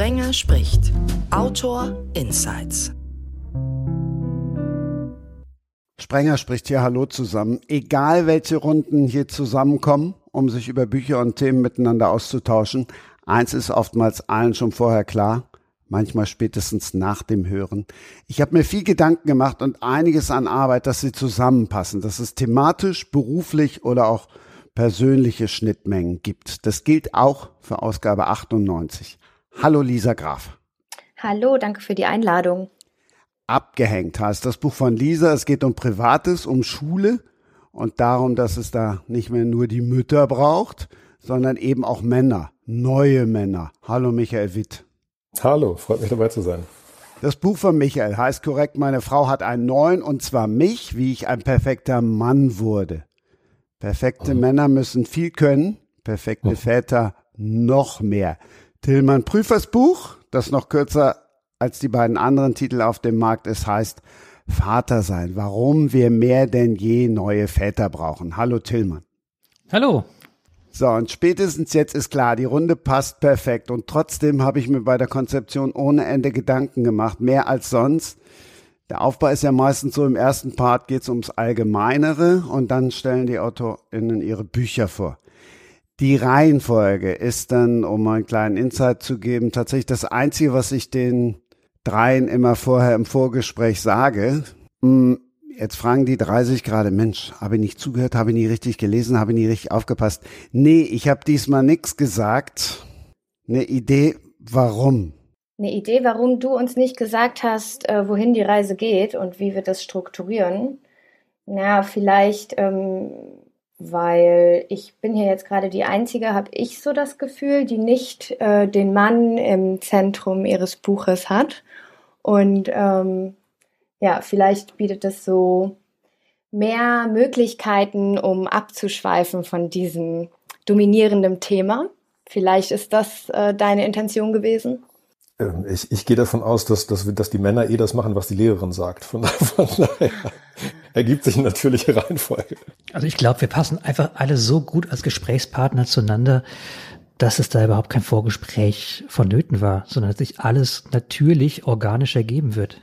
Sprenger spricht. Autor Insights. Sprenger spricht hier Hallo zusammen. Egal welche Runden hier zusammenkommen, um sich über Bücher und Themen miteinander auszutauschen, eins ist oftmals allen schon vorher klar, manchmal spätestens nach dem Hören. Ich habe mir viel Gedanken gemacht und einiges an Arbeit, dass sie zusammenpassen, dass es thematisch, beruflich oder auch persönliche Schnittmengen gibt. Das gilt auch für Ausgabe 98. Hallo Lisa Graf. Hallo, danke für die Einladung. Abgehängt heißt das Buch von Lisa. Es geht um Privates, um Schule und darum, dass es da nicht mehr nur die Mütter braucht, sondern eben auch Männer, neue Männer. Hallo Michael Witt. Hallo, freut mich dabei zu sein. Das Buch von Michael heißt korrekt, meine Frau hat einen neuen und zwar mich, wie ich ein perfekter Mann wurde. Perfekte mhm. Männer müssen viel können, perfekte mhm. Väter noch mehr. Tillmann Prüfers Buch, das noch kürzer als die beiden anderen Titel auf dem Markt ist, heißt Vater sein. Warum wir mehr denn je neue Väter brauchen. Hallo Tillmann. Hallo. So, und spätestens jetzt ist klar, die Runde passt perfekt. Und trotzdem habe ich mir bei der Konzeption ohne Ende Gedanken gemacht, mehr als sonst. Der Aufbau ist ja meistens so, im ersten Part geht es ums Allgemeinere und dann stellen die AutorInnen ihre Bücher vor. Die Reihenfolge ist dann, um einen kleinen Insight zu geben, tatsächlich das Einzige, was ich den dreien immer vorher im Vorgespräch sage. Hm, Jetzt fragen die 30 gerade, Mensch, habe ich nicht zugehört, habe ich nie richtig gelesen, habe ich nie richtig aufgepasst. Nee, ich habe diesmal nichts gesagt. Eine Idee, warum? Eine Idee, warum du uns nicht gesagt hast, äh, wohin die Reise geht und wie wir das strukturieren. Na, vielleicht, ähm, weil ich bin hier jetzt gerade die Einzige, habe ich so das Gefühl, die nicht äh, den Mann im Zentrum ihres Buches hat. Und ähm, ja, vielleicht bietet es so mehr Möglichkeiten, um abzuschweifen von diesem dominierenden Thema. Vielleicht ist das äh, deine Intention gewesen. Ähm, ich, ich gehe davon aus, dass, dass, dass die Männer eh das machen, was die Lehrerin sagt. Von, von daher ergibt sich eine natürliche Reihenfolge. Also ich glaube, wir passen einfach alle so gut als Gesprächspartner zueinander, dass es da überhaupt kein Vorgespräch vonnöten war, sondern dass sich alles natürlich organisch ergeben wird.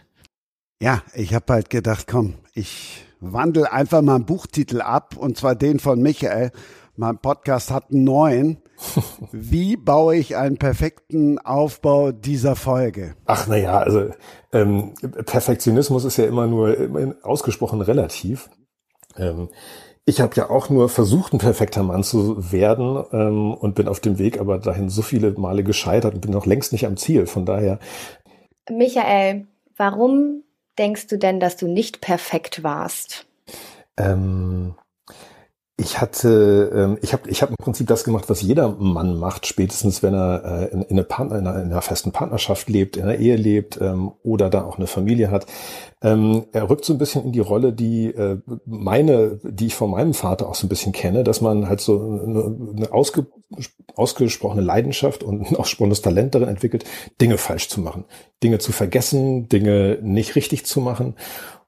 Ja, ich habe halt gedacht, komm, ich wandel einfach mal einen Buchtitel ab und zwar den von Michael. Mein Podcast hat einen neuen. Wie baue ich einen perfekten Aufbau dieser Folge? Ach naja, also ähm, Perfektionismus ist ja immer nur immer ausgesprochen relativ. Ähm, ich habe ja auch nur versucht, ein perfekter Mann zu werden ähm, und bin auf dem Weg aber dahin so viele Male gescheitert und bin noch längst nicht am Ziel. Von daher. Michael, warum denkst du denn, dass du nicht perfekt warst? Ähm, ich hatte, ähm, ich habe ich hab im Prinzip das gemacht, was jeder Mann macht, spätestens wenn er äh, in, in, eine Partner, in, einer, in einer festen Partnerschaft lebt, in einer Ehe lebt ähm, oder da auch eine Familie hat. Ähm, er rückt so ein bisschen in die Rolle, die äh, meine, die ich von meinem Vater auch so ein bisschen kenne, dass man halt so eine, eine ausge, ausgesprochene Leidenschaft und ein ausgesprochenes Talent darin entwickelt, Dinge falsch zu machen, Dinge zu vergessen, Dinge nicht richtig zu machen.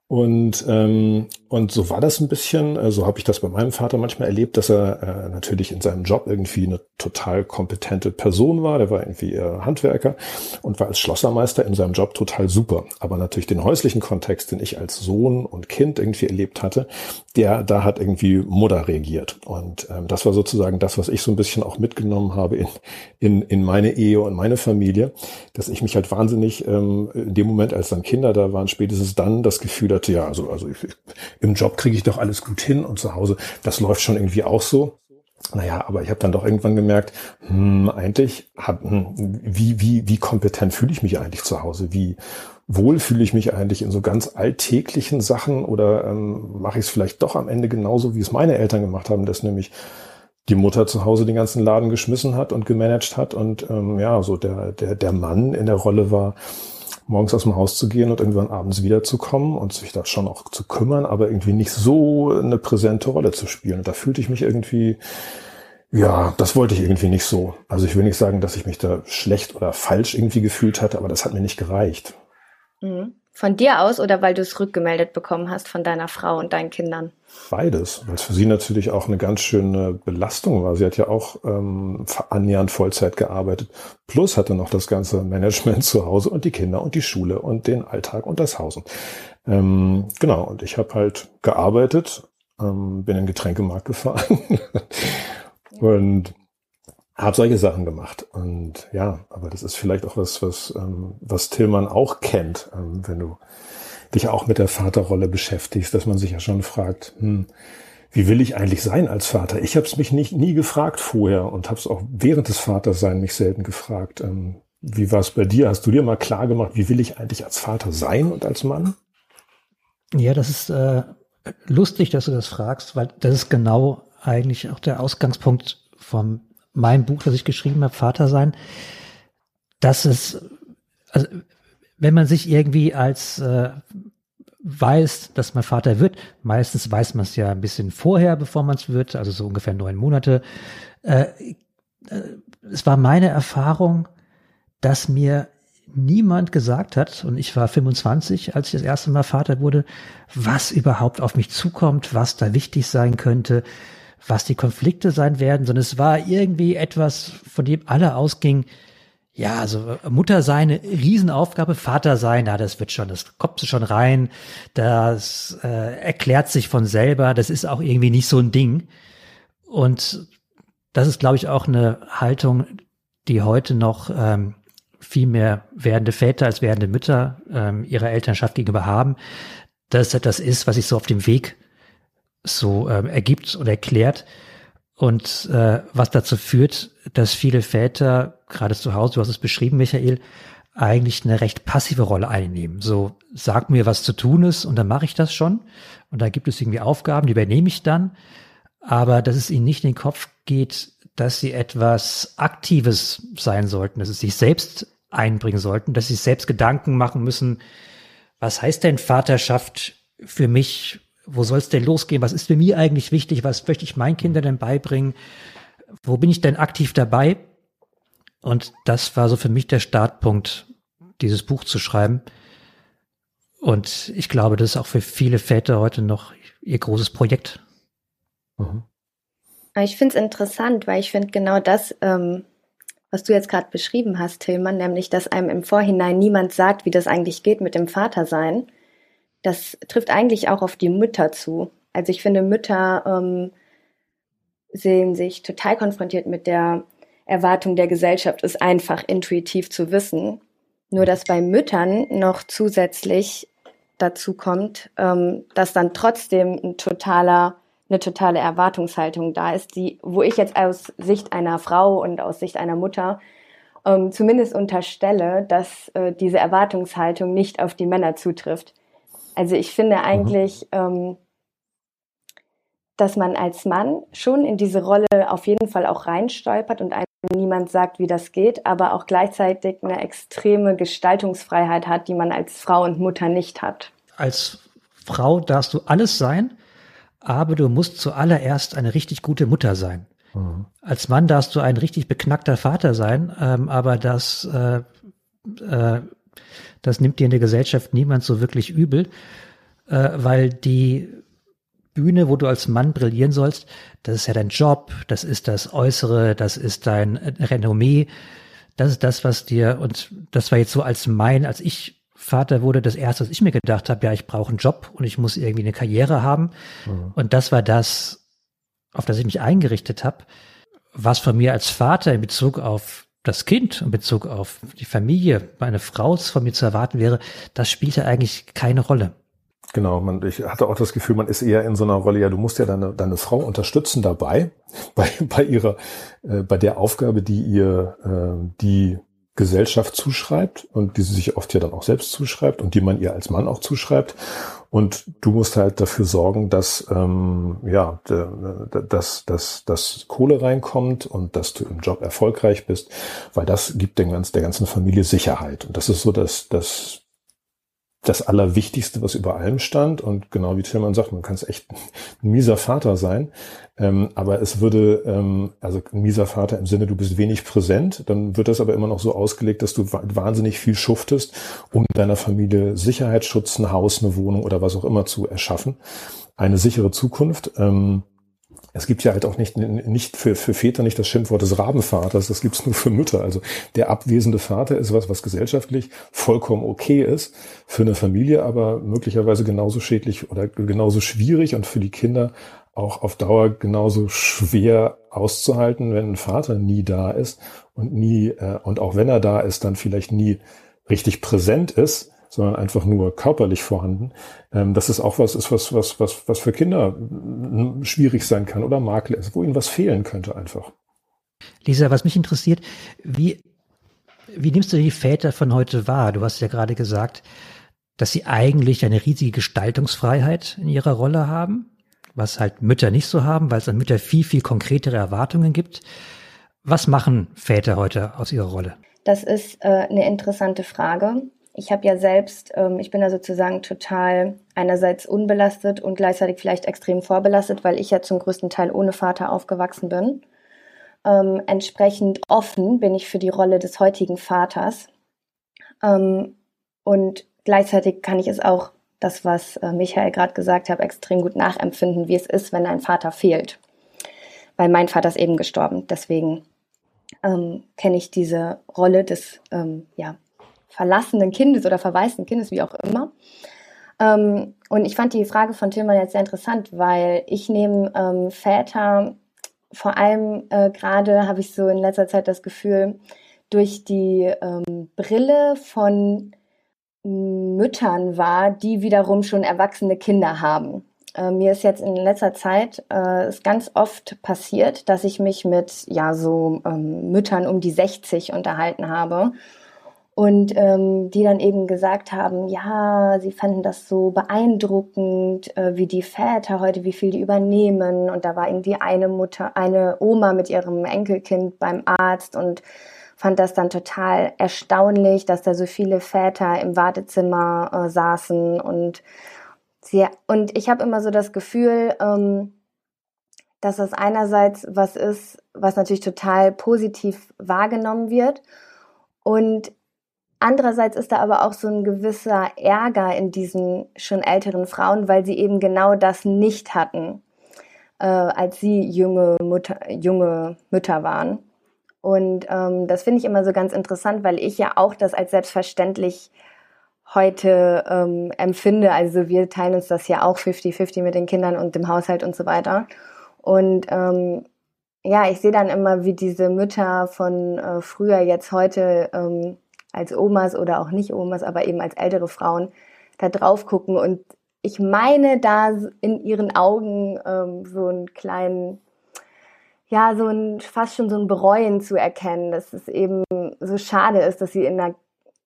Und, ähm, und so war das ein bisschen, äh, so habe ich das bei meinem Vater manchmal erlebt, dass er äh, natürlich in seinem Job irgendwie eine total kompetente Person war. Der war irgendwie äh, Handwerker und war als Schlossermeister in seinem Job total super. Aber natürlich den häuslichen Kontext, den ich als Sohn und Kind irgendwie erlebt hatte, der da hat irgendwie Mutter reagiert. Und ähm, das war sozusagen das, was ich so ein bisschen auch mitgenommen habe in, in, in meine Ehe und meine Familie, dass ich mich halt wahnsinnig ähm, in dem Moment, als dann Kinder da waren, spätestens dann das Gefühl hatte, ja, also, also ich, im Job kriege ich doch alles gut hin und zu Hause, das läuft schon irgendwie auch so. Naja, aber ich habe dann doch irgendwann gemerkt, hm, eigentlich hat, hm, wie, wie, wie kompetent fühle ich mich eigentlich zu Hause? Wie wohl fühle ich mich eigentlich in so ganz alltäglichen Sachen oder ähm, mache ich es vielleicht doch am Ende genauso, wie es meine Eltern gemacht haben, dass nämlich die Mutter zu Hause den ganzen Laden geschmissen hat und gemanagt hat und ähm, ja, so der, der, der Mann in der Rolle war, morgens aus dem Haus zu gehen und irgendwann abends wiederzukommen und sich da schon auch zu kümmern, aber irgendwie nicht so eine präsente Rolle zu spielen. Und da fühlte ich mich irgendwie, ja, das wollte ich irgendwie nicht so. Also ich will nicht sagen, dass ich mich da schlecht oder falsch irgendwie gefühlt hatte, aber das hat mir nicht gereicht. Mhm. Von dir aus oder weil du es rückgemeldet bekommen hast von deiner Frau und deinen Kindern? Beides, weil es für sie natürlich auch eine ganz schöne Belastung war. Sie hat ja auch ähm, annähernd Vollzeit gearbeitet. Plus hatte noch das ganze Management zu Hause und die Kinder und die Schule und den Alltag und das Haus. Ähm, genau, und ich habe halt gearbeitet, ähm, bin in den Getränkemarkt gefahren und habe solche Sachen gemacht. Und ja, aber das ist vielleicht auch was, was, ähm, was Tillmann auch kennt, ähm, wenn du dich auch mit der Vaterrolle beschäftigst, dass man sich ja schon fragt, hm, wie will ich eigentlich sein als Vater? Ich habe es mich nicht nie gefragt vorher und habe es auch während des Vaterseins mich selten gefragt. Ähm, wie war es bei dir? Hast du dir mal klar gemacht, wie will ich eigentlich als Vater sein und als Mann? Ja, das ist äh, lustig, dass du das fragst, weil das ist genau eigentlich auch der Ausgangspunkt vom meinem Buch, das ich geschrieben habe, Vater sein, dass es, also wenn man sich irgendwie als äh, weiß, dass man Vater wird, meistens weiß man es ja ein bisschen vorher, bevor man es wird, also so ungefähr neun Monate. Äh, äh, es war meine Erfahrung, dass mir niemand gesagt hat, und ich war 25, als ich das erste Mal Vater wurde, was überhaupt auf mich zukommt, was da wichtig sein könnte, was die Konflikte sein werden, sondern es war irgendwie etwas, von dem alle ausgingen, ja, also Mutter sein, eine Riesenaufgabe, Vater sein, ja, das wird schon, das kommt schon rein, das äh, erklärt sich von selber, das ist auch irgendwie nicht so ein Ding. Und das ist, glaube ich, auch eine Haltung, die heute noch ähm, viel mehr werdende Väter als werdende Mütter ähm, ihrer Elternschaft gegenüber haben, dass das ist, was sich so auf dem Weg so ähm, ergibt und erklärt und äh, was dazu führt, dass viele Väter, gerade zu Hause, du hast es beschrieben, Michael, eigentlich eine recht passive Rolle einnehmen. So, sag mir, was zu tun ist und dann mache ich das schon. Und da gibt es irgendwie Aufgaben, die übernehme ich dann. Aber dass es ihnen nicht in den Kopf geht, dass sie etwas Aktives sein sollten, dass sie sich selbst einbringen sollten, dass sie selbst Gedanken machen müssen, was heißt denn Vaterschaft für mich wo soll es denn losgehen? Was ist für mich eigentlich wichtig? Was möchte ich meinen Kindern denn beibringen? Wo bin ich denn aktiv dabei? Und das war so für mich der Startpunkt, dieses Buch zu schreiben. Und ich glaube, das ist auch für viele Väter heute noch ihr großes Projekt. Mhm. Ich finde es interessant, weil ich finde genau das, ähm, was du jetzt gerade beschrieben hast, Tillmann, nämlich, dass einem im Vorhinein niemand sagt, wie das eigentlich geht mit dem Vatersein das trifft eigentlich auch auf die Mütter zu. Also ich finde, Mütter ähm, sehen sich total konfrontiert mit der Erwartung der Gesellschaft, ist einfach intuitiv zu wissen. Nur dass bei Müttern noch zusätzlich dazu kommt, ähm, dass dann trotzdem ein totaler, eine totale Erwartungshaltung da ist, die, wo ich jetzt aus Sicht einer Frau und aus Sicht einer Mutter ähm, zumindest unterstelle, dass äh, diese Erwartungshaltung nicht auf die Männer zutrifft. Also ich finde mhm. eigentlich, mhm. ähm, dass man als Mann schon in diese Rolle auf jeden Fall auch reinstolpert und einem niemand sagt, wie das geht, aber auch gleichzeitig eine extreme Gestaltungsfreiheit hat, die man als Frau und Mutter nicht hat. Als Frau darfst du alles sein, aber du musst zuallererst eine richtig gute Mutter sein. Mhm. Als Mann darfst du ein richtig beknackter Vater sein, ähm, aber das äh, äh, das nimmt dir in der Gesellschaft niemand so wirklich übel, äh, weil die Bühne, wo du als Mann brillieren sollst, das ist ja dein Job, das ist das Äußere, das ist dein Renommee, das ist das, was dir, und das war jetzt so als mein, als ich Vater wurde, das erste, was ich mir gedacht habe, ja, ich brauche einen Job und ich muss irgendwie eine Karriere haben. Mhm. Und das war das, auf das ich mich eingerichtet habe, was von mir als Vater in Bezug auf das Kind in Bezug auf die Familie, meine Frau von mir zu erwarten wäre, das spielte eigentlich keine Rolle. Genau, man, ich hatte auch das Gefühl, man ist eher in so einer Rolle, ja, du musst ja deine, deine Frau unterstützen dabei, bei, bei ihrer, äh, bei der Aufgabe, die ihr äh, die Gesellschaft zuschreibt und die sie sich oft ja dann auch selbst zuschreibt und die man ihr als Mann auch zuschreibt. Und du musst halt dafür sorgen, dass ähm, ja, dass, dass, dass Kohle reinkommt und dass du im Job erfolgreich bist, weil das gibt den ganz, der ganzen Familie Sicherheit. Und das ist so das, das, das Allerwichtigste, was über allem stand. Und genau wie Tillmann sagt, man kann es echt ein mieser Vater sein. Ähm, aber es würde, ähm, also ein mieser Vater im Sinne, du bist wenig präsent, dann wird das aber immer noch so ausgelegt, dass du wahnsinnig viel schuftest, um deiner Familie Sicherheitsschutz, ein Haus, eine Wohnung oder was auch immer zu erschaffen. Eine sichere Zukunft. Ähm, es gibt ja halt auch nicht, nicht für, für Väter nicht das Schimpfwort des Rabenvaters, das gibt's nur für Mütter. Also der abwesende Vater ist was, was gesellschaftlich vollkommen okay ist, für eine Familie aber möglicherweise genauso schädlich oder genauso schwierig und für die Kinder auch auf Dauer genauso schwer auszuhalten, wenn ein Vater nie da ist und nie, äh, und auch wenn er da ist, dann vielleicht nie richtig präsent ist, sondern einfach nur körperlich vorhanden. Ähm, dass es auch was ist, was, was, was, was für Kinder schwierig sein kann oder Makel ist, wo ihnen was fehlen könnte einfach. Lisa, was mich interessiert, wie, wie nimmst du die Väter von heute wahr? Du hast ja gerade gesagt, dass sie eigentlich eine riesige Gestaltungsfreiheit in ihrer Rolle haben, was halt Mütter nicht so haben, weil es an Mütter viel, viel konkretere Erwartungen gibt. Was machen Väter heute aus ihrer Rolle? Das ist äh, eine interessante Frage ich habe ja selbst, ähm, ich bin da sozusagen total einerseits unbelastet und gleichzeitig vielleicht extrem vorbelastet, weil ich ja zum größten Teil ohne Vater aufgewachsen bin. Ähm, entsprechend offen bin ich für die Rolle des heutigen Vaters. Ähm, und gleichzeitig kann ich es auch, das, was äh, Michael gerade gesagt hat, extrem gut nachempfinden, wie es ist, wenn ein Vater fehlt. Weil mein Vater ist eben gestorben. Deswegen ähm, kenne ich diese Rolle des ähm, ja, verlassenen Kindes oder verwaisten Kindes, wie auch immer. Ähm, und ich fand die Frage von Tillmann jetzt sehr interessant, weil ich nehme ähm, Väter, vor allem äh, gerade habe ich so in letzter Zeit das Gefühl, durch die ähm, Brille von Müttern war, die wiederum schon erwachsene Kinder haben. Äh, mir ist jetzt in letzter Zeit äh, ist ganz oft passiert, dass ich mich mit ja so ähm, Müttern um die 60 unterhalten habe und ähm, die dann eben gesagt haben, ja, sie fanden das so beeindruckend, äh, wie die Väter heute, wie viel die übernehmen. Und da war irgendwie eine Mutter, eine Oma mit ihrem Enkelkind beim Arzt und fand das dann total erstaunlich, dass da so viele Väter im Wartezimmer äh, saßen und sie, und ich habe immer so das Gefühl, ähm, dass das einerseits was ist, was natürlich total positiv wahrgenommen wird und Andererseits ist da aber auch so ein gewisser Ärger in diesen schon älteren Frauen, weil sie eben genau das nicht hatten, äh, als sie junge, Mutter, junge Mütter waren. Und ähm, das finde ich immer so ganz interessant, weil ich ja auch das als selbstverständlich heute ähm, empfinde. Also wir teilen uns das ja auch 50-50 mit den Kindern und dem Haushalt und so weiter. Und ähm, ja, ich sehe dann immer, wie diese Mütter von äh, früher jetzt heute ähm, als Omas oder auch nicht Omas, aber eben als ältere Frauen da drauf gucken und ich meine da in ihren Augen ähm, so einen kleinen, ja, so ein, fast schon so ein Bereuen zu erkennen, dass es eben so schade ist, dass sie in einer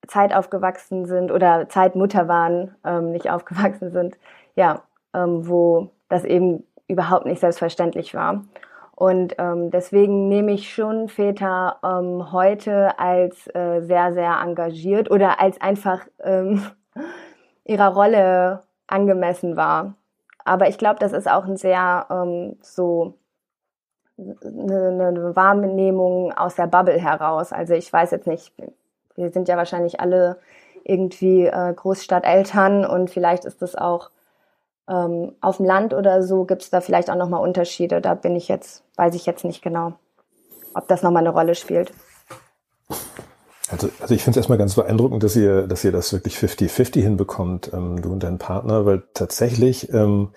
Zeit aufgewachsen sind oder Zeitmutter waren, ähm, nicht aufgewachsen sind, ja, ähm, wo das eben überhaupt nicht selbstverständlich war. Und ähm, deswegen nehme ich schon Väter ähm, heute als äh, sehr, sehr engagiert oder als einfach ähm, ihrer Rolle angemessen war. Aber ich glaube, das ist auch ein sehr ähm, so eine, eine Wahrnehmung aus der Bubble heraus. Also ich weiß jetzt nicht, wir sind ja wahrscheinlich alle irgendwie äh, Großstadteltern und vielleicht ist das auch ähm, auf dem Land oder so gibt es da vielleicht auch nochmal Unterschiede. Da bin ich jetzt, weiß ich jetzt nicht genau, ob das nochmal eine Rolle spielt. Also, also ich finde es erstmal ganz beeindruckend, dass ihr, dass ihr das wirklich 50-50 hinbekommt, ähm, du und dein Partner, weil tatsächlich ähm,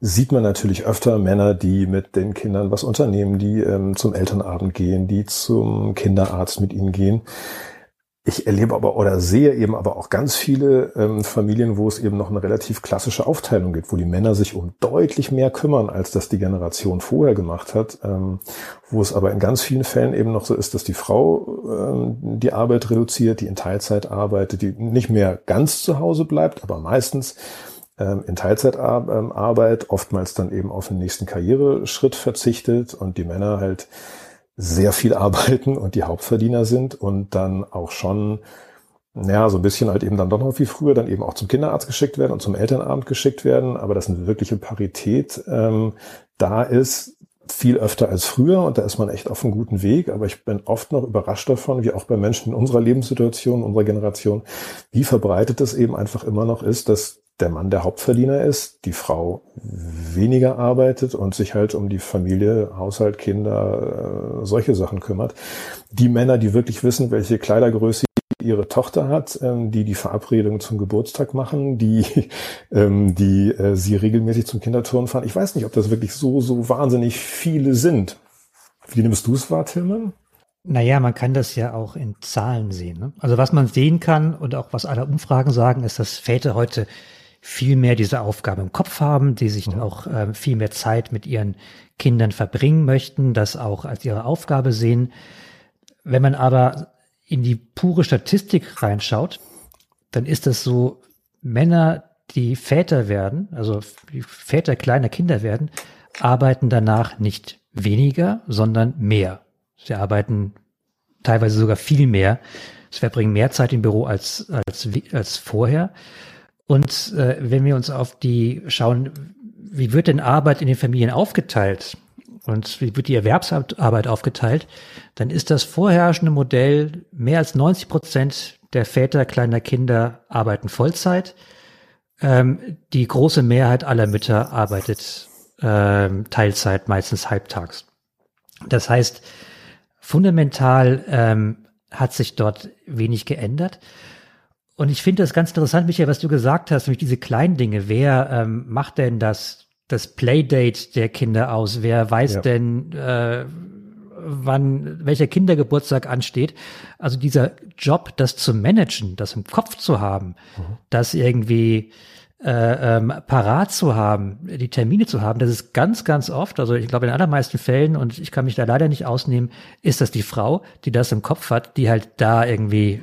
sieht man natürlich öfter Männer, die mit den Kindern was unternehmen, die ähm, zum Elternabend gehen, die zum Kinderarzt mit ihnen gehen. Ich erlebe aber oder sehe eben aber auch ganz viele ähm, Familien, wo es eben noch eine relativ klassische Aufteilung gibt, wo die Männer sich um deutlich mehr kümmern, als das die Generation vorher gemacht hat, ähm, wo es aber in ganz vielen Fällen eben noch so ist, dass die Frau ähm, die Arbeit reduziert, die in Teilzeit arbeitet, die nicht mehr ganz zu Hause bleibt, aber meistens ähm, in Teilzeitarbeit, ähm, oftmals dann eben auf den nächsten Karriereschritt verzichtet und die Männer halt sehr viel arbeiten und die Hauptverdiener sind und dann auch schon Ja, so ein bisschen halt eben dann doch noch wie früher, dann eben auch zum Kinderarzt geschickt werden und zum Elternabend geschickt werden, aber dass eine wirkliche Parität ähm, da ist, viel öfter als früher und da ist man echt auf einem guten Weg, aber ich bin oft noch überrascht davon, wie auch bei Menschen in unserer Lebenssituation, unserer Generation, wie verbreitet es eben einfach immer noch ist, dass der Mann der Hauptverdiener ist, die Frau weniger arbeitet und sich halt um die Familie, Haushalt, Kinder, äh, solche Sachen kümmert. Die Männer, die wirklich wissen, welche Kleidergröße ihre Tochter hat, ähm, die die Verabredung zum Geburtstag machen, die, ähm, die äh, sie regelmäßig zum Kinderturnen fahren. Ich weiß nicht, ob das wirklich so, so wahnsinnig viele sind. Wie nimmst du es wahr, Tillmann? Naja, man kann das ja auch in Zahlen sehen. Ne? Also was man sehen kann und auch was alle Umfragen sagen, ist, dass Väter heute viel mehr diese Aufgabe im Kopf haben, die sich mhm. auch äh, viel mehr Zeit mit ihren Kindern verbringen möchten, das auch als ihre Aufgabe sehen. Wenn man aber in die pure Statistik reinschaut, dann ist das so, Männer, die Väter werden, also die Väter kleiner Kinder werden, arbeiten danach nicht weniger, sondern mehr. Sie arbeiten teilweise sogar viel mehr. Sie verbringen mehr Zeit im Büro als, als, als vorher. Und äh, wenn wir uns auf die schauen, wie wird denn Arbeit in den Familien aufgeteilt und wie wird die Erwerbsarbeit aufgeteilt, dann ist das vorherrschende Modell, mehr als 90 Prozent der Väter kleiner Kinder arbeiten Vollzeit. Ähm, die große Mehrheit aller Mütter arbeitet ähm, Teilzeit, meistens halbtags. Das heißt, fundamental ähm, hat sich dort wenig geändert. Und ich finde das ganz interessant, Michael, was du gesagt hast, nämlich diese kleinen Dinge. Wer ähm, macht denn das, das Playdate der Kinder aus? Wer weiß ja. denn, äh, wann welcher Kindergeburtstag ansteht? Also dieser Job, das zu managen, das im Kopf zu haben, mhm. das irgendwie äh, ähm, parat zu haben, die Termine zu haben, das ist ganz, ganz oft, also ich glaube in den allermeisten Fällen, und ich kann mich da leider nicht ausnehmen, ist das die Frau, die das im Kopf hat, die halt da irgendwie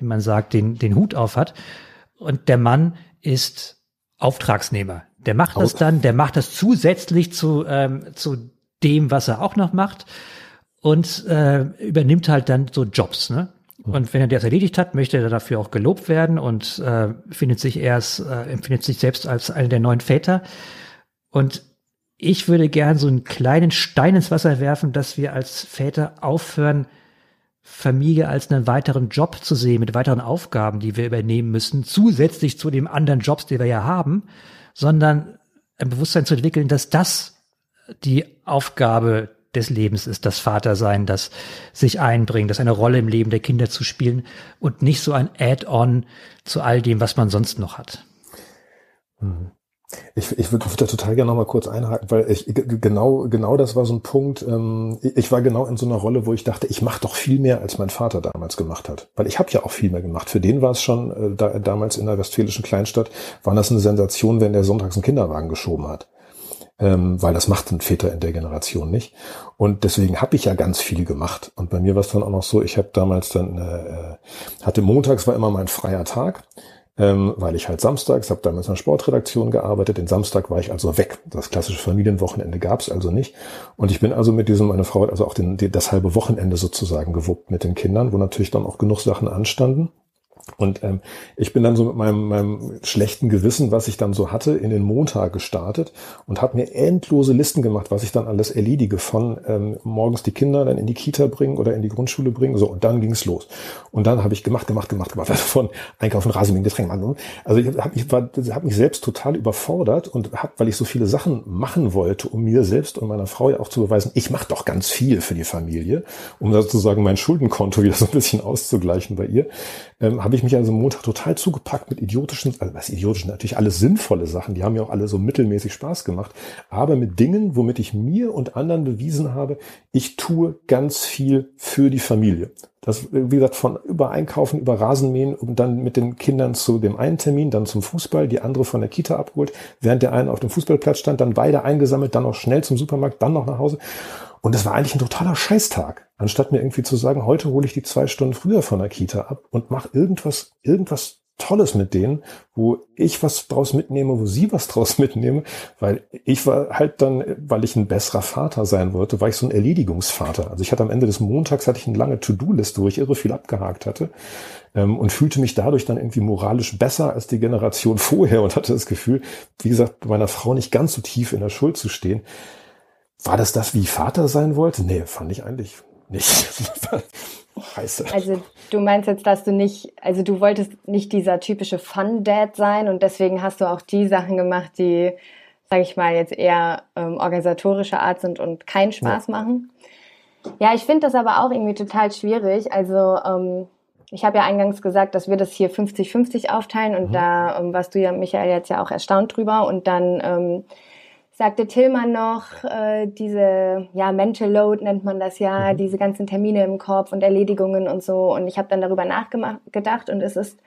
wie man sagt, den, den Hut auf hat. Und der Mann ist Auftragsnehmer. Der macht das dann, der macht das zusätzlich zu, ähm, zu dem, was er auch noch macht und äh, übernimmt halt dann so Jobs. Ne? Und wenn er das erledigt hat, möchte er dafür auch gelobt werden und äh, findet sich erst, äh, empfindet sich selbst als einer der neuen Väter. Und ich würde gern so einen kleinen Stein ins Wasser werfen, dass wir als Väter aufhören, Familie als einen weiteren Job zu sehen, mit weiteren Aufgaben, die wir übernehmen müssen, zusätzlich zu den anderen Jobs, die wir ja haben, sondern ein Bewusstsein zu entwickeln, dass das die Aufgabe des Lebens ist, das Vatersein, das sich einbringen, das eine Rolle im Leben der Kinder zu spielen und nicht so ein Add-on zu all dem, was man sonst noch hat. Mhm. Ich, ich würde da total gerne noch mal kurz einhaken, weil ich genau genau das war so ein Punkt. Ähm, ich war genau in so einer Rolle, wo ich dachte, ich mache doch viel mehr, als mein Vater damals gemacht hat, weil ich habe ja auch viel mehr gemacht. Für den war es schon äh, da, damals in der westfälischen Kleinstadt war das eine Sensation, wenn der sonntags einen Kinderwagen geschoben hat, ähm, weil das machten Väter in der Generation nicht. Und deswegen habe ich ja ganz viel gemacht. Und bei mir war es dann auch noch so, ich habe damals dann äh, hatte montags war immer mein freier Tag ähm, weil ich halt samstags, habe damals in der Sportredaktion gearbeitet, den Samstag war ich also weg. Das klassische Familienwochenende gab es also nicht. Und ich bin also mit diesem, meine Frau hat also auch den, das halbe Wochenende sozusagen gewuppt mit den Kindern, wo natürlich dann auch genug Sachen anstanden. Und ähm, ich bin dann so mit meinem, meinem schlechten Gewissen, was ich dann so hatte, in den Montag gestartet und habe mir endlose Listen gemacht, was ich dann alles erledige, von ähm, morgens die Kinder dann in die Kita bringen oder in die Grundschule bringen. So, und dann ging's los. Und dann habe ich gemacht, gemacht, gemacht, gemacht, also von Einkaufen, Rasenmähen, Getränke. Also ich habe ich war, hab mich selbst total überfordert und habe, weil ich so viele Sachen machen wollte, um mir selbst und meiner Frau ja auch zu beweisen, ich mache doch ganz viel für die Familie, um sozusagen mein Schuldenkonto wieder so ein bisschen auszugleichen bei ihr, ähm, habe ich mich also Montag total zugepackt mit idiotischen, also was idiotischen, natürlich alles sinnvolle Sachen, die haben ja auch alle so mittelmäßig Spaß gemacht, aber mit Dingen, womit ich mir und anderen bewiesen habe, ich tue ganz viel für die Familie. Das, wie gesagt, von über Einkaufen, über Rasenmähen und dann mit den Kindern zu dem einen Termin, dann zum Fußball, die andere von der Kita abgeholt, während der eine auf dem Fußballplatz stand, dann beide eingesammelt, dann noch schnell zum Supermarkt, dann noch nach Hause. Und das war eigentlich ein totaler Scheißtag. Anstatt mir irgendwie zu sagen, heute hole ich die zwei Stunden früher von der Kita ab und mach irgendwas, irgendwas Tolles mit denen, wo ich was draus mitnehme, wo sie was draus mitnehme, weil ich war halt dann, weil ich ein besserer Vater sein wollte, war ich so ein Erledigungsvater. Also ich hatte am Ende des Montags hatte ich eine lange To-Do-Liste, wo ich irre viel abgehakt hatte ähm, und fühlte mich dadurch dann irgendwie moralisch besser als die Generation vorher und hatte das Gefühl, wie gesagt, bei meiner Frau nicht ganz so tief in der Schuld zu stehen. War das das, wie Vater sein wollte? Nee, fand ich eigentlich nicht. Scheiße. Also du meinst jetzt, dass du nicht, also du wolltest nicht dieser typische Fun-Dad sein und deswegen hast du auch die Sachen gemacht, die, sage ich mal, jetzt eher ähm, organisatorischer Art sind und keinen Spaß ja. machen. Ja, ich finde das aber auch irgendwie total schwierig. Also ähm, ich habe ja eingangs gesagt, dass wir das hier 50-50 aufteilen und mhm. da ähm, warst du ja, Michael, jetzt ja auch erstaunt drüber und dann ähm, sagte Tillmann noch, äh, diese ja, Mental Load nennt man das ja, mhm. diese ganzen Termine im Kopf und Erledigungen und so. Und ich habe dann darüber nachgedacht und es ist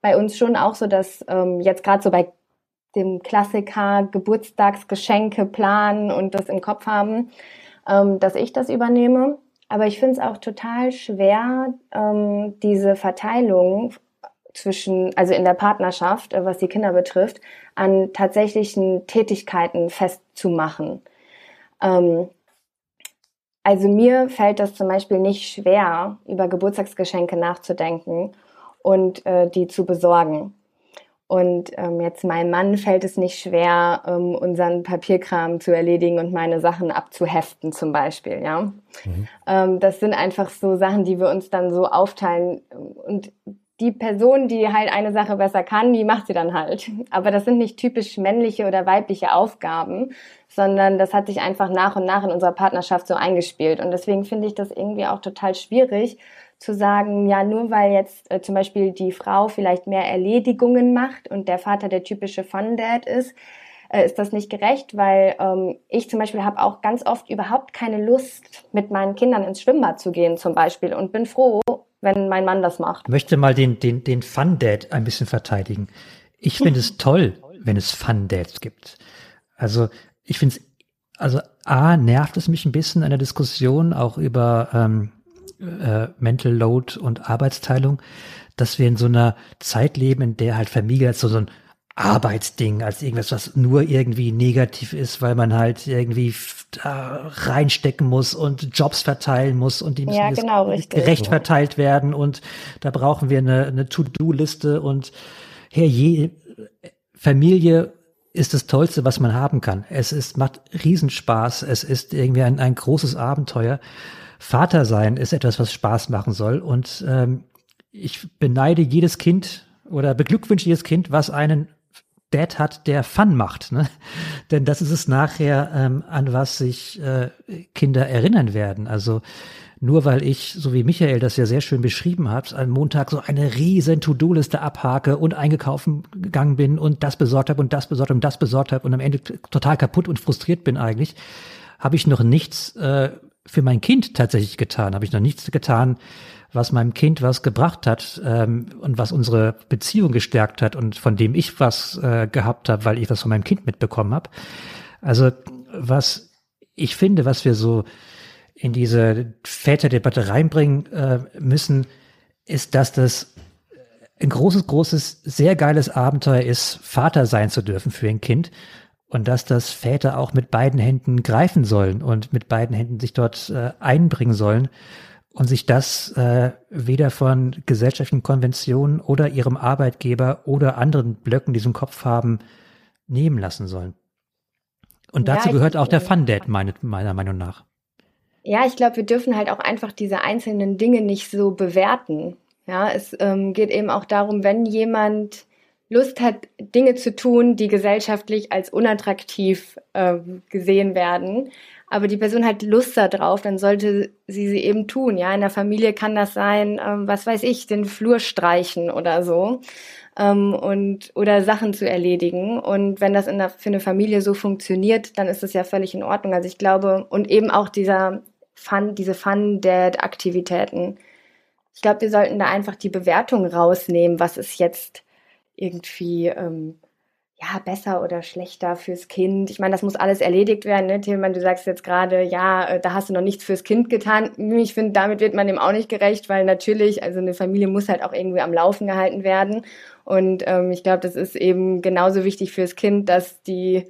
bei uns schon auch so, dass ähm, jetzt gerade so bei dem Klassiker Geburtstagsgeschenke planen und das im Kopf haben, ähm, dass ich das übernehme. Aber ich finde es auch total schwer, ähm, diese Verteilung zwischen, also in der Partnerschaft, äh, was die Kinder betrifft, an tatsächlichen Tätigkeiten festzumachen. Ähm, also mir fällt das zum Beispiel nicht schwer, über Geburtstagsgeschenke nachzudenken und äh, die zu besorgen. Und ähm, jetzt meinem Mann fällt es nicht schwer, ähm, unseren Papierkram zu erledigen und meine Sachen abzuheften zum Beispiel, ja. Mhm. Ähm, das sind einfach so Sachen, die wir uns dann so aufteilen. Und die Person, die halt eine Sache besser kann, die macht sie dann halt. Aber das sind nicht typisch männliche oder weibliche Aufgaben, sondern das hat sich einfach nach und nach in unserer Partnerschaft so eingespielt. Und deswegen finde ich das irgendwie auch total schwierig zu sagen, ja, nur weil jetzt äh, zum Beispiel die Frau vielleicht mehr Erledigungen macht und der Vater der typische Fun-Dad ist, äh, ist das nicht gerecht, weil ähm, ich zum Beispiel habe auch ganz oft überhaupt keine Lust, mit meinen Kindern ins Schwimmbad zu gehen zum Beispiel und bin froh, wenn mein Mann das macht. Ich möchte mal den, den, den Fun-Dad ein bisschen verteidigen. Ich finde es toll, wenn es Fun-Dads gibt. Also ich finde es, also A, nervt es mich ein bisschen an der Diskussion auch über ähm, äh, Mental Load und Arbeitsteilung, dass wir in so einer Zeit leben, in der halt Familie als so, so ein Arbeitsding, als irgendwas, was nur irgendwie negativ ist, weil man halt irgendwie da reinstecken muss und Jobs verteilen muss und die müssen ja, genau, gerecht verteilt werden und da brauchen wir eine, eine To-Do-Liste und her je Familie ist das Tollste, was man haben kann. Es ist, macht Riesenspaß. Es ist irgendwie ein, ein großes Abenteuer. Vater sein ist etwas, was Spaß machen soll. Und ähm, ich beneide jedes Kind oder beglückwünsche jedes Kind, was einen Dad hat, der Fun macht. Ne? Denn das ist es nachher, ähm, an was sich äh, Kinder erinnern werden. Also nur weil ich, so wie Michael das ja sehr schön beschrieben hat, am Montag so eine riesen To-Do-Liste abhake und eingekauft gegangen bin und das besorgt habe und das besorgt und das besorgt habe und am Ende total kaputt und frustriert bin eigentlich, habe ich noch nichts äh, für mein Kind tatsächlich getan. Habe ich noch nichts getan, was meinem Kind was gebracht hat ähm, und was unsere Beziehung gestärkt hat und von dem ich was äh, gehabt habe, weil ich was von meinem Kind mitbekommen habe. Also was ich finde, was wir so in diese Väterdebatte reinbringen äh, müssen, ist, dass das ein großes, großes, sehr geiles Abenteuer ist, Vater sein zu dürfen für ein Kind und dass das Väter auch mit beiden Händen greifen sollen und mit beiden Händen sich dort äh, einbringen sollen und sich das äh, weder von gesellschaftlichen Konventionen oder ihrem Arbeitgeber oder anderen Blöcken, die so einen Kopf haben, nehmen lassen sollen. Und dazu ja, gehört auch der Fun Dad, meine, meiner Meinung nach. Ja, ich glaube, wir dürfen halt auch einfach diese einzelnen Dinge nicht so bewerten. Ja, es ähm, geht eben auch darum, wenn jemand Lust hat, Dinge zu tun, die gesellschaftlich als unattraktiv äh, gesehen werden, aber die Person hat Lust darauf, dann sollte sie sie eben tun. Ja, in der Familie kann das sein, ähm, was weiß ich, den Flur streichen oder so ähm, und oder Sachen zu erledigen. Und wenn das in der, für eine Familie so funktioniert, dann ist das ja völlig in Ordnung. Also ich glaube und eben auch dieser Fun, diese Fun-Dad-Aktivitäten. Ich glaube, wir sollten da einfach die Bewertung rausnehmen, was ist jetzt irgendwie ähm, ja, besser oder schlechter fürs Kind. Ich meine, das muss alles erledigt werden. Ne? Tilman, du sagst jetzt gerade, ja, äh, da hast du noch nichts fürs Kind getan. Ich finde, damit wird man dem auch nicht gerecht, weil natürlich, also eine Familie muss halt auch irgendwie am Laufen gehalten werden. Und ähm, ich glaube, das ist eben genauso wichtig fürs Kind, dass die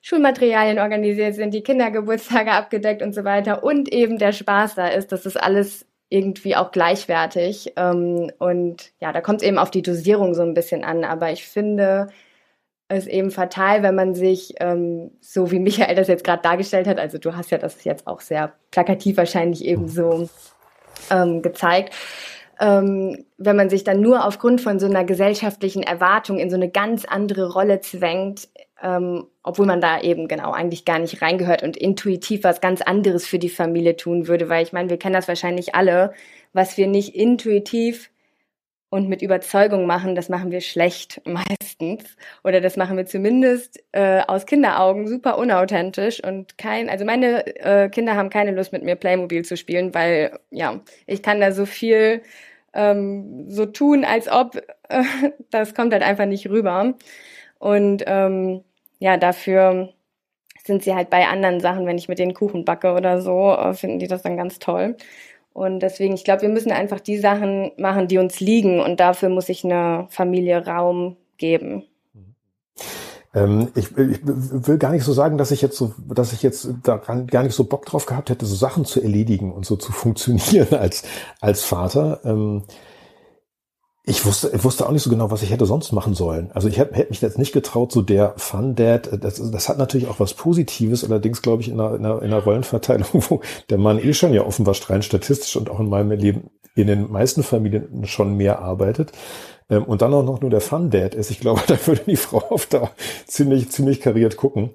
Schulmaterialien organisiert sind, die Kindergeburtstage abgedeckt und so weiter und eben der Spaß da ist. Das ist alles irgendwie auch gleichwertig. Ähm, und ja, da kommt es eben auf die Dosierung so ein bisschen an. Aber ich finde, ist eben fatal, wenn man sich, ähm, so wie Michael das jetzt gerade dargestellt hat, also du hast ja das jetzt auch sehr plakativ wahrscheinlich eben so ähm, gezeigt, ähm, wenn man sich dann nur aufgrund von so einer gesellschaftlichen Erwartung in so eine ganz andere Rolle zwängt, ähm, obwohl man da eben genau eigentlich gar nicht reingehört und intuitiv was ganz anderes für die Familie tun würde, weil ich meine, wir kennen das wahrscheinlich alle, was wir nicht intuitiv und mit Überzeugung machen, das machen wir schlecht meistens. Oder das machen wir zumindest äh, aus Kinderaugen super unauthentisch und kein, also meine äh, Kinder haben keine Lust mit mir Playmobil zu spielen, weil ja, ich kann da so viel ähm, so tun, als ob äh, das kommt halt einfach nicht rüber. Und ähm, ja, dafür sind sie halt bei anderen Sachen, wenn ich mit denen Kuchen backe oder so, äh, finden die das dann ganz toll. Und deswegen, ich glaube, wir müssen einfach die Sachen machen, die uns liegen. Und dafür muss ich eine Familie Raum geben. Ähm, ich, ich, will gar nicht so sagen, dass ich jetzt so, dass ich jetzt da gar nicht so Bock drauf gehabt hätte, so Sachen zu erledigen und so zu funktionieren als, als Vater. Ähm, ich wusste, ich wusste auch nicht so genau, was ich hätte sonst machen sollen. Also ich hätte, hätte mich jetzt nicht getraut, so der Fun Dad, das, das hat natürlich auch was Positives, allerdings glaube ich in einer, in, einer, in einer Rollenverteilung, wo der Mann eh schon ja offenbar rein statistisch und auch in meinem Leben in den meisten Familien schon mehr arbeitet. Ähm, und dann auch noch nur der Fun Dad ist. Ich glaube, da würde die Frau auf da ziemlich, ziemlich kariert gucken.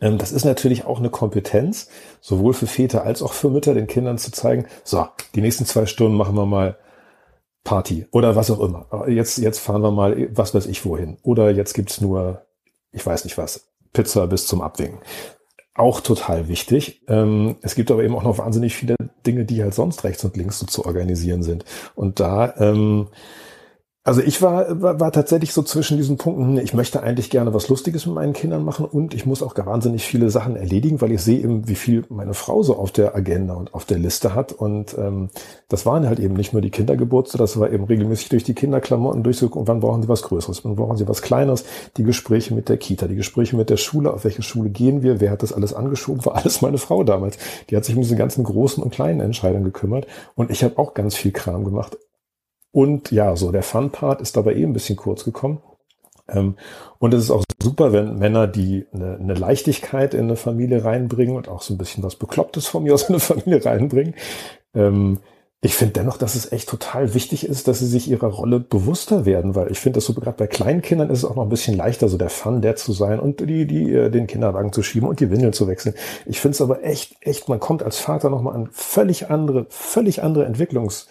Ähm, das ist natürlich auch eine Kompetenz, sowohl für Väter als auch für Mütter, den Kindern zu zeigen, so, die nächsten zwei Stunden machen wir mal Party oder was auch immer. Jetzt, jetzt fahren wir mal, was weiß ich wohin. Oder jetzt gibt's nur, ich weiß nicht was, Pizza bis zum Abwinken. Auch total wichtig. Ähm, es gibt aber eben auch noch wahnsinnig viele Dinge, die halt sonst rechts und links so zu organisieren sind. Und da ähm, also ich war, war, war tatsächlich so zwischen diesen Punkten, ich möchte eigentlich gerne was Lustiges mit meinen Kindern machen und ich muss auch wahnsinnig viele Sachen erledigen, weil ich sehe eben, wie viel meine Frau so auf der Agenda und auf der Liste hat. Und ähm, das waren halt eben nicht nur die Kindergeburtstag, das war eben regelmäßig durch die Kinderklamotten durchzugucken, wann brauchen sie was Größeres, wann brauchen sie was Kleineres, die Gespräche mit der Kita, die Gespräche mit der Schule, auf welche Schule gehen wir, wer hat das alles angeschoben, war alles meine Frau damals. Die hat sich um diese ganzen großen und kleinen Entscheidungen gekümmert und ich habe auch ganz viel Kram gemacht und ja, so der Fun-Part ist dabei eh ein bisschen kurz gekommen. Ähm, und es ist auch super, wenn Männer, die eine, eine, Leichtigkeit in eine Familie reinbringen und auch so ein bisschen was Beklopptes von mir aus in eine Familie reinbringen. Ähm, ich finde dennoch, dass es echt total wichtig ist, dass sie sich ihrer Rolle bewusster werden, weil ich finde, dass so gerade bei kleinen Kindern ist es auch noch ein bisschen leichter, so der Fun, der zu sein und die, die, äh, den Kinderwagen zu schieben und die Windeln zu wechseln. Ich finde es aber echt, echt, man kommt als Vater nochmal an völlig andere, völlig andere Entwicklungs-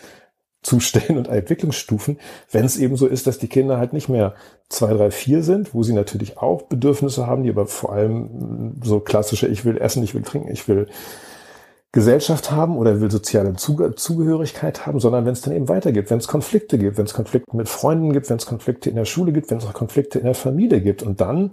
Zustände und Entwicklungsstufen, wenn es eben so ist, dass die Kinder halt nicht mehr zwei, drei, vier sind, wo sie natürlich auch Bedürfnisse haben, die aber vor allem mm, so klassische, ich will essen, ich will trinken, ich will Gesellschaft haben oder will soziale Zugehörigkeit haben, sondern wenn es dann eben weitergeht, wenn es Konflikte gibt, wenn es Konflikte mit Freunden gibt, wenn es Konflikte in der Schule gibt, wenn es auch Konflikte in der Familie gibt und dann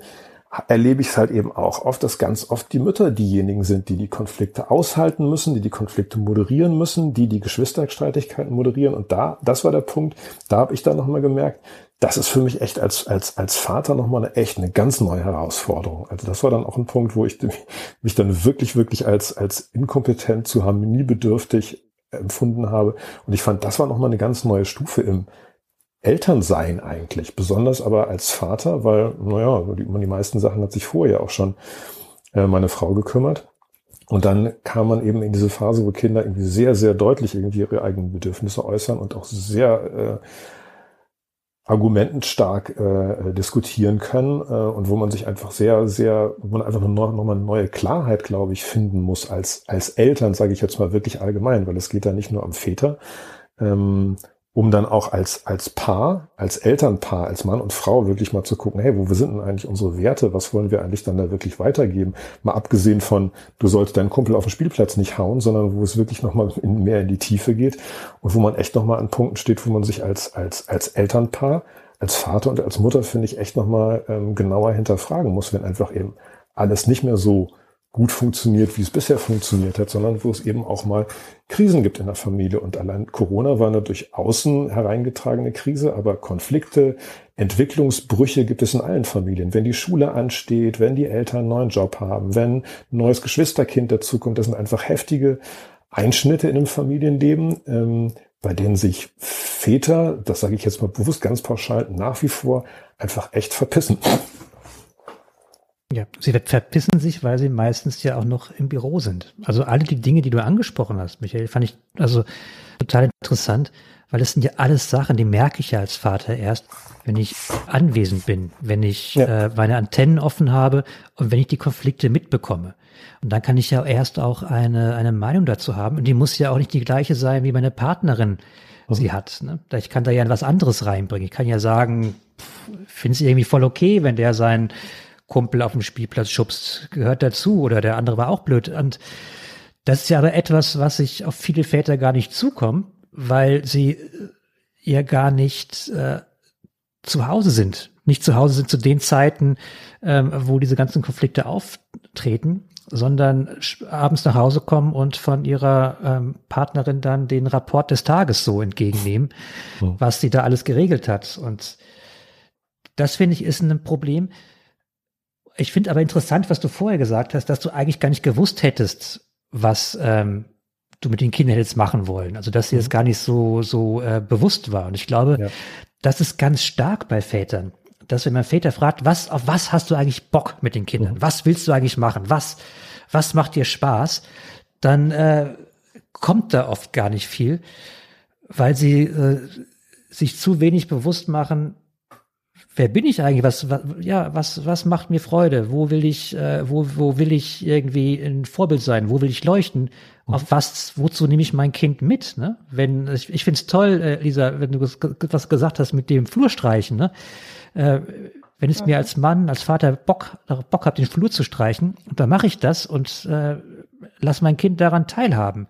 erlebe ich es halt eben auch oft, dass ganz oft die Mütter diejenigen sind, die die Konflikte aushalten müssen, die die Konflikte moderieren müssen, die die Geschwisterstreitigkeiten moderieren. Und da, das war der Punkt, da habe ich dann nochmal gemerkt, das ist für mich echt als, als, als Vater nochmal eine echt eine ganz neue Herausforderung. Also das war dann auch ein Punkt, wo ich mich dann wirklich, wirklich als, als inkompetent zu harmoniebedürftig empfunden habe. Und ich fand, das war nochmal eine ganz neue Stufe im, Elternsein eigentlich, besonders aber als Vater, weil, naja, die, die meisten Sachen hat sich vorher auch schon äh, meine Frau gekümmert. Und dann kam man eben in diese Phase, wo Kinder irgendwie sehr, sehr deutlich irgendwie ihre eigenen Bedürfnisse äußern und auch sehr äh, argumentenstark äh, diskutieren können äh, und wo man sich einfach sehr, sehr, wo man einfach nochmal noch eine neue Klarheit, glaube ich, finden muss als, als Eltern, sage ich jetzt mal wirklich allgemein, weil es geht da nicht nur am Väter, ähm, um dann auch als, als Paar, als Elternpaar, als Mann und Frau wirklich mal zu gucken, hey, wo sind denn eigentlich unsere Werte? Was wollen wir eigentlich dann da wirklich weitergeben? Mal abgesehen von, du sollst deinen Kumpel auf dem Spielplatz nicht hauen, sondern wo es wirklich nochmal mehr in die Tiefe geht und wo man echt nochmal an Punkten steht, wo man sich als, als, als Elternpaar als Vater und als Mutter, finde ich, echt nochmal ähm, genauer hinterfragen muss, wenn einfach eben alles nicht mehr so gut funktioniert, wie es bisher funktioniert hat, sondern wo es eben auch mal Krisen gibt in der Familie. Und allein Corona war eine durch außen hereingetragene Krise, aber Konflikte, Entwicklungsbrüche gibt es in allen Familien. Wenn die Schule ansteht, wenn die Eltern einen neuen Job haben, wenn ein neues Geschwisterkind dazukommt, das sind einfach heftige Einschnitte in einem Familienleben, ähm, bei denen sich Väter, das sage ich jetzt mal bewusst ganz pauschal, nach wie vor einfach echt verpissen. Ja, sie verpissen sich, weil sie meistens ja auch noch im Büro sind. Also alle die Dinge, die du angesprochen hast, Michael, fand ich also total interessant, weil das sind ja alles Sachen, die merke ich ja als Vater erst, wenn ich anwesend bin, wenn ich ja. äh, meine Antennen offen habe und wenn ich die Konflikte mitbekomme. Und dann kann ich ja erst auch eine, eine Meinung dazu haben. Und die muss ja auch nicht die gleiche sein, wie meine Partnerin mhm. sie hat. Ne? Ich kann da ja was anderes reinbringen. Ich kann ja sagen, finde es irgendwie voll okay, wenn der sein Kumpel auf dem Spielplatz schubst, gehört dazu oder der andere war auch blöd. Und das ist ja aber etwas, was sich auf viele Väter gar nicht zukommt, weil sie äh, ja gar nicht äh, zu Hause sind. Nicht zu Hause sind zu den Zeiten, ähm, wo diese ganzen Konflikte auftreten, sondern abends nach Hause kommen und von ihrer ähm, Partnerin dann den Rapport des Tages so entgegennehmen, oh. was sie da alles geregelt hat. Und das finde ich ist ein Problem, ich finde aber interessant, was du vorher gesagt hast, dass du eigentlich gar nicht gewusst hättest, was ähm, du mit den Kindern hättest machen wollen. Also dass dir das mhm. gar nicht so so äh, bewusst war. Und ich glaube, ja. das ist ganz stark bei Vätern, dass wenn man Väter fragt, was auf was hast du eigentlich Bock mit den Kindern? Mhm. Was willst du eigentlich machen? Was was macht dir Spaß? Dann äh, kommt da oft gar nicht viel, weil sie äh, sich zu wenig bewusst machen, wer bin ich eigentlich? Was, was, ja, was, was macht mir Freude? Wo will ich, äh, wo, wo will ich irgendwie ein Vorbild sein? Wo will ich leuchten? Mhm. Auf was, wozu nehme ich mein Kind mit? Ne? Wenn ich, ich finde es toll, äh, Lisa, wenn du was gesagt hast mit dem Flurstreichen. Ne? Äh, wenn es mir als Mann, als Vater Bock, Bock hat, den Flur zu streichen, dann mache ich das und äh, lass mein Kind daran teilhaben.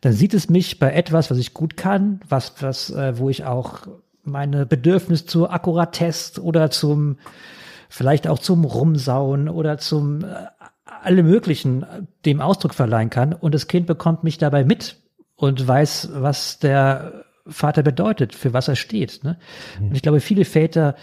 Dann sieht es mich bei etwas, was ich gut kann, was, was, äh, wo ich auch meine Bedürfnis zur Akkuratesse oder zum, vielleicht auch zum Rumsauen oder zum äh, alle möglichen äh, dem Ausdruck verleihen kann. Und das Kind bekommt mich dabei mit und weiß, was der Vater bedeutet, für was er steht. Ne? Mhm. Und ich glaube, viele Väter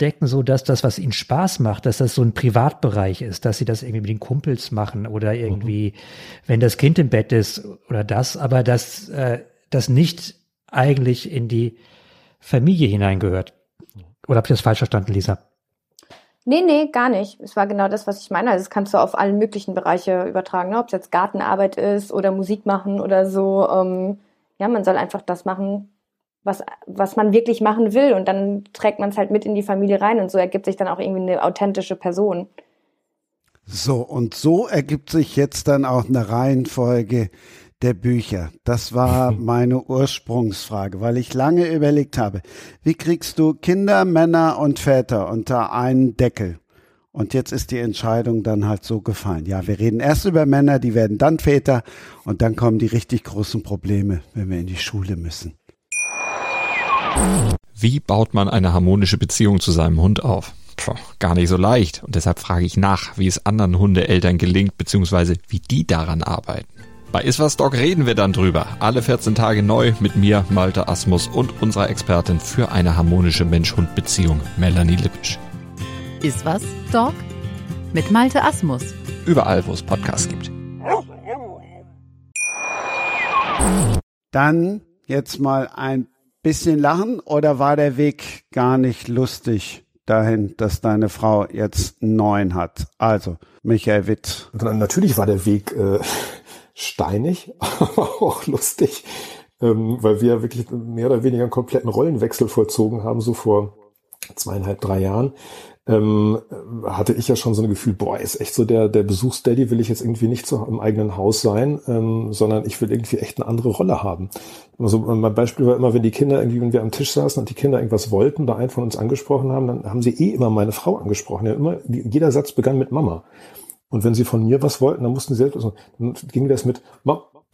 decken so, dass das, was ihnen Spaß macht, dass das so ein Privatbereich ist, dass sie das irgendwie mit den Kumpels machen oder irgendwie, mhm. wenn das Kind im Bett ist oder das, aber dass äh, das nicht eigentlich in die Familie hineingehört. Oder habe ich das falsch verstanden, Lisa? Nee, nee, gar nicht. Es war genau das, was ich meine. Also das kannst du auf allen möglichen Bereiche übertragen, ne? ob es jetzt Gartenarbeit ist oder Musik machen oder so. Ähm, ja, man soll einfach das machen, was, was man wirklich machen will und dann trägt man es halt mit in die Familie rein und so ergibt sich dann auch irgendwie eine authentische Person. So, und so ergibt sich jetzt dann auch eine Reihenfolge, der Bücher. Das war meine Ursprungsfrage, weil ich lange überlegt habe, wie kriegst du Kinder, Männer und Väter unter einen Deckel? Und jetzt ist die Entscheidung dann halt so gefallen. Ja, wir reden erst über Männer, die werden dann Väter und dann kommen die richtig großen Probleme, wenn wir in die Schule müssen. Wie baut man eine harmonische Beziehung zu seinem Hund auf? Puh, gar nicht so leicht. Und deshalb frage ich nach, wie es anderen Hundeeltern gelingt, beziehungsweise wie die daran arbeiten. Bei Iswas Dog reden wir dann drüber. Alle 14 Tage neu mit mir, Malte Asmus und unserer Expertin für eine harmonische Mensch-Hund-Beziehung, Melanie Lippisch. Iswas Dog mit Malte Asmus. Überall, wo es Podcasts gibt. Dann jetzt mal ein bisschen lachen oder war der Weg gar nicht lustig? dahin, dass deine Frau jetzt neuen hat. Also, Michael Witt. Natürlich war der Weg äh, steinig, aber auch lustig, ähm, weil wir wirklich mehr oder weniger einen kompletten Rollenwechsel vollzogen haben, so vor zweieinhalb, drei Jahren. Ähm, hatte ich ja schon so ein Gefühl, boah, ist echt so der, der Besuchsdaddy will ich jetzt irgendwie nicht so im eigenen Haus sein, ähm, sondern ich will irgendwie echt eine andere Rolle haben. Also mein Beispiel war immer, wenn die Kinder irgendwie, wenn wir am Tisch saßen und die Kinder irgendwas wollten, bei einem von uns angesprochen haben, dann haben sie eh immer meine Frau angesprochen. Ja, immer, jeder Satz begann mit Mama. Und wenn sie von mir was wollten, dann mussten sie selbst, also, dann ging das mit,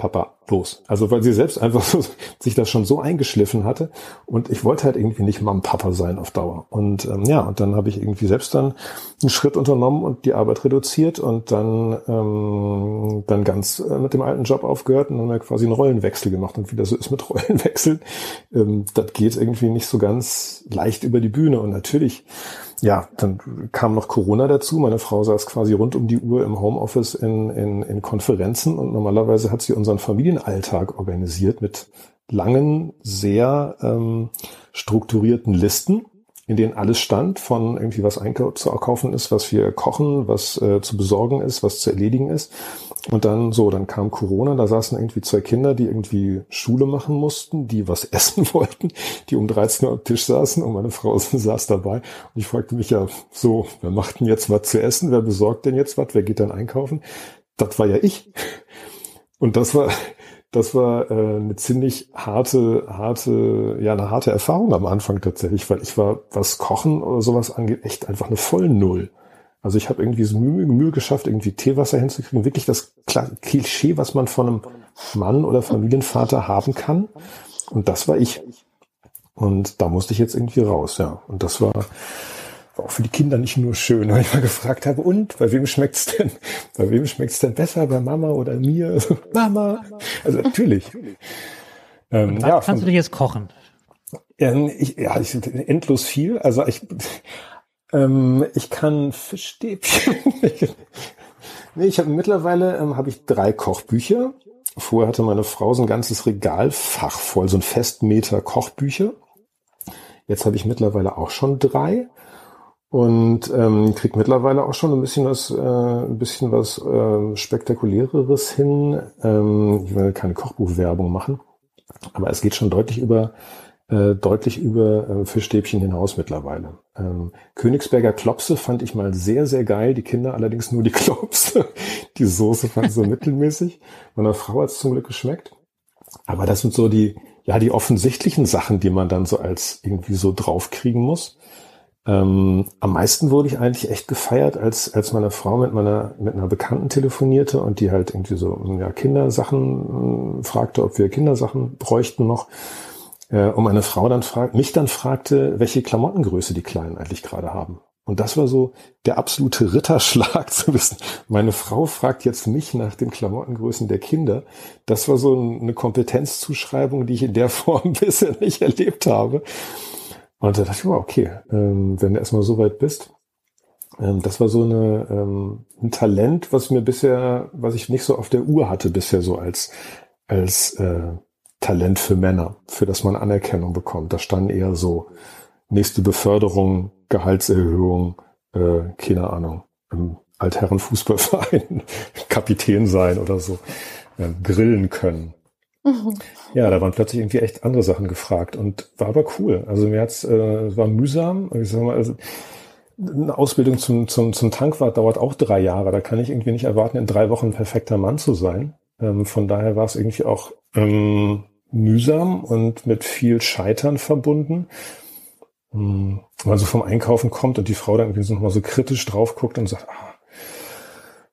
Papa, los. Also weil sie selbst einfach so, sich das schon so eingeschliffen hatte und ich wollte halt irgendwie nicht Mom Papa sein auf Dauer. Und ähm, ja, und dann habe ich irgendwie selbst dann einen Schritt unternommen und die Arbeit reduziert und dann ähm, dann ganz äh, mit dem alten Job aufgehört und dann quasi einen Rollenwechsel gemacht und wie das so ist mit Rollenwechseln, ähm, das geht irgendwie nicht so ganz leicht über die Bühne und natürlich ja, dann kam noch Corona dazu. Meine Frau saß quasi rund um die Uhr im Homeoffice in, in, in Konferenzen und normalerweise hat sie unseren Familienalltag organisiert mit langen, sehr ähm, strukturierten Listen in denen alles stand, von irgendwie was einkaufen ist, was wir kochen, was äh, zu besorgen ist, was zu erledigen ist. Und dann so, dann kam Corona, da saßen irgendwie zwei Kinder, die irgendwie Schule machen mussten, die was essen wollten, die um 13 Uhr am Tisch saßen und meine Frau saß dabei. Und ich fragte mich ja so, wer macht denn jetzt was zu essen? Wer besorgt denn jetzt was? Wer geht dann einkaufen? Das war ja ich. Und das war, das war äh, eine ziemlich harte, harte, ja, eine harte Erfahrung am Anfang tatsächlich, weil ich war, was Kochen oder sowas angeht, echt einfach eine Vollnull. Also ich habe irgendwie so Mühe, Mühe geschafft, irgendwie Teewasser hinzukriegen. Wirklich das Klischee, was man von einem Mann oder Familienvater haben kann. Und das war ich. Und da musste ich jetzt irgendwie raus, ja. Und das war, war auch für die Kinder nicht nur schön, weil ich mal gefragt habe, und bei wem schmeckt's denn? Bei wem schmeckt's denn besser? Bei Mama oder mir? Mama. Also natürlich. Ähm, ja, kannst du dich jetzt kochen? Ähm, ich, ja, ich, endlos viel. Also ich, ähm, ich kann Fischstäbchen. nee, ich habe mittlerweile ähm, habe ich drei Kochbücher. Vorher hatte meine Frau so ein ganzes Regalfach voll, so ein Festmeter Kochbücher. Jetzt habe ich mittlerweile auch schon drei und ähm, kriegt mittlerweile auch schon ein bisschen was, äh, ein bisschen was äh, spektakuläreres hin. Ähm, ich will keine Kochbuchwerbung machen, aber es geht schon deutlich über äh, deutlich über äh, Fischstäbchen hinaus mittlerweile. Ähm, Königsberger Klopse fand ich mal sehr, sehr geil. Die Kinder allerdings nur die Klopse. die Soße fand ich so mittelmäßig. Meiner Frau hat es zum Glück geschmeckt. Aber das sind so die, ja, die offensichtlichen Sachen, die man dann so als irgendwie so draufkriegen muss. Ähm, am meisten wurde ich eigentlich echt gefeiert, als, als meine Frau mit meiner, mit einer Bekannten telefonierte und die halt irgendwie so, ja, Kindersachen äh, fragte, ob wir Kindersachen bräuchten noch. Äh, und meine Frau dann fragt, mich dann fragte, welche Klamottengröße die Kleinen eigentlich gerade haben. Und das war so der absolute Ritterschlag zu wissen. Meine Frau fragt jetzt mich nach den Klamottengrößen der Kinder. Das war so eine Kompetenzzuschreibung, die ich in der Form bisher nicht erlebt habe. Und da dachte ich, wow, okay, ähm, wenn du erstmal so weit bist. Ähm, das war so eine, ähm, ein Talent, was mir bisher, was ich nicht so auf der Uhr hatte bisher so als, als äh, Talent für Männer, für das man Anerkennung bekommt. Da standen eher so nächste Beförderung, Gehaltserhöhung, äh, keine Ahnung, im Altherrenfußballverein Kapitän sein oder so, äh, grillen können. Mhm. Ja, da waren plötzlich irgendwie echt andere Sachen gefragt und war aber cool. Also mir hat's, äh, war mühsam. Ich sag mal, also, eine Ausbildung zum, zum, zum Tankwart dauert auch drei Jahre. Da kann ich irgendwie nicht erwarten, in drei Wochen ein perfekter Mann zu sein. Ähm, von daher war es irgendwie auch ähm, mühsam und mit viel Scheitern verbunden. Ähm, wenn man so vom Einkaufen kommt und die Frau dann irgendwie so nochmal so kritisch drauf guckt und sagt, ah,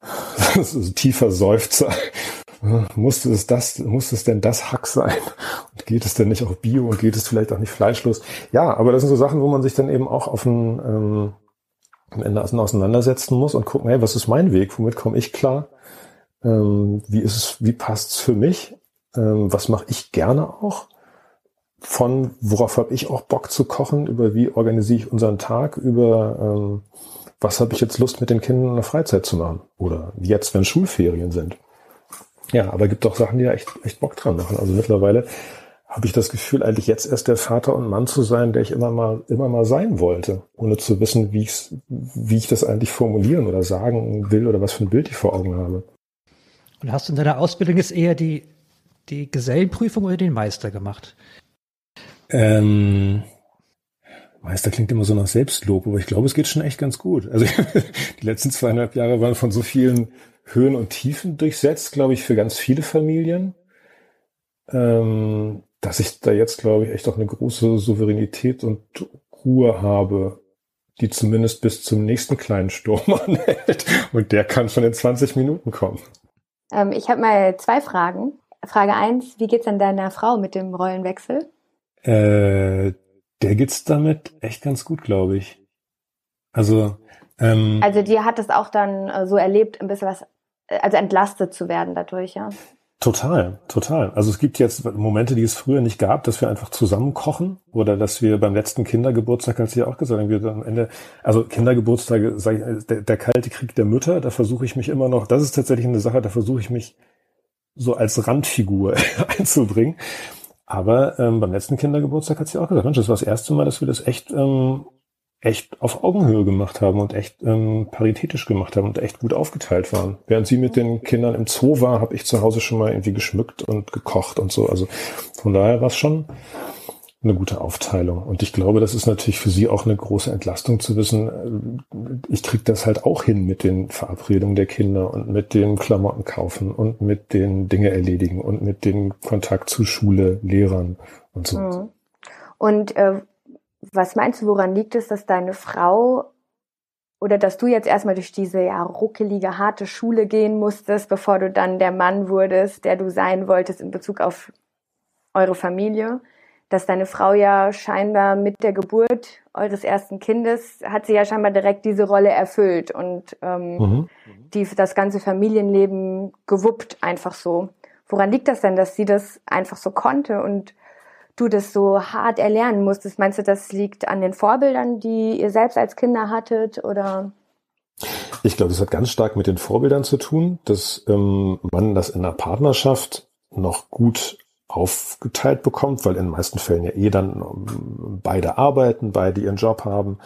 das ist ein tiefer Seufzer musste es das, muss es denn das Hack sein? Und geht es denn nicht auch Bio und geht es vielleicht auch nicht fleischlos? Ja, aber das sind so Sachen, wo man sich dann eben auch auf ein, ähm, am Ende auseinandersetzen muss und gucken, hey, was ist mein Weg? Womit komme ich klar? Ähm, wie ist es, wie passt es für mich? Ähm, was mache ich gerne auch? Von worauf habe ich auch Bock zu kochen? Über wie organisiere ich unseren Tag? Über ähm, was habe ich jetzt Lust mit den Kindern in der Freizeit zu machen? Oder jetzt, wenn Schulferien sind. Ja, aber gibt auch Sachen, die da echt, echt Bock dran machen. Also mittlerweile habe ich das Gefühl, eigentlich jetzt erst der Vater und Mann zu sein, der ich immer mal, immer mal sein wollte, ohne zu wissen, wie, ich's, wie ich das eigentlich formulieren oder sagen will oder was für ein Bild ich vor Augen habe. Und hast du in deiner Ausbildung jetzt eher die, die Gesellenprüfung oder den Meister gemacht? Ähm, Meister klingt immer so nach Selbstlob, aber ich glaube, es geht schon echt ganz gut. Also die letzten zweieinhalb Jahre waren von so vielen Höhen und Tiefen durchsetzt, glaube ich, für ganz viele Familien, ähm, dass ich da jetzt, glaube ich, echt auch eine große Souveränität und Ruhe habe, die zumindest bis zum nächsten kleinen Sturm anhält. Und der kann schon in 20 Minuten kommen. Ähm, ich habe mal zwei Fragen. Frage eins: Wie geht's denn deiner Frau mit dem Rollenwechsel? Äh, der geht's damit echt ganz gut, glaube ich. Also, ähm, Also die hat es auch dann äh, so erlebt, ein bisschen was, äh, also entlastet zu werden dadurch, ja. Total, total. Also es gibt jetzt Momente, die es früher nicht gab, dass wir einfach zusammen kochen oder dass wir beim letzten Kindergeburtstag, als sie auch gesagt haben, wir am Ende, also Kindergeburtstage, sag ich, der, der kalte Krieg der Mütter, da versuche ich mich immer noch, das ist tatsächlich eine Sache, da versuche ich mich so als Randfigur einzubringen. Aber ähm, beim letzten Kindergeburtstag hat sie auch gesagt, Mensch, das war das erste Mal, dass wir das echt ähm, echt auf Augenhöhe gemacht haben und echt ähm, paritätisch gemacht haben und echt gut aufgeteilt waren. Während sie mit den Kindern im Zoo war, habe ich zu Hause schon mal irgendwie geschmückt und gekocht und so. Also von daher war es schon eine gute Aufteilung. Und ich glaube, das ist natürlich für sie auch eine große Entlastung zu wissen, ich krieg das halt auch hin mit den Verabredungen der Kinder und mit den Klamotten kaufen und mit den Dinge erledigen und mit dem Kontakt zu Schule, Lehrern und so. Mhm. Und äh, was meinst du, woran liegt es, dass deine Frau oder dass du jetzt erstmal durch diese ja ruckelige, harte Schule gehen musstest, bevor du dann der Mann wurdest, der du sein wolltest in Bezug auf eure Familie? Dass deine Frau ja scheinbar mit der Geburt eures ersten Kindes hat sie ja scheinbar direkt diese Rolle erfüllt und ähm, Mhm. die das ganze Familienleben gewuppt einfach so. Woran liegt das denn, dass sie das einfach so konnte und du das so hart erlernen musstest? Meinst du, das liegt an den Vorbildern, die ihr selbst als Kinder hattet oder? Ich glaube, das hat ganz stark mit den Vorbildern zu tun, dass ähm, man das in einer Partnerschaft noch gut aufgeteilt bekommt, weil in den meisten Fällen ja eh dann ähm, beide arbeiten, beide ihren Job haben.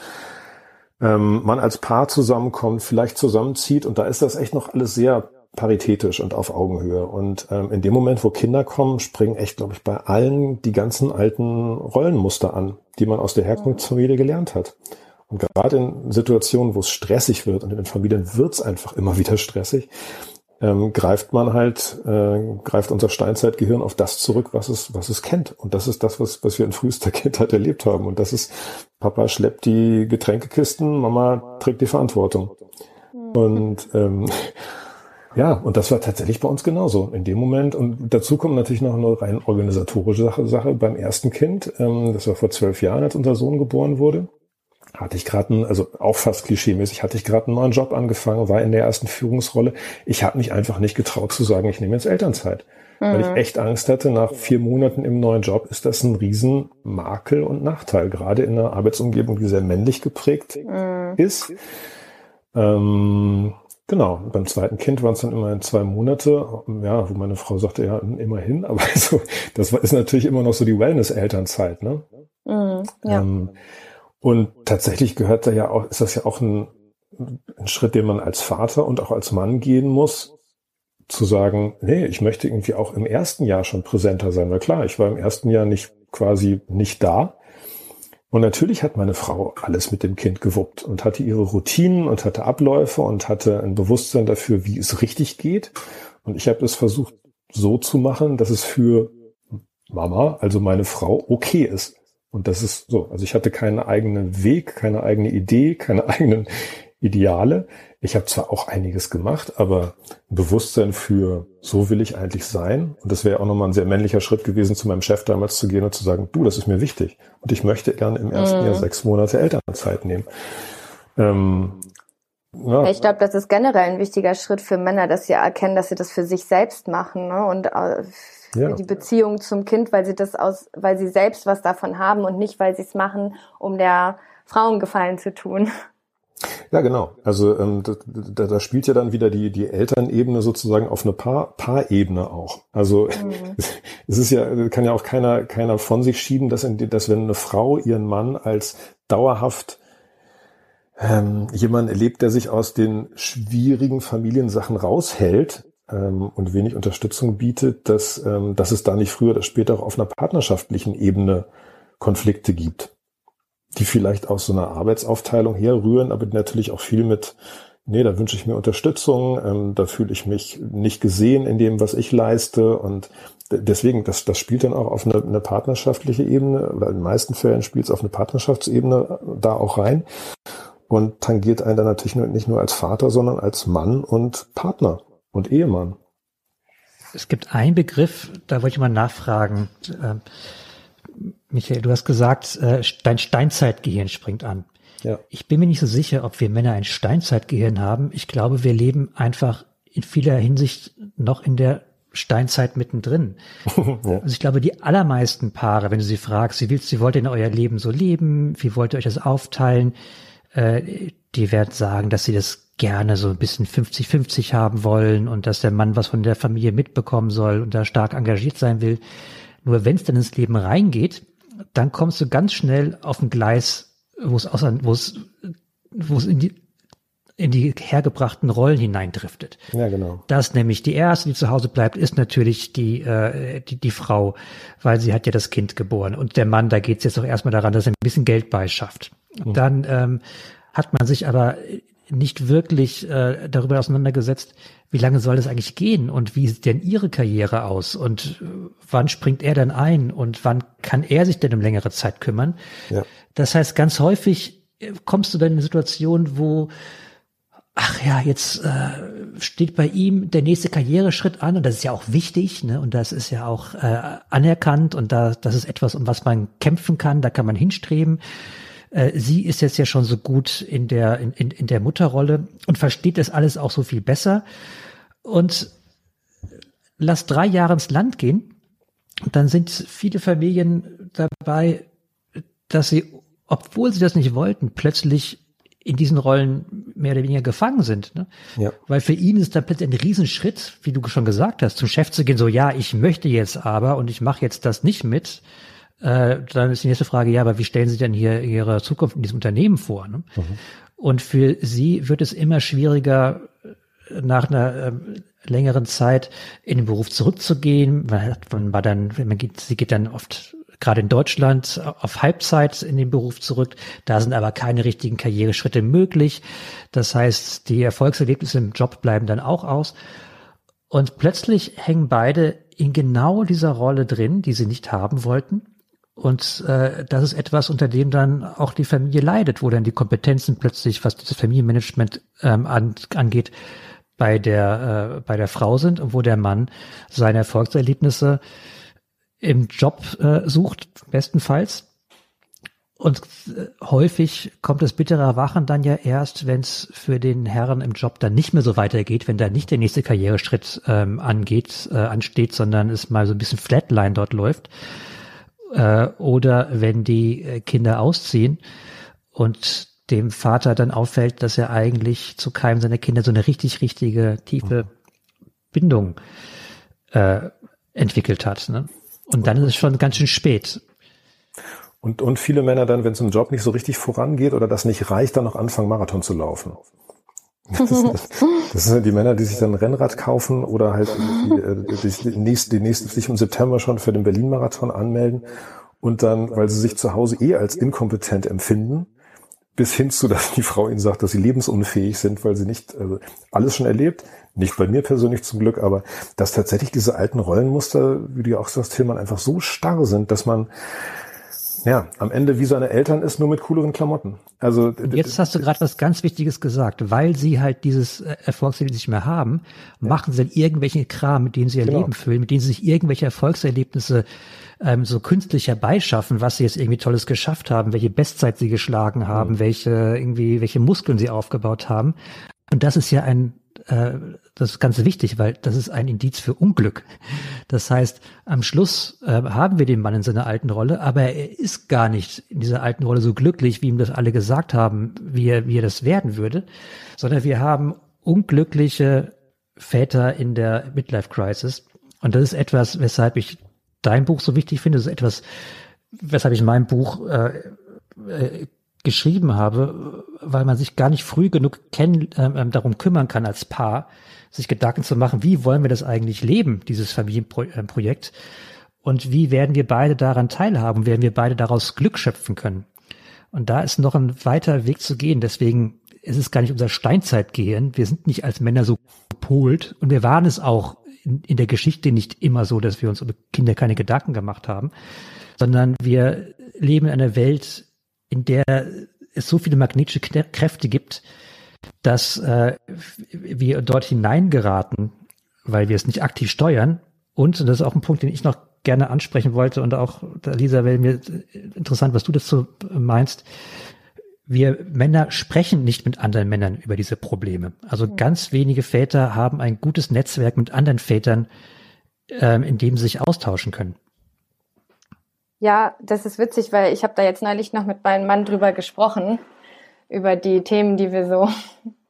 Ähm, man als Paar zusammenkommt, vielleicht zusammenzieht und da ist das echt noch alles sehr paritätisch und auf Augenhöhe. Und ähm, in dem Moment, wo Kinder kommen, springen echt, glaube ich, bei allen die ganzen alten Rollenmuster an, die man aus der Herkunftsfamilie gelernt hat. Und gerade in Situationen, wo es stressig wird und in den Familien wird es einfach immer wieder stressig, ähm, greift man halt, äh, greift unser Steinzeitgehirn auf das zurück, was es, was es kennt. Und das ist das, was, was wir in frühester Kindheit erlebt haben. Und das ist, Papa schleppt die Getränkekisten, Mama trägt die Verantwortung. Und ähm, ja, und das war tatsächlich bei uns genauso in dem Moment. Und dazu kommt natürlich noch eine rein organisatorische Sache, Sache beim ersten Kind. Ähm, das war vor zwölf Jahren, als unser Sohn geboren wurde. Hatte ich gerade, also auch fast klischeemäßig, hatte ich gerade einen neuen Job angefangen, war in der ersten Führungsrolle. Ich habe mich einfach nicht getraut zu sagen, ich nehme jetzt Elternzeit. Weil ich echt Angst hatte, nach vier Monaten im neuen Job ist das ein Riesenmakel und Nachteil, gerade in einer Arbeitsumgebung, die sehr männlich geprägt ist. Ähm, Genau, beim zweiten Kind waren es dann immerhin zwei Monate, ja, wo meine Frau sagte, ja, immerhin, aber so, das ist natürlich immer noch so die Wellness-Elternzeit, ne? Mhm, ja. Ähm, und tatsächlich gehört da ja auch, ist das ja auch ein, ein Schritt, den man als Vater und auch als Mann gehen muss, zu sagen, nee, ich möchte irgendwie auch im ersten Jahr schon präsenter sein. Weil klar, ich war im ersten Jahr nicht quasi nicht da. Und natürlich hat meine Frau alles mit dem Kind gewuppt und hatte ihre Routinen und hatte Abläufe und hatte ein Bewusstsein dafür, wie es richtig geht. Und ich habe es versucht so zu machen, dass es für Mama, also meine Frau, okay ist. Und das ist so. Also ich hatte keinen eigenen Weg, keine eigene Idee, keine eigenen Ideale. Ich habe zwar auch einiges gemacht, aber ein Bewusstsein für, so will ich eigentlich sein. Und das wäre auch nochmal ein sehr männlicher Schritt gewesen, zu meinem Chef damals zu gehen und zu sagen, du, das ist mir wichtig. Und ich möchte gerne im ersten Mhm. Jahr sechs Monate Elternzeit nehmen. Ähm, ja, Ich glaube, das ist generell ein wichtiger Schritt für Männer, dass sie erkennen, dass sie das für sich selbst machen ne? und für Ja. die Beziehung zum Kind, weil sie das aus, weil sie selbst was davon haben und nicht, weil sie es machen, um der Frauengefallen zu tun. Ja, genau. Also ähm, da, da, spielt ja dann wieder die, die Elternebene sozusagen auf eine Paar, Paarebene auch. Also es ist ja, kann ja auch keiner, keiner von sich schieben, dass, in, dass wenn eine Frau ihren Mann als dauerhaft ähm, jemand erlebt, der sich aus den schwierigen Familiensachen raushält ähm, und wenig Unterstützung bietet, dass, ähm, dass es da nicht früher oder später auch auf einer partnerschaftlichen Ebene Konflikte gibt die vielleicht aus so einer Arbeitsaufteilung herrühren, aber natürlich auch viel mit, nee, da wünsche ich mir Unterstützung, ähm, da fühle ich mich nicht gesehen in dem, was ich leiste. Und deswegen, das, das spielt dann auch auf eine, eine partnerschaftliche Ebene oder in den meisten Fällen spielt es auf eine Partnerschaftsebene da auch rein. Und tangiert einen dann natürlich nicht nur als Vater, sondern als Mann und Partner und Ehemann. Es gibt einen Begriff, da wollte ich mal nachfragen. Ähm, Michael, du hast gesagt, äh, dein Steinzeitgehirn springt an. Ja. Ich bin mir nicht so sicher, ob wir Männer ein Steinzeitgehirn haben. Ich glaube, wir leben einfach in vieler Hinsicht noch in der Steinzeit mittendrin. ja. Also ich glaube, die allermeisten Paare, wenn du sie fragst, wie, willst, wie wollt ihr in euer Leben so leben? Wie wollt ihr euch das aufteilen? Äh, die werden sagen, dass sie das gerne so ein bisschen 50-50 haben wollen und dass der Mann was von der Familie mitbekommen soll und da stark engagiert sein will. Nur wenn es dann ins Leben reingeht, dann kommst du ganz schnell auf ein Gleis, wo es außer, wo es, wo es in die, in die hergebrachten Rollen hineindriftet. Ja, genau. Das nämlich die erste, die zu Hause bleibt, ist natürlich die, äh, die, die Frau, weil sie hat ja das Kind geboren. Und der Mann, da geht es jetzt auch erstmal daran, dass er ein bisschen Geld beischafft. Mhm. Dann ähm, hat man sich aber nicht wirklich äh, darüber auseinandergesetzt, wie lange soll das eigentlich gehen und wie sieht denn ihre Karriere aus und äh, wann springt er denn ein und wann kann er sich denn um längere Zeit kümmern. Ja. Das heißt, ganz häufig äh, kommst du dann in eine Situation, wo ach ja, jetzt äh, steht bei ihm der nächste Karriereschritt an und das ist ja auch wichtig, ne? Und das ist ja auch äh, anerkannt und da das ist etwas, um was man kämpfen kann, da kann man hinstreben. Äh, sie ist jetzt ja schon so gut in der, in, in, in der Mutterrolle und versteht das alles auch so viel besser. Und lass drei Jahre ins Land gehen, dann sind viele Familien dabei, dass sie, obwohl sie das nicht wollten, plötzlich in diesen Rollen mehr oder weniger gefangen sind. Ne? Ja. Weil für ihn ist da plötzlich ein Riesenschritt, wie du schon gesagt hast, zum Chef zu gehen, so ja, ich möchte jetzt aber und ich mache jetzt das nicht mit. Äh, dann ist die nächste Frage, ja, aber wie stellen Sie denn hier Ihre Zukunft in diesem Unternehmen vor? Ne? Mhm. Und für sie wird es immer schwieriger, nach einer äh, längeren Zeit in den Beruf zurückzugehen. Man, hat, man war dann, man geht, sie geht dann oft gerade in Deutschland auf Halbzeit in den Beruf zurück. Da sind aber keine richtigen Karriereschritte möglich. Das heißt, die Erfolgserlebnisse im Job bleiben dann auch aus. Und plötzlich hängen beide in genau dieser Rolle drin, die sie nicht haben wollten. Und äh, das ist etwas, unter dem dann auch die Familie leidet, wo dann die Kompetenzen plötzlich, was das Familienmanagement ähm, an, angeht, bei der, äh, bei der Frau sind und wo der Mann seine Erfolgserlebnisse im Job äh, sucht, bestenfalls. Und äh, häufig kommt das bittere Erwachen dann ja erst, wenn es für den Herrn im Job dann nicht mehr so weitergeht, wenn da nicht der nächste Karriereschritt ähm, angeht, äh, ansteht, sondern es mal so ein bisschen Flatline dort läuft äh, oder wenn die äh, Kinder ausziehen und dem Vater dann auffällt, dass er eigentlich zu keinem seiner Kinder so eine richtig, richtige, tiefe Bindung äh, entwickelt hat. Ne? Und dann ist es schon ganz schön spät. Und, und viele Männer dann, wenn es im Job nicht so richtig vorangeht oder das nicht reicht, dann noch anfangen, Marathon zu laufen. Das, das, das sind die Männer, die sich dann ein Rennrad kaufen oder halt die, äh, die, die, nächsten, die nächsten sich im September schon für den Berlin-Marathon anmelden und dann, weil sie sich zu Hause eh als inkompetent empfinden, bis hin zu, dass die Frau ihnen sagt, dass sie lebensunfähig sind, weil sie nicht also alles schon erlebt, nicht bei mir persönlich zum Glück, aber dass tatsächlich diese alten Rollenmuster, wie du ja auch sagst, Tillmann, einfach so starr sind, dass man ja, am Ende wie seine Eltern ist, nur mit cooleren Klamotten. Also jetzt hast du gerade was ganz Wichtiges gesagt, weil sie halt dieses äh, Erfolgserlebnis nicht mehr haben, ja. machen sie dann irgendwelche Kram, mit denen sie ihr genau. Leben füllen, mit denen sie sich irgendwelche Erfolgserlebnisse ähm, so künstlich herbeischaffen, was sie jetzt irgendwie Tolles geschafft haben, welche Bestzeit sie geschlagen haben, mhm. welche irgendwie welche Muskeln sie aufgebaut haben. Und das ist ja ein äh, das ist ganz wichtig, weil das ist ein Indiz für Unglück. Das heißt, am Schluss äh, haben wir den Mann in seiner alten Rolle, aber er ist gar nicht in dieser alten Rolle so glücklich, wie ihm das alle gesagt haben, wie er, wie er das werden würde, sondern wir haben unglückliche Väter in der Midlife Crisis. Und das ist etwas, weshalb ich dein Buch so wichtig finde. Das ist etwas, weshalb ich in meinem Buch äh, äh, geschrieben habe, weil man sich gar nicht früh genug kenn, äh, darum kümmern kann als Paar, sich Gedanken zu machen, wie wollen wir das eigentlich leben, dieses Familienprojekt, und wie werden wir beide daran teilhaben, werden wir beide daraus Glück schöpfen können. Und da ist noch ein weiter Weg zu gehen. Deswegen ist es gar nicht unser Steinzeitgehirn. Wir sind nicht als Männer so gepolt und wir waren es auch in, in der Geschichte nicht immer so, dass wir uns über Kinder keine Gedanken gemacht haben, sondern wir leben in einer Welt, in der es so viele magnetische Kräfte gibt, dass äh, wir dort hineingeraten weil wir es nicht aktiv steuern. Und, und das ist auch ein Punkt, den ich noch gerne ansprechen wollte und auch, Lisa, wäre mir interessant, was du dazu meinst. Wir Männer sprechen nicht mit anderen Männern über diese Probleme. Also mhm. ganz wenige Väter haben ein gutes Netzwerk mit anderen Vätern, ähm, in dem sie sich austauschen können. Ja, das ist witzig, weil ich habe da jetzt neulich noch mit meinem Mann drüber gesprochen, über die Themen, die wir so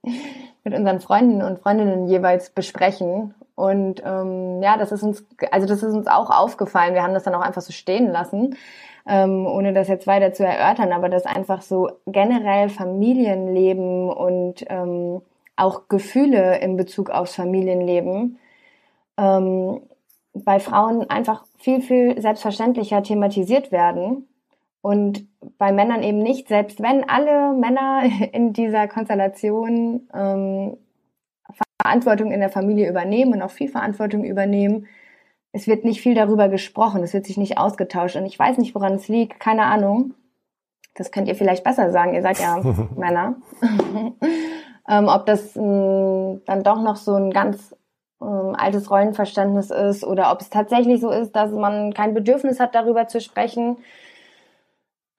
mit unseren Freunden und Freundinnen jeweils besprechen. Und ähm, ja, das ist uns, also das ist uns auch aufgefallen. Wir haben das dann auch einfach so stehen lassen, ähm, ohne das jetzt weiter zu erörtern, aber dass einfach so generell Familienleben und ähm, auch Gefühle in Bezug aufs Familienleben ähm, bei Frauen einfach viel, viel selbstverständlicher thematisiert werden und bei Männern eben nicht, selbst wenn alle Männer in dieser Konstellation ähm, Verantwortung in der Familie übernehmen und auch viel Verantwortung übernehmen, es wird nicht viel darüber gesprochen, es wird sich nicht ausgetauscht und ich weiß nicht, woran es liegt, keine Ahnung. Das könnt ihr vielleicht besser sagen, ihr seid ja Männer. ähm, ob das mh, dann doch noch so ein ganz ähm, altes Rollenverständnis ist oder ob es tatsächlich so ist, dass man kein Bedürfnis hat, darüber zu sprechen.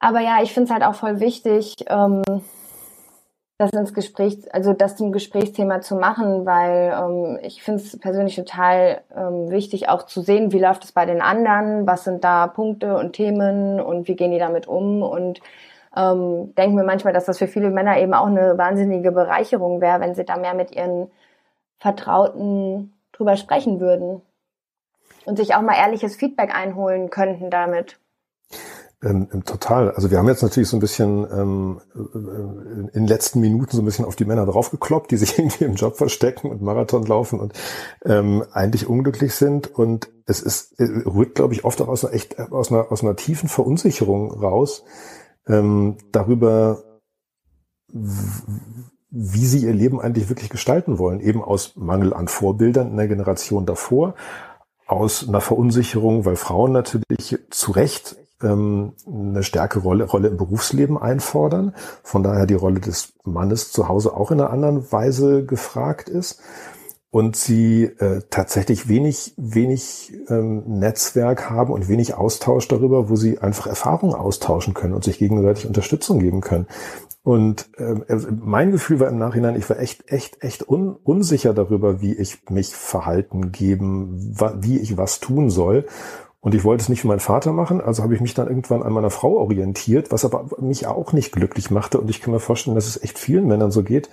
Aber ja, ich finde es halt auch voll wichtig, ähm, das ins Gespräch, also das zum Gesprächsthema zu machen, weil ähm, ich finde es persönlich total ähm, wichtig, auch zu sehen, wie läuft es bei den anderen, was sind da Punkte und Themen und wie gehen die damit um und ähm, denken wir manchmal, dass das für viele Männer eben auch eine wahnsinnige Bereicherung wäre, wenn sie da mehr mit ihren Vertrauten drüber sprechen würden und sich auch mal ehrliches Feedback einholen könnten damit. Ähm, total. Also wir haben jetzt natürlich so ein bisschen ähm, äh, in letzten Minuten so ein bisschen auf die Männer draufgekloppt, die sich irgendwie im Job verstecken und Marathon laufen und ähm, eigentlich unglücklich sind. Und es ist es rührt, glaube ich, oft auch aus einer echt aus einer aus einer tiefen Verunsicherung raus ähm, darüber, wie sie ihr Leben eigentlich wirklich gestalten wollen. Eben aus Mangel an Vorbildern in der Generation davor, aus einer Verunsicherung, weil Frauen natürlich zu Recht ähm, eine stärkere Rolle, Rolle im Berufsleben einfordern. Von daher die Rolle des Mannes zu Hause auch in einer anderen Weise gefragt ist und sie äh, tatsächlich wenig, wenig ähm, Netzwerk haben und wenig Austausch darüber, wo sie einfach Erfahrungen austauschen können und sich gegenseitig Unterstützung geben können. Und äh, mein Gefühl war im Nachhinein, ich war echt, echt, echt un, unsicher darüber, wie ich mich verhalten geben, wie ich was tun soll. Und ich wollte es nicht für meinen Vater machen, also habe ich mich dann irgendwann an meiner Frau orientiert, was aber mich auch nicht glücklich machte. Und ich kann mir vorstellen, dass es echt vielen Männern so geht,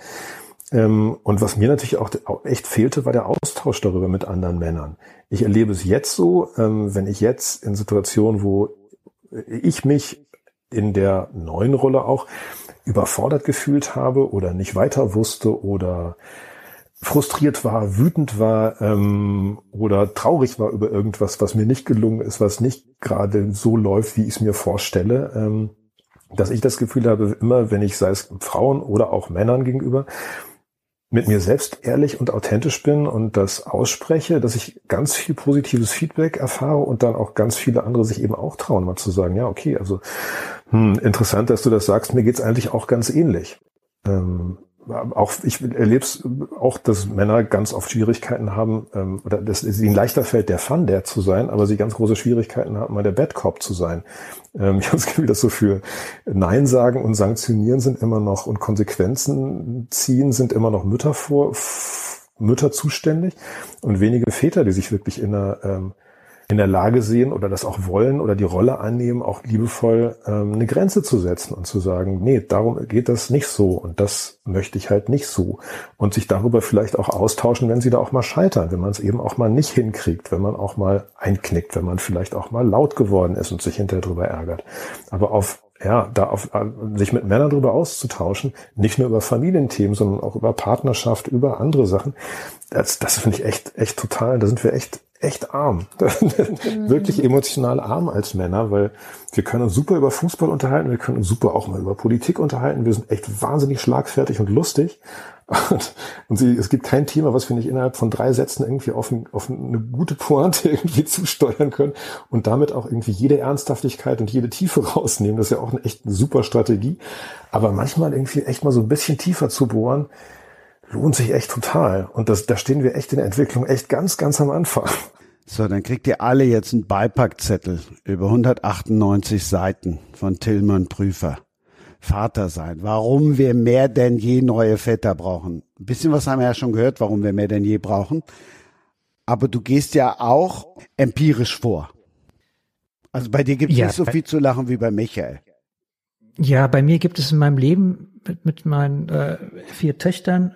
ähm, und was mir natürlich auch echt fehlte, war der Austausch darüber mit anderen Männern. Ich erlebe es jetzt so, ähm, wenn ich jetzt in Situationen, wo ich mich in der neuen Rolle auch überfordert gefühlt habe oder nicht weiter wusste oder frustriert war, wütend war ähm, oder traurig war über irgendwas, was mir nicht gelungen ist, was nicht gerade so läuft, wie ich es mir vorstelle, ähm, dass ich das Gefühl habe, immer wenn ich, sei es Frauen oder auch Männern gegenüber, mit mir selbst ehrlich und authentisch bin und das ausspreche, dass ich ganz viel positives Feedback erfahre und dann auch ganz viele andere sich eben auch trauen, mal zu sagen, ja, okay, also hm, interessant, dass du das sagst, mir geht's eigentlich auch ganz ähnlich. Ähm, auch ich erlebe es auch, dass Männer ganz oft Schwierigkeiten haben, ähm, oder dass es ihnen leichter fällt, der Fun der zu sein, aber sie ganz große Schwierigkeiten haben, mal der Bad Cop zu sein. Ähm, ich habe das Gefühl, dass so für Nein sagen und sanktionieren sind immer noch und Konsequenzen ziehen sind immer noch Mütter vor, Mütter zuständig und wenige Väter, die sich wirklich in einer ähm, in der Lage sehen oder das auch wollen oder die Rolle annehmen, auch liebevoll ähm, eine Grenze zu setzen und zu sagen, nee, darum geht das nicht so und das möchte ich halt nicht so. Und sich darüber vielleicht auch austauschen, wenn sie da auch mal scheitern, wenn man es eben auch mal nicht hinkriegt, wenn man auch mal einknickt, wenn man vielleicht auch mal laut geworden ist und sich hinterher drüber ärgert. Aber auf ja, da auf, äh, sich mit Männern darüber auszutauschen, nicht nur über Familienthemen, sondern auch über Partnerschaft, über andere Sachen, das, das finde ich echt, echt total, da sind wir echt echt arm. Mhm. Wirklich emotional arm als Männer, weil wir können uns super über Fußball unterhalten, wir können uns super auch mal über Politik unterhalten, wir sind echt wahnsinnig schlagfertig und lustig. Und, und sie, es gibt kein Thema, was wir nicht innerhalb von drei Sätzen irgendwie auf, ein, auf eine gute Pointe irgendwie zusteuern können und damit auch irgendwie jede Ernsthaftigkeit und jede Tiefe rausnehmen. Das ist ja auch eine echt super Strategie. Aber manchmal irgendwie echt mal so ein bisschen tiefer zu bohren, lohnt sich echt total. Und das, da stehen wir echt in der Entwicklung echt ganz, ganz am Anfang. So, dann kriegt ihr alle jetzt einen Beipackzettel über 198 Seiten von Tillmann Prüfer. Vater sein. Warum wir mehr denn je neue Väter brauchen. Ein bisschen was haben wir ja schon gehört, warum wir mehr denn je brauchen. Aber du gehst ja auch empirisch vor. Also bei dir gibt es ja, nicht so viel zu lachen wie bei Michael. Ja, bei mir gibt es in meinem Leben mit, mit meinen äh, vier Töchtern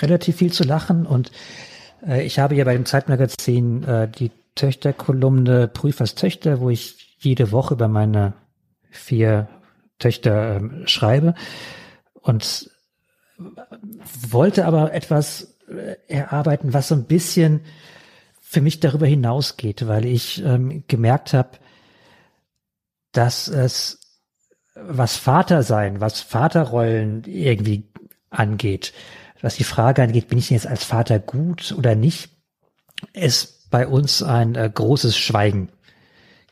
relativ viel zu lachen und äh, ich habe ja bei dem Zeitmagazin äh, die Töchterkolumne Prüfers Töchter, wo ich jede Woche über meine vier Töchter äh, schreibe und wollte aber etwas äh, erarbeiten, was so ein bisschen für mich darüber hinausgeht, weil ich ähm, gemerkt habe, dass es was Vater sein, was Vaterrollen irgendwie angeht, was die Frage angeht, bin ich jetzt als Vater gut oder nicht, es bei uns ein äh, großes Schweigen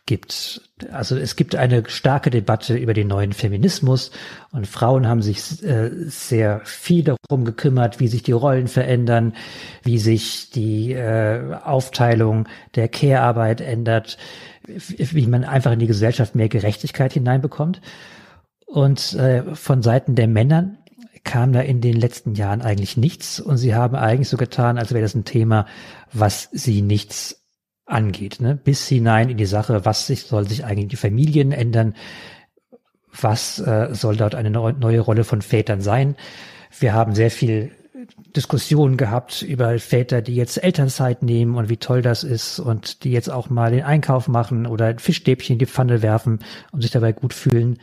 gibt. Also es gibt eine starke Debatte über den neuen Feminismus und Frauen haben sich äh, sehr viel darum gekümmert, wie sich die Rollen verändern, wie sich die äh, Aufteilung der Care-Arbeit ändert, wie man einfach in die Gesellschaft mehr Gerechtigkeit hineinbekommt. Und äh, von Seiten der Männer kam da in den letzten Jahren eigentlich nichts und sie haben eigentlich so getan, als wäre das ein Thema, was sie nichts angeht, ne? bis hinein in die Sache, was sich, soll sich eigentlich die Familien ändern, was äh, soll dort eine neue Rolle von Vätern sein. Wir haben sehr viel Diskussionen gehabt über Väter, die jetzt Elternzeit nehmen und wie toll das ist und die jetzt auch mal den Einkauf machen oder ein Fischstäbchen in die Pfanne werfen und sich dabei gut fühlen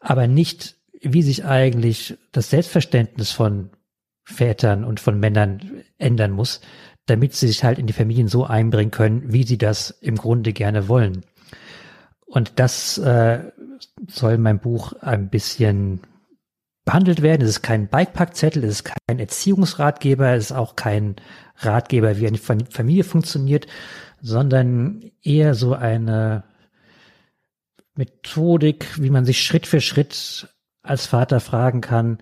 aber nicht, wie sich eigentlich das Selbstverständnis von Vätern und von Männern ändern muss, damit sie sich halt in die Familien so einbringen können, wie sie das im Grunde gerne wollen. Und das äh, soll mein Buch ein bisschen behandelt werden. Es ist kein Bikepackzettel, es ist kein Erziehungsratgeber, es ist auch kein Ratgeber, wie eine Familie funktioniert, sondern eher so eine Methodik, wie man sich Schritt für Schritt als Vater fragen kann,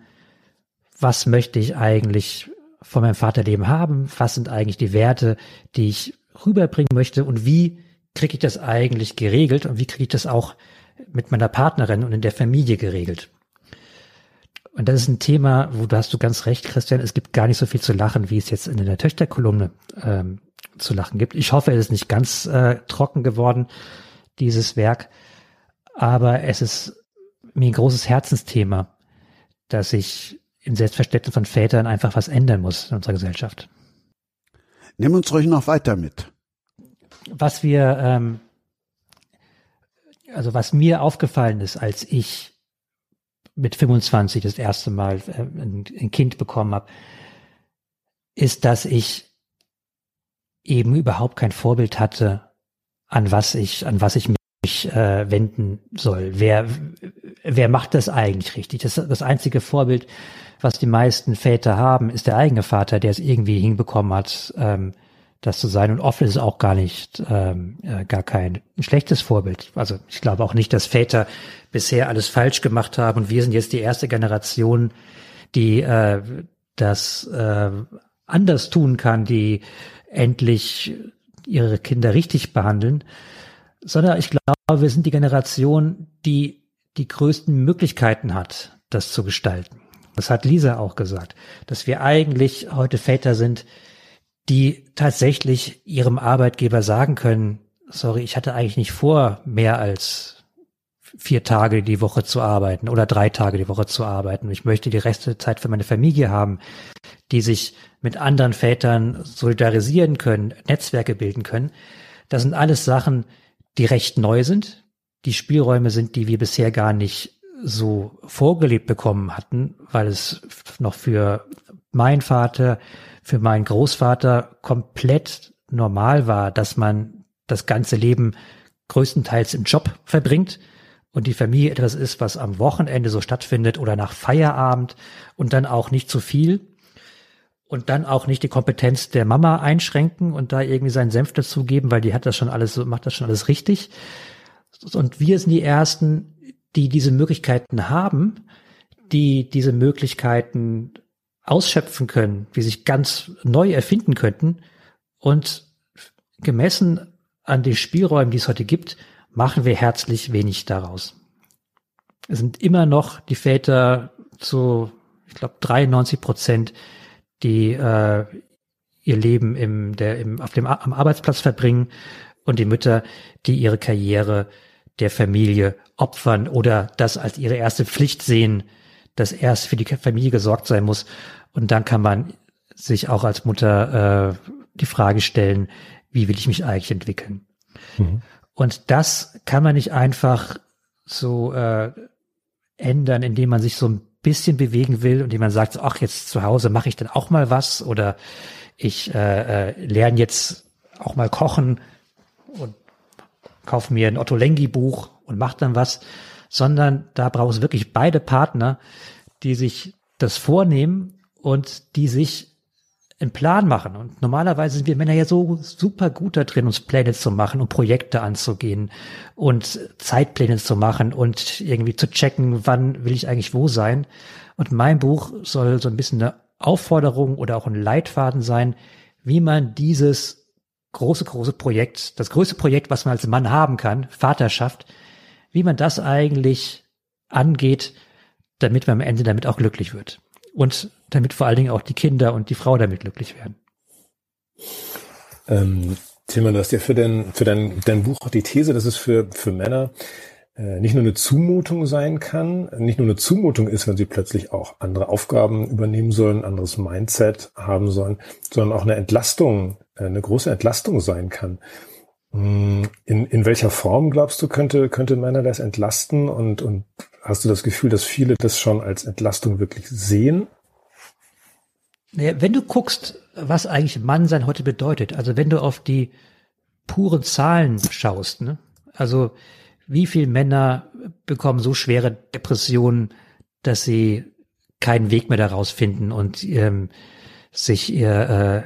was möchte ich eigentlich von meinem Vaterleben haben? Was sind eigentlich die Werte, die ich rüberbringen möchte? Und wie kriege ich das eigentlich geregelt? Und wie kriege ich das auch mit meiner Partnerin und in der Familie geregelt? Und das ist ein Thema, wo du hast du ganz recht, Christian, es gibt gar nicht so viel zu lachen, wie es jetzt in der Töchterkolumne ähm, zu lachen gibt. Ich hoffe, es ist nicht ganz äh, trocken geworden, dieses Werk. Aber es ist mir ein großes Herzensthema, dass sich im Selbstverständnis von Vätern einfach was ändern muss in unserer Gesellschaft. Nimm uns ruhig noch weiter mit. Was wir, ähm, also was mir aufgefallen ist, als ich mit 25 das erste Mal äh, ein, ein Kind bekommen habe, ist, dass ich eben überhaupt kein Vorbild hatte, an was ich, an was ich mich äh, wenden soll. Wer, wer macht das eigentlich richtig? Das, das einzige Vorbild, was die meisten Väter haben, ist der eigene Vater, der es irgendwie hinbekommen hat, ähm, das zu sein. Und oft ist es auch gar nicht, ähm, äh, gar kein schlechtes Vorbild. Also ich glaube auch nicht, dass Väter bisher alles falsch gemacht haben. Und wir sind jetzt die erste Generation, die äh, das äh, anders tun kann, die endlich ihre Kinder richtig behandeln sondern ich glaube, wir sind die Generation, die die größten Möglichkeiten hat, das zu gestalten. Das hat Lisa auch gesagt, dass wir eigentlich heute Väter sind, die tatsächlich ihrem Arbeitgeber sagen können, sorry, ich hatte eigentlich nicht vor, mehr als vier Tage die Woche zu arbeiten oder drei Tage die Woche zu arbeiten. Ich möchte die Reste Zeit für meine Familie haben, die sich mit anderen Vätern solidarisieren können, Netzwerke bilden können. Das sind alles Sachen, die recht neu sind, die Spielräume sind, die wir bisher gar nicht so vorgelebt bekommen hatten, weil es noch für meinen Vater, für meinen Großvater komplett normal war, dass man das ganze Leben größtenteils im Job verbringt und die Familie etwas ist, was am Wochenende so stattfindet oder nach Feierabend und dann auch nicht zu viel und dann auch nicht die Kompetenz der Mama einschränken und da irgendwie seinen Senf dazugeben, weil die hat das schon alles macht das schon alles richtig. Und wir sind die ersten, die diese Möglichkeiten haben, die diese Möglichkeiten ausschöpfen können, wie sich ganz neu erfinden könnten und gemessen an den Spielräumen, die es heute gibt, machen wir herzlich wenig daraus. Es sind immer noch die Väter zu, ich glaube, 93 Prozent, die äh, ihr Leben im, der, im, auf dem, am Arbeitsplatz verbringen und die Mütter, die ihre Karriere der Familie opfern oder das als ihre erste Pflicht sehen, dass erst für die Familie gesorgt sein muss. Und dann kann man sich auch als Mutter äh, die Frage stellen, wie will ich mich eigentlich entwickeln? Mhm. Und das kann man nicht einfach so äh, ändern, indem man sich so ein bisschen bewegen will und man sagt, ach, jetzt zu Hause mache ich dann auch mal was oder ich äh, äh, lerne jetzt auch mal kochen und kaufe mir ein Otto Lengi Buch und mache dann was, sondern da braucht es wirklich beide Partner, die sich das vornehmen und die sich einen Plan machen. Und normalerweise sind wir Männer ja so super gut da drin, uns Pläne zu machen und Projekte anzugehen und Zeitpläne zu machen und irgendwie zu checken, wann will ich eigentlich wo sein. Und mein Buch soll so ein bisschen eine Aufforderung oder auch ein Leitfaden sein, wie man dieses große, große Projekt, das größte Projekt, was man als Mann haben kann, Vaterschaft, wie man das eigentlich angeht, damit man am Ende damit auch glücklich wird. Und damit vor allen Dingen auch die Kinder und die Frau damit glücklich werden. Ähm, Tilman, du hast ja für dein, für dein, dein Buch auch die These, dass es für, für Männer äh, nicht nur eine Zumutung sein kann, nicht nur eine Zumutung ist, wenn sie plötzlich auch andere Aufgaben übernehmen sollen, anderes Mindset haben sollen, sondern auch eine Entlastung, äh, eine große Entlastung sein kann. Hm, in, in welcher Form, glaubst du, könnte, könnte Männer das entlasten und, und hast du das Gefühl, dass viele das schon als Entlastung wirklich sehen? Naja, wenn du guckst, was eigentlich Mannsein heute bedeutet, also wenn du auf die puren Zahlen schaust, ne? also wie viele Männer bekommen so schwere Depressionen, dass sie keinen Weg mehr daraus finden und ähm, sich ihr,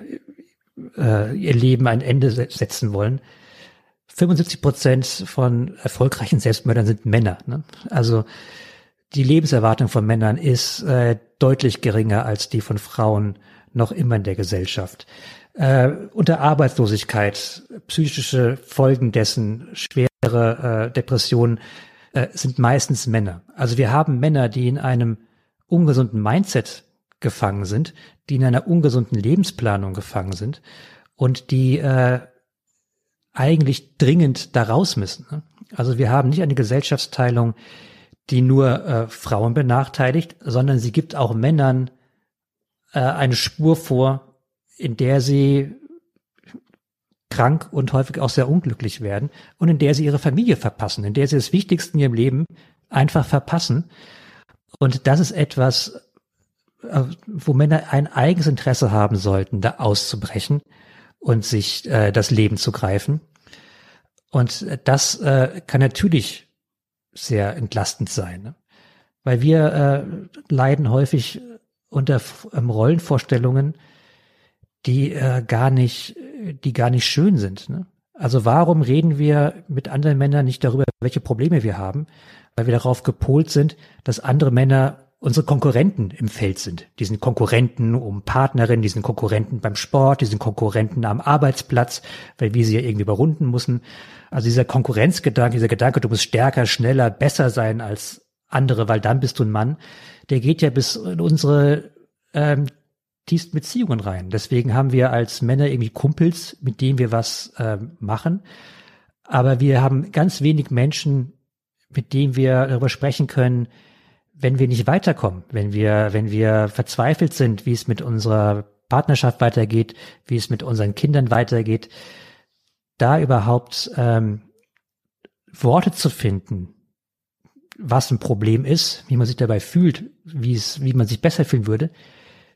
äh, äh, ihr Leben ein Ende setzen wollen. 75 Prozent von erfolgreichen Selbstmördern sind Männer. Ne? Also die Lebenserwartung von Männern ist äh, deutlich geringer als die von Frauen noch immer in der Gesellschaft. Äh, unter Arbeitslosigkeit, psychische Folgen dessen, schwere äh, Depressionen äh, sind meistens Männer. Also wir haben Männer, die in einem ungesunden Mindset gefangen sind, die in einer ungesunden Lebensplanung gefangen sind und die äh, eigentlich dringend da raus müssen. Ne? Also wir haben nicht eine Gesellschaftsteilung, die nur äh, Frauen benachteiligt, sondern sie gibt auch Männern äh, eine Spur vor, in der sie krank und häufig auch sehr unglücklich werden und in der sie ihre Familie verpassen, in der sie das Wichtigste in ihrem Leben einfach verpassen. Und das ist etwas, äh, wo Männer ein eigenes Interesse haben sollten, da auszubrechen und sich äh, das Leben zu greifen. Und das äh, kann natürlich sehr entlastend sein, ne? weil wir äh, leiden häufig unter ähm, Rollenvorstellungen, die äh, gar nicht, die gar nicht schön sind. Ne? Also warum reden wir mit anderen Männern nicht darüber, welche Probleme wir haben? Weil wir darauf gepolt sind, dass andere Männer unsere Konkurrenten im Feld sind. Die sind Konkurrenten um Partnerin, die sind Konkurrenten beim Sport, die sind Konkurrenten am Arbeitsplatz, weil wir sie ja irgendwie überrunden müssen. Also dieser Konkurrenzgedanke, dieser Gedanke, du musst stärker, schneller, besser sein als andere, weil dann bist du ein Mann, der geht ja bis in unsere ähm, tiefsten Beziehungen rein. Deswegen haben wir als Männer irgendwie Kumpels, mit denen wir was ähm, machen. Aber wir haben ganz wenig Menschen, mit denen wir darüber sprechen können, wenn wir nicht weiterkommen, wenn wir, wenn wir verzweifelt sind, wie es mit unserer Partnerschaft weitergeht, wie es mit unseren Kindern weitergeht, da überhaupt ähm, Worte zu finden, was ein Problem ist, wie man sich dabei fühlt, wie es, wie man sich besser fühlen würde,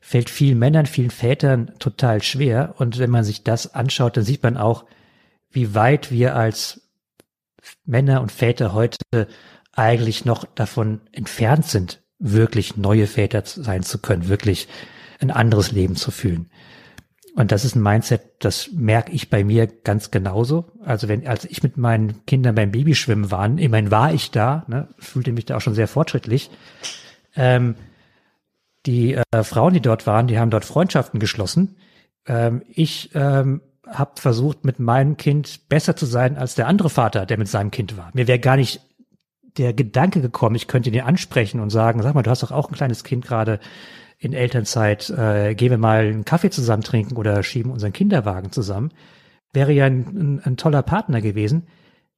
fällt vielen Männern, vielen Vätern total schwer. Und wenn man sich das anschaut, dann sieht man auch, wie weit wir als Männer und Väter heute eigentlich noch davon entfernt sind, wirklich neue Väter sein zu können, wirklich ein anderes Leben zu fühlen. Und das ist ein Mindset, das merke ich bei mir ganz genauso. Also wenn, als ich mit meinen Kindern beim Babyschwimmen war, immerhin war ich da, ne, fühlte mich da auch schon sehr fortschrittlich. Ähm, die äh, Frauen, die dort waren, die haben dort Freundschaften geschlossen. Ähm, ich ähm, habe versucht, mit meinem Kind besser zu sein als der andere Vater, der mit seinem Kind war. Mir wäre gar nicht der Gedanke gekommen, ich könnte ihn ansprechen und sagen, sag mal, du hast doch auch ein kleines Kind gerade in Elternzeit, äh, gehen wir mal einen Kaffee zusammen trinken oder schieben unseren Kinderwagen zusammen. Wäre ja ein, ein, ein toller Partner gewesen,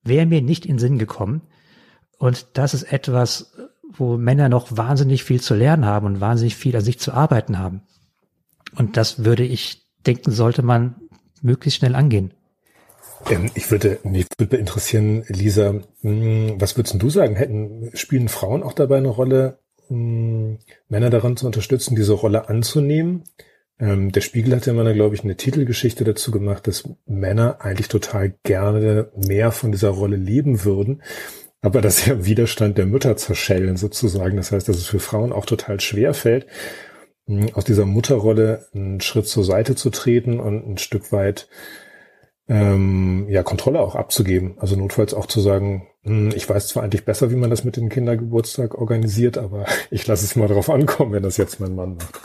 wäre mir nicht in den Sinn gekommen. Und das ist etwas, wo Männer noch wahnsinnig viel zu lernen haben und wahnsinnig viel an sich zu arbeiten haben. Und das würde ich denken, sollte man möglichst schnell angehen. Ähm, ich würde, mich würde interessieren, Lisa, hm, was würdest du sagen? Hätten, spielen Frauen auch dabei eine Rolle, hm, Männer daran zu unterstützen, diese Rolle anzunehmen? Ähm, der Spiegel hat ja mal, glaube ich, eine Titelgeschichte dazu gemacht, dass Männer eigentlich total gerne mehr von dieser Rolle leben würden, aber dass ja Widerstand der Mütter zerschellen sozusagen. Das heißt, dass es für Frauen auch total schwer fällt, hm, aus dieser Mutterrolle einen Schritt zur Seite zu treten und ein Stück weit ähm, ja, Kontrolle auch abzugeben. Also notfalls auch zu sagen, hm, ich weiß zwar eigentlich besser, wie man das mit dem Kindergeburtstag organisiert, aber ich lasse es mal darauf ankommen, wenn das jetzt mein Mann macht.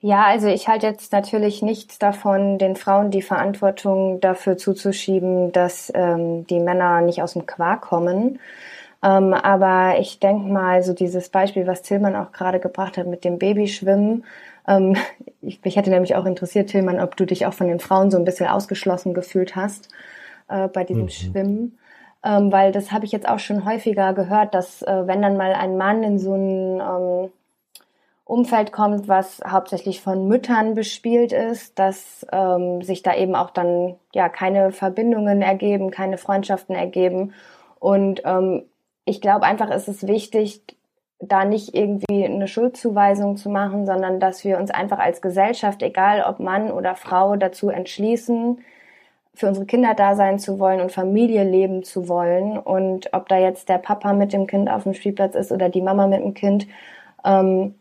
Ja, also ich halte jetzt natürlich nichts davon, den Frauen die Verantwortung dafür zuzuschieben, dass ähm, die Männer nicht aus dem Quark kommen. Ähm, aber ich denke mal, so dieses Beispiel, was Tillmann auch gerade gebracht hat mit dem Babyschwimmen, ähm, ich, mich hätte nämlich auch interessiert, Tillmann, ob du dich auch von den Frauen so ein bisschen ausgeschlossen gefühlt hast äh, bei diesem mhm. Schwimmen. Ähm, weil das habe ich jetzt auch schon häufiger gehört, dass äh, wenn dann mal ein Mann in so ein ähm, Umfeld kommt, was hauptsächlich von Müttern bespielt ist, dass ähm, sich da eben auch dann ja keine Verbindungen ergeben, keine Freundschaften ergeben. Und ähm, ich glaube einfach, ist es wichtig, da nicht irgendwie eine Schuldzuweisung zu machen, sondern dass wir uns einfach als Gesellschaft, egal ob Mann oder Frau, dazu entschließen, für unsere Kinder da sein zu wollen und Familie leben zu wollen. Und ob da jetzt der Papa mit dem Kind auf dem Spielplatz ist oder die Mama mit dem Kind, ähm,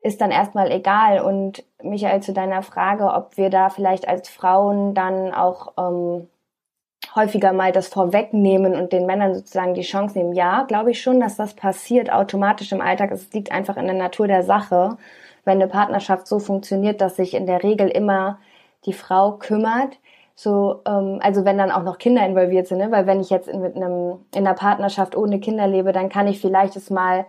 ist dann erstmal egal. Und Michael, zu deiner Frage, ob wir da vielleicht als Frauen dann auch ähm, häufiger mal das vorwegnehmen und den Männern sozusagen die Chance nehmen. Ja, glaube ich schon, dass das passiert automatisch im Alltag. Es liegt einfach in der Natur der Sache, wenn eine Partnerschaft so funktioniert, dass sich in der Regel immer die Frau kümmert. So, ähm, also wenn dann auch noch Kinder involviert sind, ne? weil wenn ich jetzt in, mit einem in einer Partnerschaft ohne Kinder lebe, dann kann ich vielleicht es mal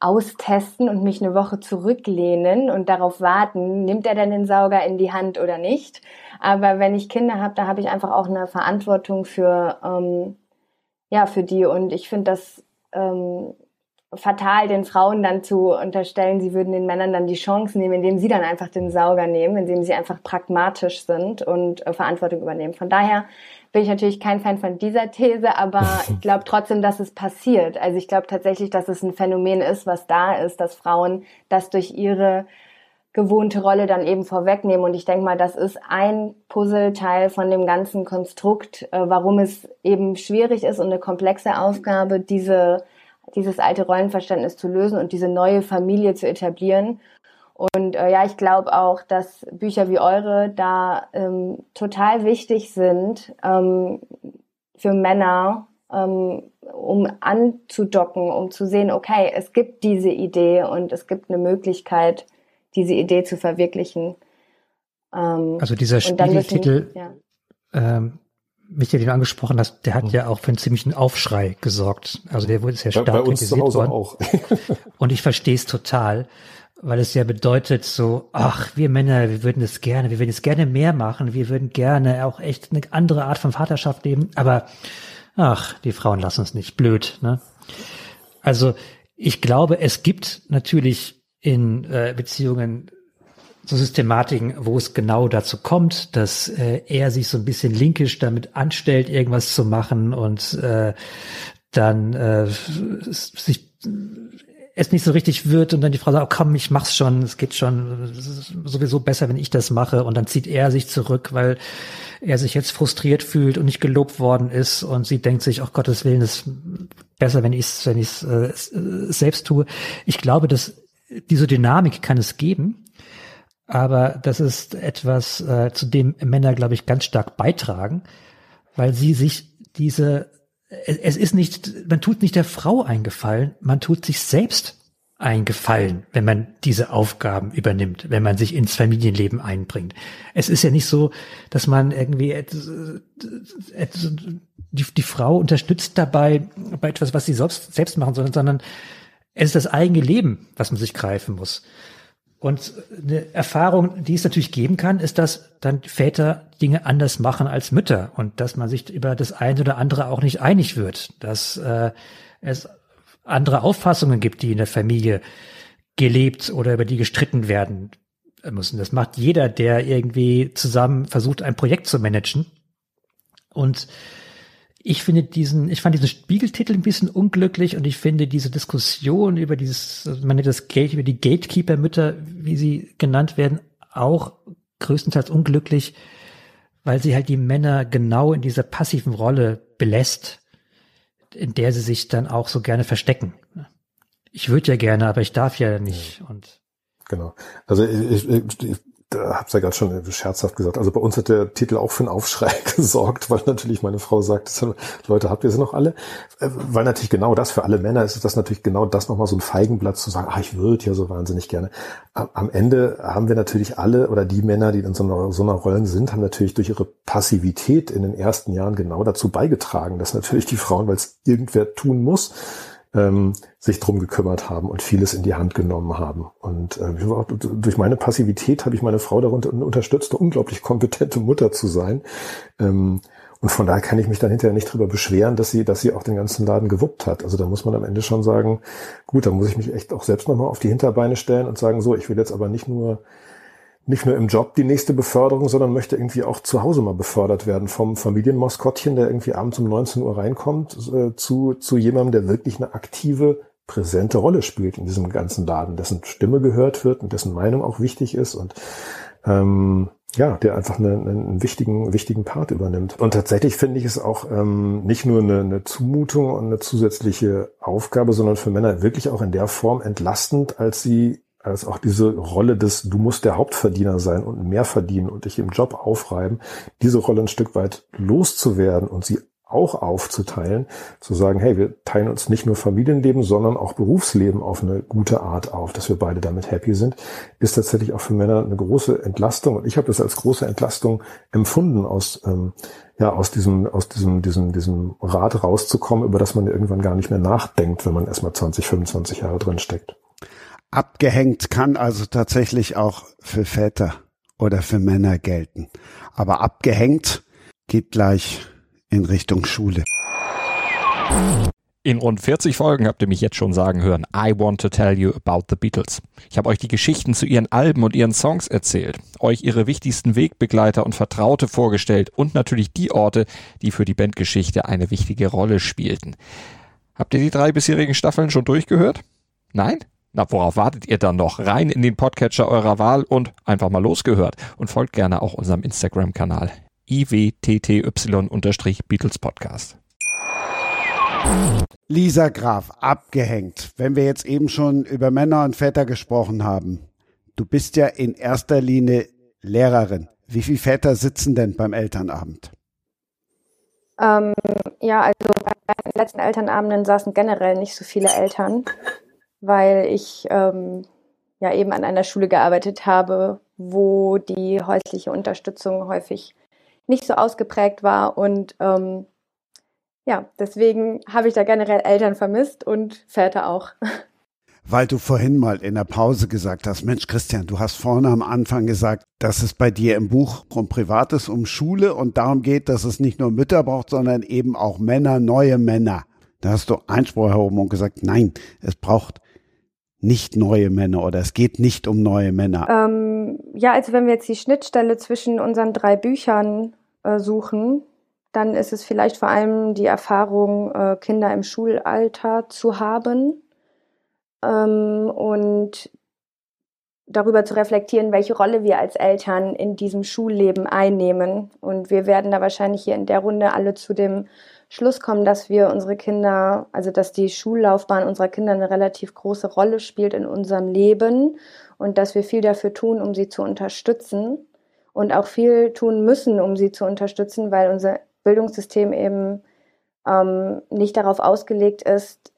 austesten und mich eine Woche zurücklehnen und darauf warten, nimmt er denn den Sauger in die Hand oder nicht. Aber wenn ich Kinder habe, da habe ich einfach auch eine Verantwortung für, ähm, ja, für die. Und ich finde das ähm, fatal, den Frauen dann zu unterstellen, sie würden den Männern dann die Chance nehmen, indem sie dann einfach den Sauger nehmen, indem sie einfach pragmatisch sind und äh, Verantwortung übernehmen. Von daher bin ich natürlich kein Fan von dieser These, aber ich glaube trotzdem, dass es passiert. Also ich glaube tatsächlich, dass es ein Phänomen ist, was da ist, dass Frauen das durch ihre gewohnte Rolle dann eben vorwegnehmen. Und ich denke mal, das ist ein Puzzleteil von dem ganzen Konstrukt, äh, warum es eben schwierig ist und eine komplexe Aufgabe, diese, dieses alte Rollenverständnis zu lösen und diese neue Familie zu etablieren. Und äh, ja, ich glaube auch, dass Bücher wie eure da ähm, total wichtig sind ähm, für Männer, ähm, um anzudocken, um zu sehen, okay, es gibt diese Idee und es gibt eine Möglichkeit, diese Idee zu verwirklichen. Ähm, also dieser Spiegeltitel, ja. ähm, Michael, den du angesprochen hast, der hat mhm. ja auch für einen ziemlichen Aufschrei gesorgt. Also der wurde sehr stark bei, bei uns kritisiert zu Hause worden. auch. und ich verstehe es total, weil es ja bedeutet so, ach, wir Männer, wir würden es gerne, wir würden es gerne mehr machen, wir würden gerne auch echt eine andere Art von Vaterschaft leben, aber ach, die Frauen lassen es nicht, blöd, ne? Also ich glaube, es gibt natürlich in äh, Beziehungen so Systematiken, wo es genau dazu kommt, dass äh, er sich so ein bisschen linkisch damit anstellt, irgendwas zu machen und äh, dann äh, sich es nicht so richtig wird und dann die Frau sagt, oh komm, ich mach's schon, es geht schon, es ist sowieso besser, wenn ich das mache. Und dann zieht er sich zurück, weil er sich jetzt frustriert fühlt und nicht gelobt worden ist. Und sie denkt sich, oh Gottes Willen, es ist besser, wenn ich es wenn ich's, äh, selbst tue. Ich glaube, dass diese Dynamik kann es geben, aber das ist etwas, äh, zu dem Männer, glaube ich, ganz stark beitragen, weil sie sich diese, es ist nicht, man tut nicht der Frau eingefallen, man tut sich selbst einen Gefallen, wenn man diese Aufgaben übernimmt, wenn man sich ins Familienleben einbringt. Es ist ja nicht so, dass man irgendwie die, die Frau unterstützt dabei bei etwas, was sie selbst, selbst machen soll, sondern es ist das eigene Leben, was man sich greifen muss. Und eine Erfahrung, die es natürlich geben kann, ist, dass dann Väter Dinge anders machen als Mütter und dass man sich über das eine oder andere auch nicht einig wird, dass äh, es andere Auffassungen gibt, die in der Familie gelebt oder über die gestritten werden müssen. Das macht jeder, der irgendwie zusammen versucht, ein Projekt zu managen. Und ich finde diesen, ich fand diesen Spiegeltitel ein bisschen unglücklich und ich finde diese Diskussion über dieses, man nennt das Gate, über die Gatekeeper-Mütter, wie sie genannt werden, auch größtenteils unglücklich, weil sie halt die Männer genau in dieser passiven Rolle belässt in der sie sich dann auch so gerne verstecken. Ich würde ja gerne, aber ich darf ja nicht. Und genau. Also ich, ich, ich da hab's ja gerade schon scherzhaft gesagt. Also bei uns hat der Titel auch für einen Aufschrei gesorgt, weil natürlich meine Frau sagt, Leute, habt ihr sie noch alle? Äh, weil natürlich genau das für alle Männer ist das natürlich genau das nochmal so ein Feigenblatt zu sagen, ach, ich würde ja so wahnsinnig gerne. Am Ende haben wir natürlich alle oder die Männer, die in so einer, so einer Rollen sind, haben natürlich durch ihre Passivität in den ersten Jahren genau dazu beigetragen, dass natürlich die Frauen, weil es irgendwer tun muss, ähm, sich drum gekümmert haben und vieles in die Hand genommen haben. Und äh, durch meine Passivität habe ich meine Frau darunter unterstützt, eine unglaublich kompetente Mutter zu sein. Ähm, und von daher kann ich mich dann hinterher nicht drüber beschweren, dass sie, dass sie auch den ganzen Laden gewuppt hat. Also da muss man am Ende schon sagen, gut, da muss ich mich echt auch selbst nochmal auf die Hinterbeine stellen und sagen, so, ich will jetzt aber nicht nur nicht nur im Job die nächste Beförderung, sondern möchte irgendwie auch zu Hause mal befördert werden. Vom Familienmaskottchen, der irgendwie abends um 19 Uhr reinkommt, äh, zu, zu jemandem, der wirklich eine aktive, präsente Rolle spielt in diesem ganzen Laden, dessen Stimme gehört wird und dessen Meinung auch wichtig ist und ähm, ja, der einfach eine, einen wichtigen, wichtigen Part übernimmt. Und tatsächlich finde ich es auch ähm, nicht nur eine, eine Zumutung und eine zusätzliche Aufgabe, sondern für Männer wirklich auch in der Form entlastend, als sie als auch diese Rolle des, du musst der Hauptverdiener sein und mehr verdienen und dich im Job aufreiben, diese Rolle ein Stück weit loszuwerden und sie auch aufzuteilen, zu sagen, hey, wir teilen uns nicht nur Familienleben, sondern auch Berufsleben auf eine gute Art auf, dass wir beide damit happy sind, ist tatsächlich auch für Männer eine große Entlastung. Und ich habe das als große Entlastung empfunden, aus ähm, ja aus diesem aus diesem diesem diesem Rad rauszukommen, über das man irgendwann gar nicht mehr nachdenkt, wenn man erstmal 20, 25 Jahre drin steckt. Abgehängt kann also tatsächlich auch für Väter oder für Männer gelten. Aber abgehängt geht gleich in Richtung Schule. In rund 40 Folgen habt ihr mich jetzt schon sagen hören, I want to tell you about the Beatles. Ich habe euch die Geschichten zu ihren Alben und ihren Songs erzählt, euch ihre wichtigsten Wegbegleiter und Vertraute vorgestellt und natürlich die Orte, die für die Bandgeschichte eine wichtige Rolle spielten. Habt ihr die drei bisherigen Staffeln schon durchgehört? Nein? Na, worauf wartet ihr dann noch? Rein in den Podcatcher eurer Wahl und einfach mal losgehört. Und folgt gerne auch unserem Instagram-Kanal iwtty-Beatles Podcast. Lisa Graf, abgehängt. Wenn wir jetzt eben schon über Männer und Väter gesprochen haben. Du bist ja in erster Linie Lehrerin. Wie viele Väter sitzen denn beim Elternabend? Ähm, ja, also bei den letzten Elternabenden saßen generell nicht so viele Eltern weil ich ähm, ja eben an einer Schule gearbeitet habe, wo die häusliche Unterstützung häufig nicht so ausgeprägt war und ähm, ja, deswegen habe ich da generell Eltern vermisst und Väter auch. Weil du vorhin mal in der Pause gesagt hast, Mensch Christian, du hast vorne am Anfang gesagt, dass es bei dir im Buch um Privates, um Schule und darum geht, dass es nicht nur Mütter braucht, sondern eben auch Männer, neue Männer. Da hast du Einspruch erhoben und gesagt, nein, es braucht nicht neue Männer oder es geht nicht um neue Männer? Ähm, ja, also wenn wir jetzt die Schnittstelle zwischen unseren drei Büchern äh, suchen, dann ist es vielleicht vor allem die Erfahrung, äh, Kinder im Schulalter zu haben ähm, und darüber zu reflektieren, welche Rolle wir als Eltern in diesem Schulleben einnehmen. Und wir werden da wahrscheinlich hier in der Runde alle zu dem Schluss kommen, dass wir unsere Kinder, also dass die Schullaufbahn unserer Kinder eine relativ große Rolle spielt in unserem Leben und dass wir viel dafür tun, um sie zu unterstützen und auch viel tun müssen, um sie zu unterstützen, weil unser Bildungssystem eben ähm, nicht darauf ausgelegt ist,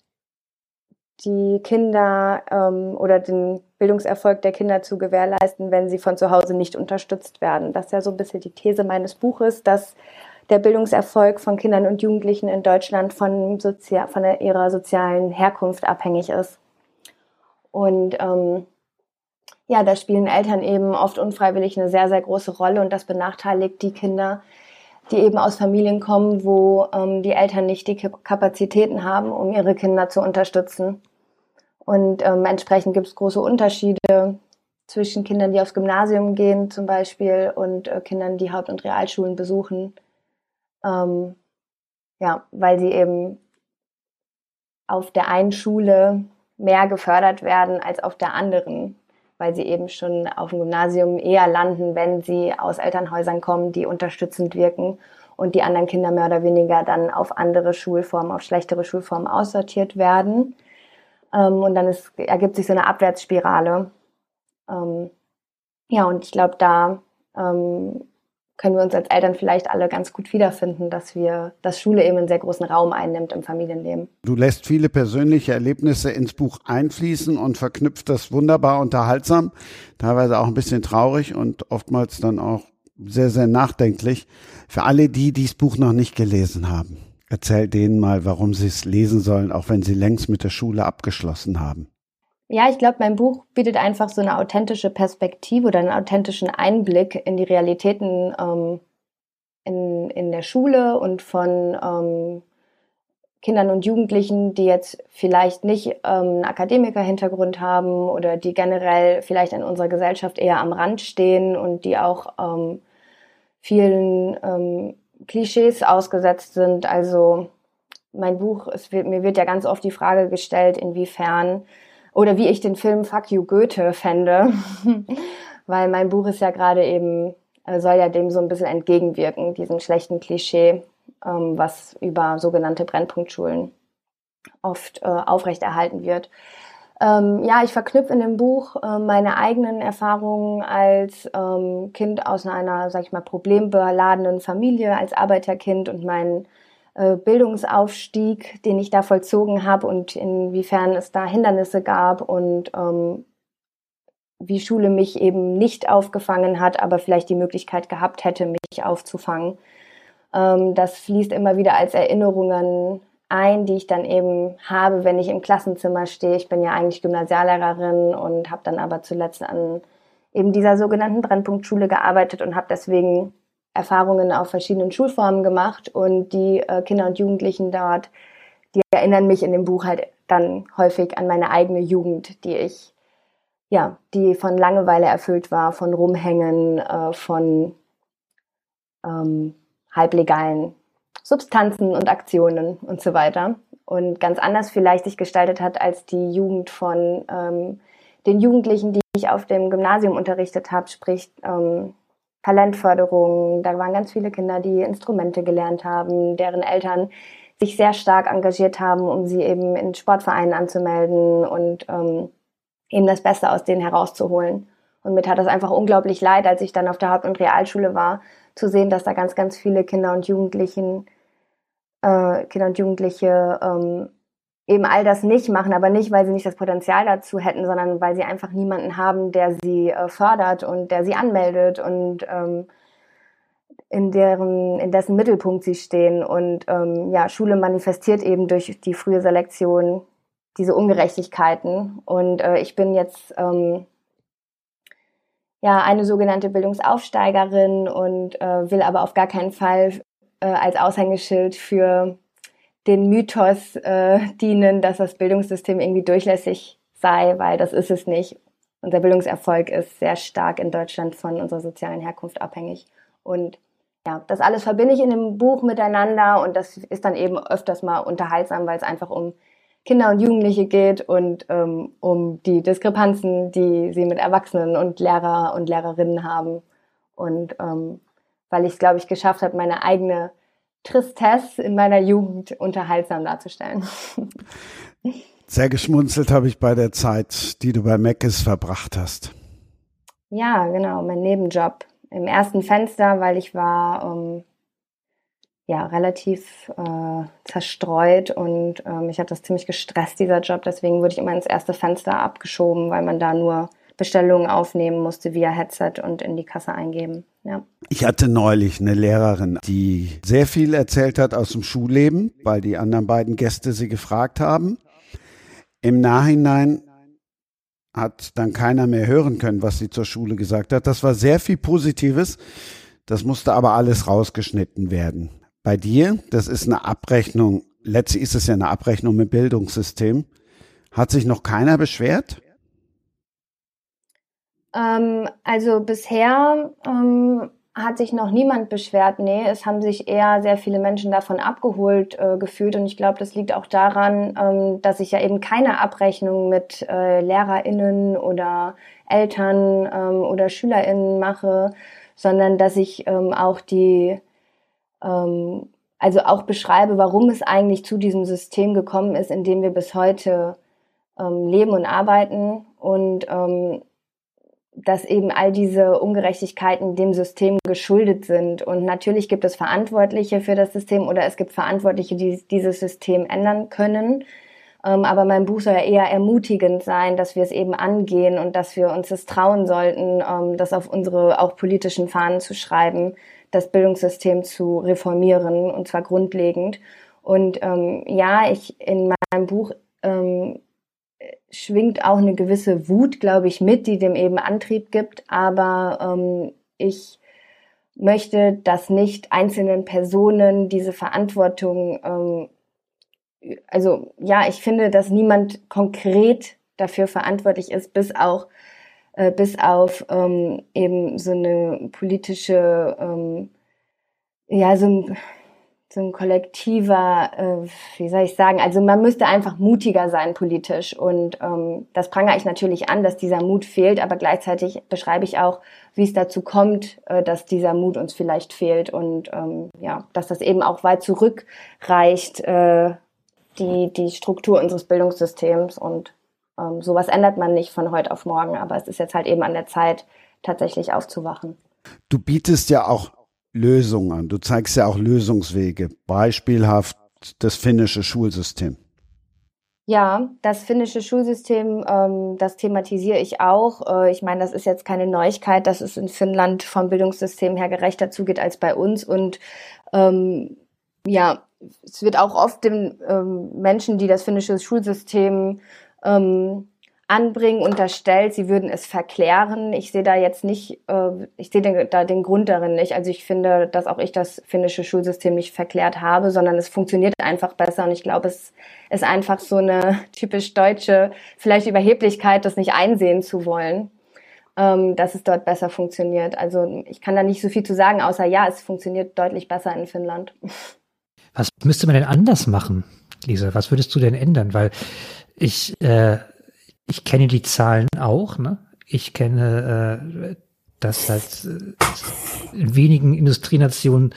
die Kinder ähm, oder den Bildungserfolg der Kinder zu gewährleisten, wenn sie von zu Hause nicht unterstützt werden. Das ist ja so ein bisschen die These meines Buches, dass der Bildungserfolg von Kindern und Jugendlichen in Deutschland von, Sozi von ihrer sozialen Herkunft abhängig ist. Und ähm, ja, da spielen Eltern eben oft unfreiwillig eine sehr, sehr große Rolle und das benachteiligt die Kinder, die eben aus Familien kommen, wo ähm, die Eltern nicht die Kapazitäten haben, um ihre Kinder zu unterstützen. Und ähm, entsprechend gibt es große Unterschiede zwischen Kindern, die aufs Gymnasium gehen zum Beispiel und äh, Kindern, die Haupt- und Realschulen besuchen. Ähm, ja, weil sie eben auf der einen Schule mehr gefördert werden als auf der anderen, weil sie eben schon auf dem Gymnasium eher landen, wenn sie aus Elternhäusern kommen, die unterstützend wirken und die anderen Kinder mehr oder weniger dann auf andere Schulformen, auf schlechtere Schulformen aussortiert werden. Ähm, und dann ist, ergibt sich so eine Abwärtsspirale. Ähm, ja, und ich glaube, da ähm, können wir uns als Eltern vielleicht alle ganz gut wiederfinden, dass wir, dass Schule eben einen sehr großen Raum einnimmt im Familienleben. Du lässt viele persönliche Erlebnisse ins Buch einfließen und verknüpft das wunderbar unterhaltsam, teilweise auch ein bisschen traurig und oftmals dann auch sehr, sehr nachdenklich. Für alle die, die das Buch noch nicht gelesen haben. Erzähl denen mal, warum sie es lesen sollen, auch wenn sie längst mit der Schule abgeschlossen haben. Ja, ich glaube, mein Buch bietet einfach so eine authentische Perspektive oder einen authentischen Einblick in die Realitäten ähm, in, in der Schule und von ähm, Kindern und Jugendlichen, die jetzt vielleicht nicht ähm, einen Akademiker-Hintergrund haben oder die generell vielleicht in unserer Gesellschaft eher am Rand stehen und die auch ähm, vielen ähm, Klischees ausgesetzt sind. Also mein Buch, es wird, mir wird ja ganz oft die Frage gestellt, inwiefern oder wie ich den Film Fuck You Goethe fände, weil mein Buch ist ja gerade eben, äh, soll ja dem so ein bisschen entgegenwirken, diesem schlechten Klischee, ähm, was über sogenannte Brennpunktschulen oft äh, aufrechterhalten wird. Ähm, ja, ich verknüpfe in dem Buch äh, meine eigenen Erfahrungen als ähm, Kind aus einer, sag ich mal, problembeladenen Familie, als Arbeiterkind und meinen Bildungsaufstieg, den ich da vollzogen habe und inwiefern es da Hindernisse gab und ähm, wie Schule mich eben nicht aufgefangen hat, aber vielleicht die Möglichkeit gehabt hätte, mich aufzufangen. Ähm, das fließt immer wieder als Erinnerungen ein, die ich dann eben habe, wenn ich im Klassenzimmer stehe. Ich bin ja eigentlich Gymnasiallehrerin und habe dann aber zuletzt an eben dieser sogenannten Brennpunktschule gearbeitet und habe deswegen Erfahrungen auf verschiedenen Schulformen gemacht und die äh, Kinder und Jugendlichen dort, die erinnern mich in dem Buch halt dann häufig an meine eigene Jugend, die ich, ja, die von Langeweile erfüllt war, von Rumhängen, äh, von ähm, halblegalen Substanzen und Aktionen und so weiter. Und ganz anders vielleicht sich gestaltet hat als die Jugend von ähm, den Jugendlichen, die ich auf dem Gymnasium unterrichtet habe, sprich ähm, Talentförderung. Da waren ganz viele Kinder, die Instrumente gelernt haben, deren Eltern sich sehr stark engagiert haben, um sie eben in Sportvereinen anzumelden und ähm, eben das Beste aus denen herauszuholen. Und mir tat das einfach unglaublich leid, als ich dann auf der Haupt- und Realschule war, zu sehen, dass da ganz, ganz viele Kinder und Jugendlichen, äh, Kinder und Jugendliche ähm, eben all das nicht machen, aber nicht, weil sie nicht das Potenzial dazu hätten, sondern weil sie einfach niemanden haben, der sie äh, fördert und der sie anmeldet und ähm, in deren, in dessen Mittelpunkt sie stehen. Und ähm, ja, Schule manifestiert eben durch die frühe Selektion diese Ungerechtigkeiten. Und äh, ich bin jetzt ähm, ja eine sogenannte Bildungsaufsteigerin und äh, will aber auf gar keinen Fall äh, als Aushängeschild für den Mythos äh, dienen, dass das Bildungssystem irgendwie durchlässig sei, weil das ist es nicht. Unser Bildungserfolg ist sehr stark in Deutschland von unserer sozialen Herkunft abhängig. Und ja, das alles verbinde ich in dem Buch miteinander und das ist dann eben öfters mal unterhaltsam, weil es einfach um Kinder und Jugendliche geht und ähm, um die Diskrepanzen, die sie mit Erwachsenen und Lehrer und Lehrerinnen haben. Und ähm, weil ich es, glaube ich, geschafft habe, meine eigene Tristesse in meiner Jugend unterhaltsam darzustellen. Sehr geschmunzelt habe ich bei der Zeit, die du bei Meckes verbracht hast. Ja, genau, mein Nebenjob. Im ersten Fenster, weil ich war, um, ähm, ja relativ äh, zerstreut und äh, mich hat das ziemlich gestresst, dieser Job. Deswegen wurde ich immer ins erste Fenster abgeschoben, weil man da nur Bestellungen aufnehmen musste via Headset und in die Kasse eingeben. Ja. Ich hatte neulich eine Lehrerin, die sehr viel erzählt hat aus dem Schulleben, weil die anderen beiden Gäste sie gefragt haben. Im Nachhinein hat dann keiner mehr hören können, was sie zur Schule gesagt hat. Das war sehr viel Positives. Das musste aber alles rausgeschnitten werden. Bei dir, das ist eine Abrechnung, letztlich ist es ja eine Abrechnung mit Bildungssystem. Hat sich noch keiner beschwert? Ähm, also bisher ähm, hat sich noch niemand beschwert. Nee, es haben sich eher sehr viele Menschen davon abgeholt äh, gefühlt. Und ich glaube, das liegt auch daran, ähm, dass ich ja eben keine Abrechnung mit äh, LehrerInnen oder Eltern ähm, oder SchülerInnen mache, sondern dass ich ähm, auch die, ähm, also auch beschreibe, warum es eigentlich zu diesem System gekommen ist, in dem wir bis heute ähm, leben und arbeiten. Und ähm, dass eben all diese Ungerechtigkeiten dem System geschuldet sind. Und natürlich gibt es Verantwortliche für das System oder es gibt Verantwortliche, die dieses System ändern können. Ähm, aber mein Buch soll ja eher ermutigend sein, dass wir es eben angehen und dass wir uns das trauen sollten, ähm, das auf unsere auch politischen Fahnen zu schreiben, das Bildungssystem zu reformieren und zwar grundlegend. Und ähm, ja, ich in meinem Buch ähm, schwingt auch eine gewisse Wut, glaube ich, mit, die dem eben Antrieb gibt. Aber ähm, ich möchte, dass nicht einzelnen Personen diese Verantwortung, ähm, also ja, ich finde, dass niemand konkret dafür verantwortlich ist, bis auch äh, bis auf ähm, eben so eine politische, ähm, ja, so ein so ein kollektiver, äh, wie soll ich sagen, also man müsste einfach mutiger sein politisch und ähm, das prangere ich natürlich an, dass dieser Mut fehlt, aber gleichzeitig beschreibe ich auch, wie es dazu kommt, äh, dass dieser Mut uns vielleicht fehlt und ähm, ja, dass das eben auch weit zurückreicht, äh, die, die Struktur unseres Bildungssystems und ähm, sowas ändert man nicht von heute auf morgen, aber es ist jetzt halt eben an der Zeit, tatsächlich aufzuwachen. Du bietest ja auch Lösungen an. Du zeigst ja auch Lösungswege. Beispielhaft das finnische Schulsystem. Ja, das finnische Schulsystem, ähm, das thematisiere ich auch. Äh, ich meine, das ist jetzt keine Neuigkeit, dass es in Finnland vom Bildungssystem her gerechter zugeht als bei uns. Und ähm, ja, es wird auch oft den ähm, Menschen, die das finnische Schulsystem ähm, anbringen, unterstellt, sie würden es verklären. Ich sehe da jetzt nicht, äh, ich sehe da den Grund darin nicht. Also ich finde, dass auch ich das finnische Schulsystem nicht verklärt habe, sondern es funktioniert einfach besser. Und ich glaube, es ist einfach so eine typisch deutsche, vielleicht Überheblichkeit, das nicht einsehen zu wollen, ähm, dass es dort besser funktioniert. Also ich kann da nicht so viel zu sagen, außer ja, es funktioniert deutlich besser in Finnland. Was müsste man denn anders machen, Lisa? Was würdest du denn ändern? Weil ich äh, ich kenne die Zahlen auch, ne? Ich kenne, äh, dass halt äh, in wenigen Industrienationen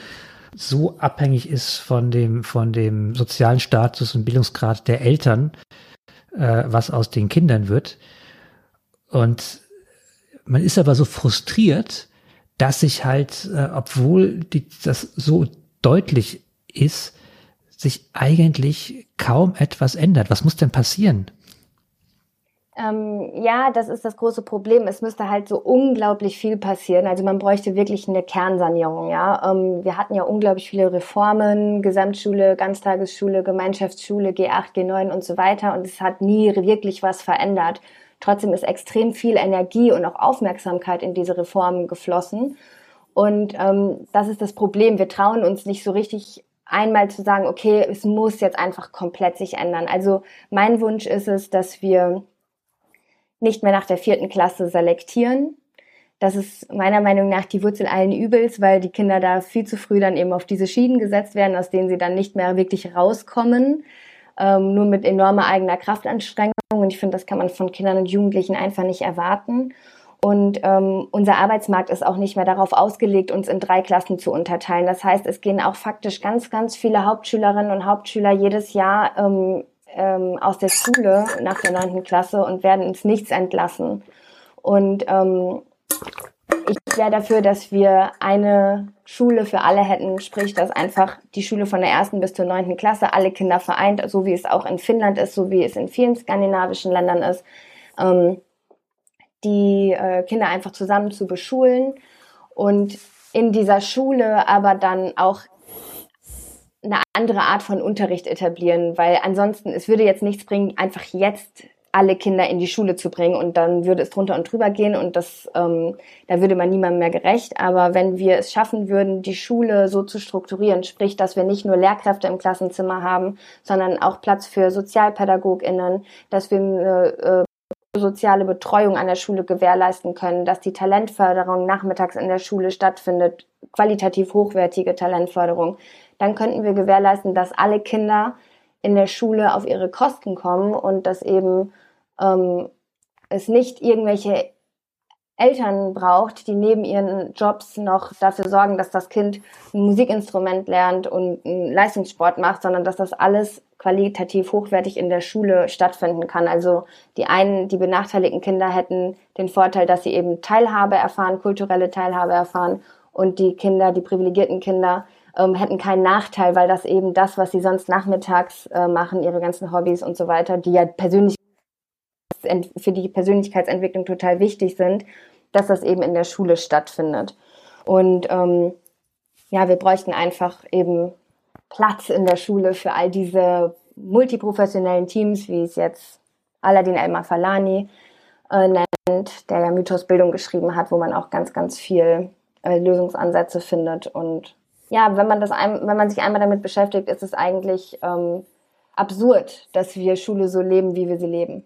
so abhängig ist von dem, von dem sozialen Status und Bildungsgrad der Eltern, äh, was aus den Kindern wird. Und man ist aber so frustriert, dass sich halt, äh, obwohl die, das so deutlich ist, sich eigentlich kaum etwas ändert. Was muss denn passieren? Ähm, ja, das ist das große Problem. Es müsste halt so unglaublich viel passieren. Also man bräuchte wirklich eine Kernsanierung. Ja, ähm, wir hatten ja unglaublich viele Reformen, Gesamtschule, Ganztagesschule, Gemeinschaftsschule, G8, G9 und so weiter. Und es hat nie wirklich was verändert. Trotzdem ist extrem viel Energie und auch Aufmerksamkeit in diese Reformen geflossen. Und ähm, das ist das Problem. Wir trauen uns nicht so richtig einmal zu sagen, okay, es muss jetzt einfach komplett sich ändern. Also mein Wunsch ist es, dass wir nicht mehr nach der vierten Klasse selektieren. Das ist meiner Meinung nach die Wurzel allen Übels, weil die Kinder da viel zu früh dann eben auf diese Schienen gesetzt werden, aus denen sie dann nicht mehr wirklich rauskommen, ähm, nur mit enormer eigener Kraftanstrengung. Und ich finde, das kann man von Kindern und Jugendlichen einfach nicht erwarten. Und ähm, unser Arbeitsmarkt ist auch nicht mehr darauf ausgelegt, uns in drei Klassen zu unterteilen. Das heißt, es gehen auch faktisch ganz, ganz viele Hauptschülerinnen und Hauptschüler jedes Jahr ähm, ähm, aus der Schule nach der neunten Klasse und werden ins Nichts entlassen. Und ähm, ich wäre dafür, dass wir eine Schule für alle hätten, sprich, dass einfach die Schule von der ersten bis zur neunten Klasse alle Kinder vereint, so wie es auch in Finnland ist, so wie es in vielen skandinavischen Ländern ist, ähm, die äh, Kinder einfach zusammen zu beschulen und in dieser Schule aber dann auch eine andere Art von Unterricht etablieren, weil ansonsten es würde jetzt nichts bringen, einfach jetzt alle Kinder in die Schule zu bringen und dann würde es drunter und drüber gehen und das, ähm, da würde man niemandem mehr gerecht. Aber wenn wir es schaffen würden, die Schule so zu strukturieren, sprich, dass wir nicht nur Lehrkräfte im Klassenzimmer haben, sondern auch Platz für SozialpädagogInnen, dass wir äh, soziale Betreuung an der Schule gewährleisten können, dass die Talentförderung nachmittags in der Schule stattfindet, qualitativ hochwertige Talentförderung, dann könnten wir gewährleisten, dass alle Kinder in der Schule auf ihre Kosten kommen und dass eben ähm, es nicht irgendwelche Eltern braucht, die neben ihren Jobs noch dafür sorgen, dass das Kind ein Musikinstrument lernt und einen Leistungssport macht, sondern dass das alles qualitativ hochwertig in der Schule stattfinden kann. Also die einen, die benachteiligten Kinder hätten den Vorteil, dass sie eben Teilhabe erfahren, kulturelle Teilhabe erfahren und die Kinder, die privilegierten Kinder, ähm, hätten keinen Nachteil, weil das eben das, was sie sonst nachmittags äh, machen, ihre ganzen Hobbys und so weiter, die ja persönlich für die Persönlichkeitsentwicklung total wichtig sind, dass das eben in der Schule stattfindet. Und ähm, ja, wir bräuchten einfach eben Platz in der Schule für all diese multiprofessionellen Teams, wie es jetzt Aladdin Elmar Falani äh, nennt, der ja Mythos Bildung geschrieben hat, wo man auch ganz, ganz viel äh, Lösungsansätze findet. Und ja, wenn man das ein, wenn man sich einmal damit beschäftigt, ist es eigentlich ähm, absurd, dass wir Schule so leben, wie wir sie leben.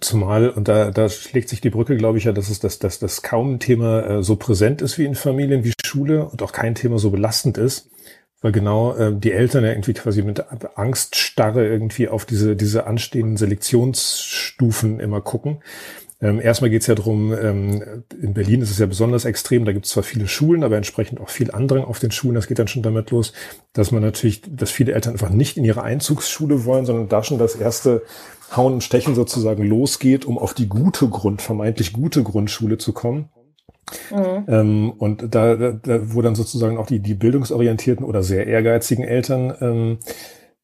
Zumal, und da, da schlägt sich die Brücke, glaube ich, ja, dass es das, dass das kaum ein Thema äh, so präsent ist wie in Familien, wie Schule und auch kein Thema so belastend ist, weil genau äh, die Eltern ja irgendwie quasi mit Angststarre irgendwie auf diese, diese anstehenden Selektionsstufen immer gucken. Ähm, erstmal geht es ja darum, ähm, in Berlin ist es ja besonders extrem, da gibt es zwar viele Schulen, aber entsprechend auch viel Andrang auf den Schulen. Das geht dann schon damit los, dass man natürlich, dass viele Eltern einfach nicht in ihre Einzugsschule wollen, sondern da schon das erste Hauen und Stechen sozusagen losgeht, um auf die gute Grund, vermeintlich gute Grundschule zu kommen. Mhm. Ähm, und da, da, wo dann sozusagen auch die, die bildungsorientierten oder sehr ehrgeizigen Eltern ähm,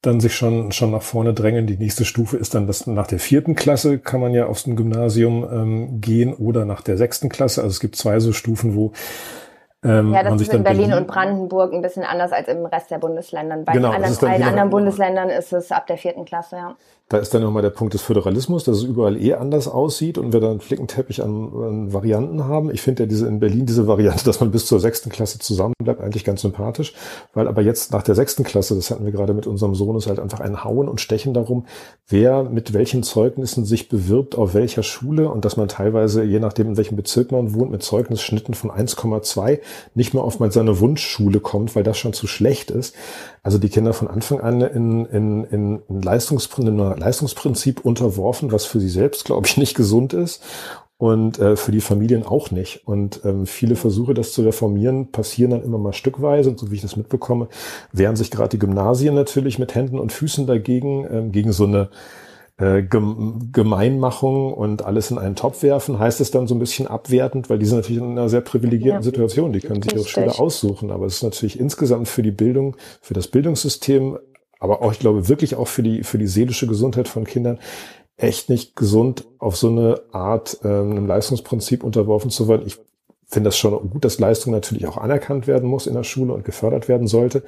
dann sich schon, schon nach vorne drängen. Die nächste Stufe ist dann, dass nach der vierten Klasse kann man ja aus dem Gymnasium ähm, gehen oder nach der sechsten Klasse. Also es gibt zwei so Stufen, wo ähm, ja, das ist in Berlin, Berlin, und Brandenburg ein bisschen anders als im Rest der Bundesländern. Bei genau, anderen, allen anderen Bundesländern ist es ab der vierten Klasse, ja. Da ist dann nochmal der Punkt des Föderalismus, dass es überall eh anders aussieht und wir dann einen Flickenteppich an, an Varianten haben. Ich finde ja diese in Berlin diese Variante, dass man bis zur sechsten Klasse zusammen bleibt, eigentlich ganz sympathisch. Weil aber jetzt nach der sechsten Klasse, das hatten wir gerade mit unserem Sohn, ist halt einfach ein Hauen und Stechen darum, wer mit welchen Zeugnissen sich bewirbt, auf welcher Schule und dass man teilweise, je nachdem in welchem Bezirk man wohnt, mit Zeugnisschnitten von 1,2 nicht mehr auf seine Wunschschule kommt, weil das schon zu schlecht ist. Also die Kinder von Anfang an in, in, in, in Leistungsprinzip, Leistungsprinzip unterworfen, was für sie selbst, glaube ich, nicht gesund ist und äh, für die Familien auch nicht. Und ähm, viele Versuche, das zu reformieren, passieren dann immer mal stückweise. Und so wie ich das mitbekomme, wehren sich gerade die Gymnasien natürlich mit Händen und Füßen dagegen, ähm, gegen so eine äh, Gemeinmachung und alles in einen Topf werfen, heißt es dann so ein bisschen abwertend, weil die sind natürlich in einer sehr privilegierten ja. Situation. Die können sich ihre Schule aussuchen, aber es ist natürlich insgesamt für die Bildung, für das Bildungssystem, aber auch, ich glaube, wirklich auch für die, für die seelische Gesundheit von Kindern echt nicht gesund, auf so eine Art äh, einem Leistungsprinzip unterworfen zu werden. Ich finde das schon gut, dass Leistung natürlich auch anerkannt werden muss in der Schule und gefördert werden sollte.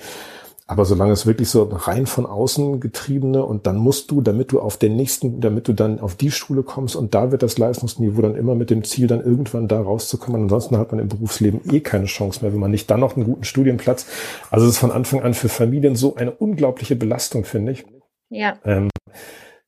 Aber solange es wirklich so rein von außen getriebene und dann musst du, damit du auf den nächsten, damit du dann auf die Schule kommst und da wird das Leistungsniveau dann immer mit dem Ziel, dann irgendwann da rauszukommen. Ansonsten hat man im Berufsleben eh keine Chance mehr, wenn man nicht dann noch einen guten Studienplatz. Also es ist von Anfang an für Familien so eine unglaubliche Belastung, finde ich. Ja. Ähm,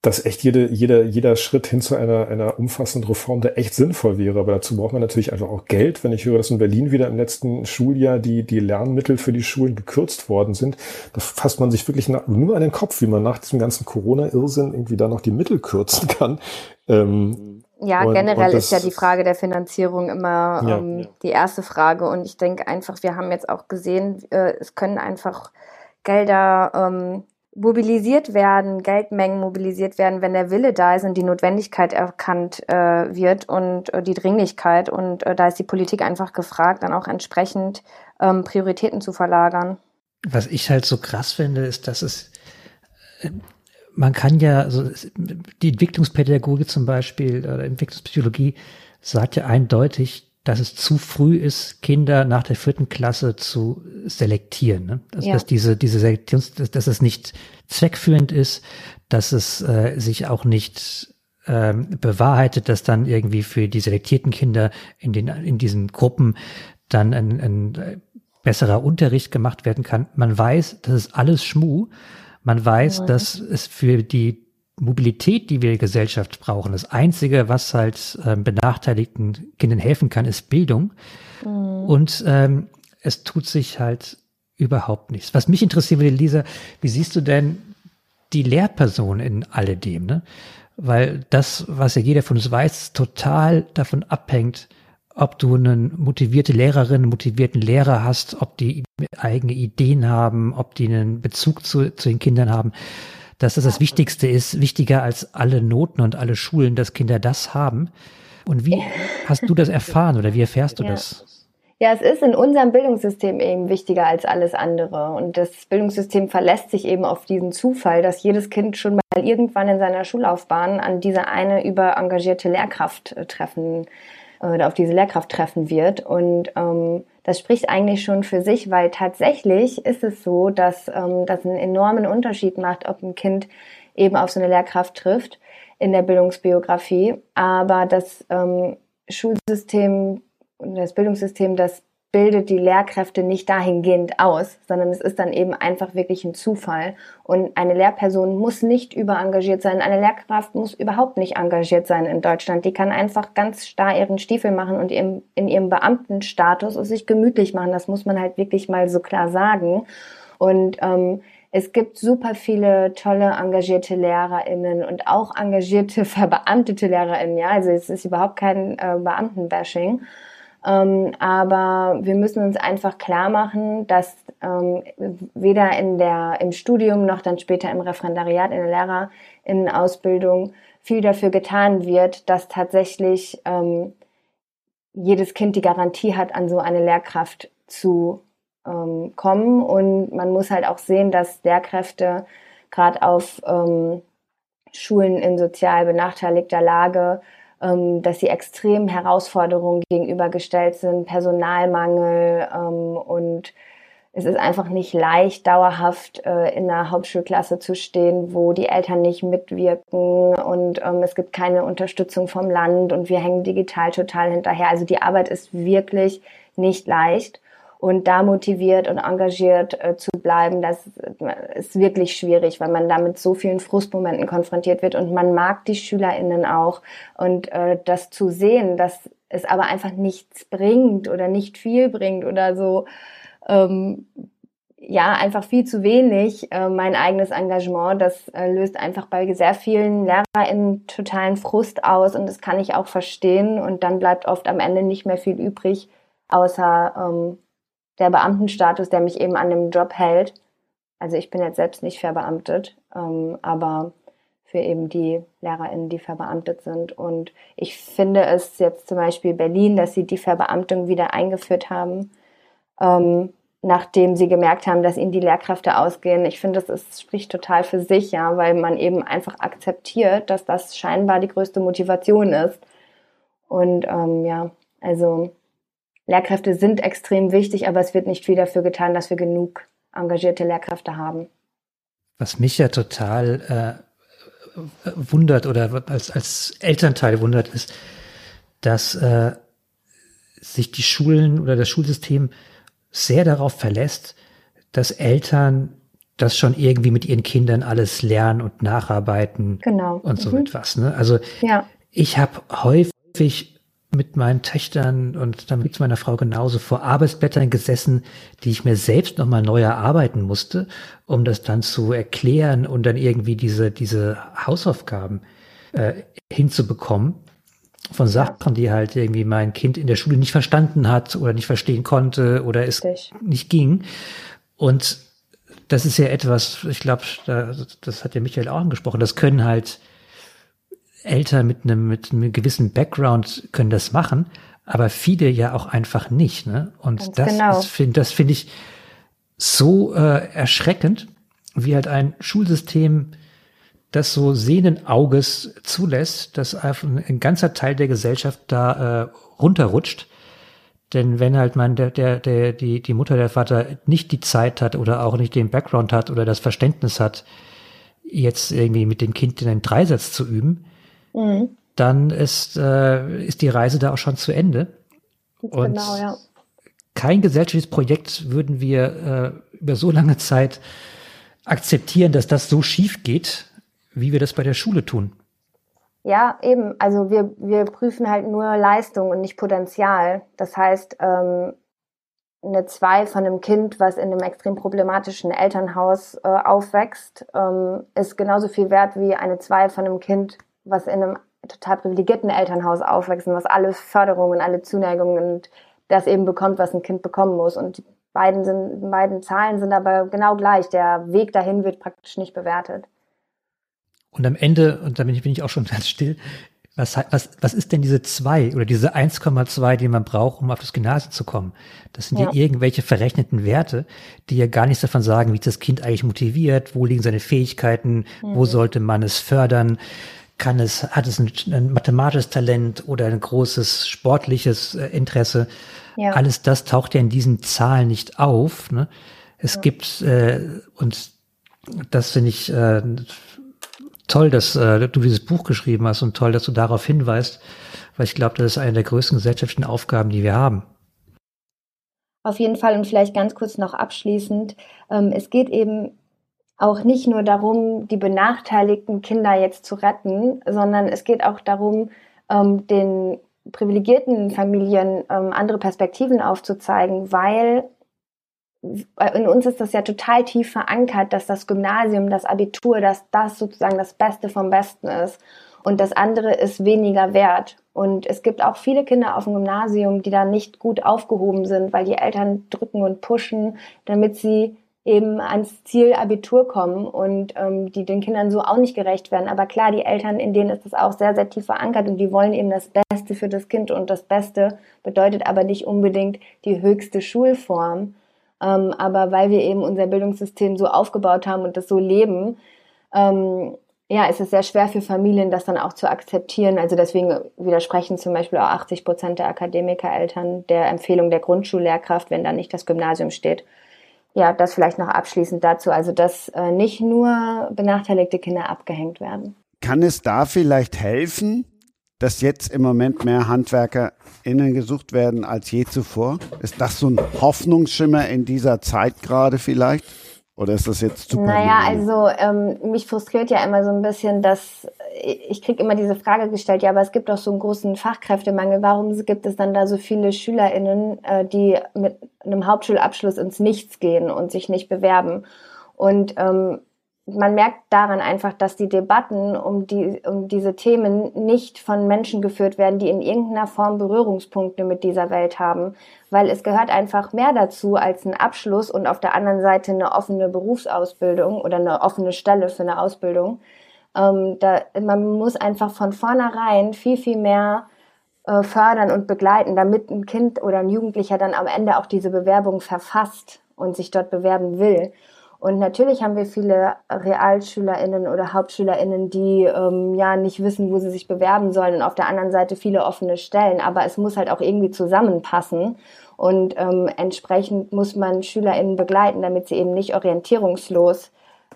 dass echt jede, jeder, jeder Schritt hin zu einer, einer umfassenden Reform, der echt sinnvoll wäre. Aber dazu braucht man natürlich einfach auch Geld. Wenn ich höre, dass in Berlin wieder im letzten Schuljahr die, die Lernmittel für die Schulen gekürzt worden sind, da fasst man sich wirklich nach, nur an den Kopf, wie man nach diesem ganzen Corona-Irrsinn irgendwie da noch die Mittel kürzen kann. Ähm, ja, und, generell und ist ja die Frage der Finanzierung immer ja, ähm, ja. die erste Frage. Und ich denke einfach, wir haben jetzt auch gesehen, äh, es können einfach Gelder ähm, mobilisiert werden, Geldmengen mobilisiert werden, wenn der Wille da ist und die Notwendigkeit erkannt äh, wird und äh, die Dringlichkeit. Und äh, da ist die Politik einfach gefragt, dann auch entsprechend ähm, Prioritäten zu verlagern. Was ich halt so krass finde, ist, dass es, äh, man kann ja, also die Entwicklungspädagogik zum Beispiel oder Entwicklungspsychologie sagt ja eindeutig, dass es zu früh ist, Kinder nach der vierten Klasse zu selektieren. Ne? Also, ja. Dass diese, diese Selektion, dass, dass es nicht zweckführend ist, dass es äh, sich auch nicht ähm, bewahrheitet, dass dann irgendwie für die selektierten Kinder in den in diesen Gruppen dann ein, ein besserer Unterricht gemacht werden kann. Man weiß, das ist alles Schmu. Man weiß, ja. dass es für die Mobilität, die wir in Gesellschaft brauchen. Das Einzige, was halt ähm, benachteiligten Kindern helfen kann, ist Bildung. Mhm. Und ähm, es tut sich halt überhaupt nichts. Was mich interessiert würde, Lisa, wie siehst du denn die Lehrperson in alledem? Ne? Weil das, was ja jeder von uns weiß, total davon abhängt, ob du eine motivierte Lehrerin, einen motivierten Lehrer hast, ob die eigene Ideen haben, ob die einen Bezug zu, zu den Kindern haben dass das das Wichtigste ist, wichtiger als alle Noten und alle Schulen, dass Kinder das haben. Und wie hast du das erfahren oder wie erfährst du ja. das? Ja, es ist in unserem Bildungssystem eben wichtiger als alles andere. Und das Bildungssystem verlässt sich eben auf diesen Zufall, dass jedes Kind schon mal irgendwann in seiner Schullaufbahn an diese eine über engagierte Lehrkraft äh, treffen äh, oder auf diese Lehrkraft treffen wird. Und ähm, das spricht eigentlich schon für sich, weil tatsächlich ist es so, dass ähm, das einen enormen Unterschied macht, ob ein Kind eben auf so eine Lehrkraft trifft in der Bildungsbiografie. Aber das ähm, Schulsystem und das Bildungssystem, das bildet die Lehrkräfte nicht dahingehend aus, sondern es ist dann eben einfach wirklich ein Zufall. Und eine Lehrperson muss nicht überengagiert sein. Eine Lehrkraft muss überhaupt nicht engagiert sein in Deutschland. Die kann einfach ganz starr ihren Stiefel machen und in ihrem Beamtenstatus es sich gemütlich machen. Das muss man halt wirklich mal so klar sagen. Und ähm, es gibt super viele tolle engagierte LehrerInnen und auch engagierte, verbeamtete LehrerInnen. Ja, also es ist überhaupt kein äh, Beamtenbashing. Ähm, aber wir müssen uns einfach klar machen, dass ähm, weder in der, im Studium noch dann später im Referendariat, in der Lehrerinnenausbildung viel dafür getan wird, dass tatsächlich ähm, jedes Kind die Garantie hat, an so eine Lehrkraft zu ähm, kommen. Und man muss halt auch sehen, dass Lehrkräfte gerade auf ähm, Schulen in sozial benachteiligter Lage dass sie extrem Herausforderungen gegenübergestellt sind, Personalmangel ähm, und es ist einfach nicht leicht, dauerhaft äh, in einer Hauptschulklasse zu stehen, wo die Eltern nicht mitwirken und ähm, es gibt keine Unterstützung vom Land und wir hängen digital total hinterher. Also die Arbeit ist wirklich nicht leicht und da motiviert und engagiert äh, zu bleiben, das ist wirklich schwierig, weil man da mit so vielen Frustmomenten konfrontiert wird. Und man mag die SchülerInnen auch. Und äh, das zu sehen, dass es aber einfach nichts bringt oder nicht viel bringt oder so, ähm, ja, einfach viel zu wenig, äh, mein eigenes Engagement, das äh, löst einfach bei sehr vielen LehrerInnen totalen Frust aus. Und das kann ich auch verstehen. Und dann bleibt oft am Ende nicht mehr viel übrig, außer ähm, der Beamtenstatus, der mich eben an dem Job hält. Also ich bin jetzt selbst nicht verbeamtet, ähm, aber für eben die LehrerInnen, die verbeamtet sind. Und ich finde es jetzt zum Beispiel Berlin, dass sie die Verbeamtung wieder eingeführt haben, ähm, nachdem sie gemerkt haben, dass ihnen die Lehrkräfte ausgehen. Ich finde, das ist, spricht total für sich, ja, weil man eben einfach akzeptiert, dass das scheinbar die größte Motivation ist. Und ähm, ja, also Lehrkräfte sind extrem wichtig, aber es wird nicht viel dafür getan, dass wir genug engagierte Lehrkräfte haben. Was mich ja total äh, wundert oder als, als Elternteil wundert, ist, dass äh, sich die Schulen oder das Schulsystem sehr darauf verlässt, dass Eltern das schon irgendwie mit ihren Kindern alles lernen und nacharbeiten genau. und so mhm. etwas. Ne? Also ja. ich habe häufig mit meinen Töchtern und dann mit meiner Frau genauso vor Arbeitsblättern gesessen, die ich mir selbst nochmal neu erarbeiten musste, um das dann zu erklären und dann irgendwie diese, diese Hausaufgaben äh, hinzubekommen von Sachen, die halt irgendwie mein Kind in der Schule nicht verstanden hat oder nicht verstehen konnte oder es Richtig. nicht ging. Und das ist ja etwas, ich glaube, da, das hat ja Michael auch angesprochen, das können halt Eltern mit einem, mit einem gewissen Background können das machen, aber viele ja auch einfach nicht. Ne? Und Ganz das genau. finde das finde ich so äh, erschreckend, wie halt ein Schulsystem das so sehenden Auges zulässt, dass ein ganzer Teil der Gesellschaft da äh, runterrutscht. Denn wenn halt man der, der, der, die, die Mutter, der Vater nicht die Zeit hat oder auch nicht den Background hat oder das Verständnis hat, jetzt irgendwie mit dem Kind in einen Dreisatz zu üben, mhm. dann ist, äh, ist die Reise da auch schon zu Ende. Und genau, ja. kein gesellschaftliches Projekt würden wir äh, über so lange Zeit akzeptieren, dass das so schief geht, wie wir das bei der Schule tun. Ja, eben. Also wir, wir prüfen halt nur Leistung und nicht Potenzial. Das heißt, ähm, eine zwei von einem Kind, was in einem extrem problematischen Elternhaus äh, aufwächst, ähm, ist genauso viel wert wie eine zwei von einem Kind, was in einem total privilegierten Elternhaus aufwächst und was alle Förderungen, alle Zuneigungen und das eben bekommt, was ein Kind bekommen muss. Und die beiden, sind, beiden Zahlen sind aber genau gleich. Der Weg dahin wird praktisch nicht bewertet. Und am Ende, und da bin ich, bin ich auch schon ganz still, was, was, was ist denn diese zwei oder diese 1,2, die man braucht, um auf das Gymnasium zu kommen? Das sind ja. ja. irgendwelche verrechneten Werte, die ja gar nichts davon sagen, wie das Kind eigentlich motiviert, wo liegen seine Fähigkeiten, mhm. wo sollte man es fördern, kann es, hat es ein, ein, mathematisches Talent oder ein großes sportliches äh, Interesse. Ja. Alles das taucht ja in diesen Zahlen nicht auf. Ne? Es ja. gibt, äh, und das finde ich, äh, toll, dass äh, du dieses Buch geschrieben hast und toll, dass du darauf hinweist, weil ich glaube, das ist eine der größten gesellschaftlichen Aufgaben, die wir haben. Auf jeden Fall und vielleicht ganz kurz noch abschließend. Ähm, es geht eben auch nicht nur darum, die benachteiligten Kinder jetzt zu retten, sondern es geht auch darum, ähm, den privilegierten Familien ähm, andere Perspektiven aufzuzeigen, weil in uns ist das ja total tief verankert, dass das Gymnasium, das Abitur, dass das sozusagen das Beste vom Besten ist und das andere ist weniger wert. Und es gibt auch viele Kinder auf dem Gymnasium, die da nicht gut aufgehoben sind, weil die Eltern drücken und pushen, damit sie eben ans Ziel Abitur kommen und ähm, die den Kindern so auch nicht gerecht werden. Aber klar, die Eltern, in denen ist das auch sehr, sehr tief verankert und die wollen eben das Beste für das Kind und das Beste bedeutet aber nicht unbedingt die höchste Schulform. Ähm, aber weil wir eben unser Bildungssystem so aufgebaut haben und das so leben, ähm, ja, ist es sehr schwer für Familien, das dann auch zu akzeptieren. Also deswegen widersprechen zum Beispiel auch 80 Prozent der Akademikereltern der Empfehlung der Grundschullehrkraft, wenn da nicht das Gymnasium steht. Ja, das vielleicht noch abschließend dazu. Also, dass äh, nicht nur benachteiligte Kinder abgehängt werden. Kann es da vielleicht helfen, dass jetzt im Moment mehr HandwerkerInnen gesucht werden als je zuvor? Ist das so ein Hoffnungsschimmer in dieser Zeit gerade vielleicht? Oder ist das jetzt zu Naja, also ähm, mich frustriert ja immer so ein bisschen, dass ich kriege immer diese Frage gestellt, ja, aber es gibt doch so einen großen Fachkräftemangel. Warum gibt es dann da so viele SchülerInnen, äh, die mit einem Hauptschulabschluss ins Nichts gehen und sich nicht bewerben? Und ähm, man merkt daran einfach, dass die Debatten um, die, um diese Themen nicht von Menschen geführt werden, die in irgendeiner Form Berührungspunkte mit dieser Welt haben, weil es gehört einfach mehr dazu als ein Abschluss und auf der anderen Seite eine offene Berufsausbildung oder eine offene Stelle für eine Ausbildung. Ähm, da, man muss einfach von vornherein viel, viel mehr äh, fördern und begleiten, damit ein Kind oder ein Jugendlicher dann am Ende auch diese Bewerbung verfasst und sich dort bewerben will. Und natürlich haben wir viele RealschülerInnen oder HauptschülerInnen, die ähm, ja nicht wissen, wo sie sich bewerben sollen und auf der anderen Seite viele offene Stellen. Aber es muss halt auch irgendwie zusammenpassen. Und ähm, entsprechend muss man SchülerInnen begleiten, damit sie eben nicht orientierungslos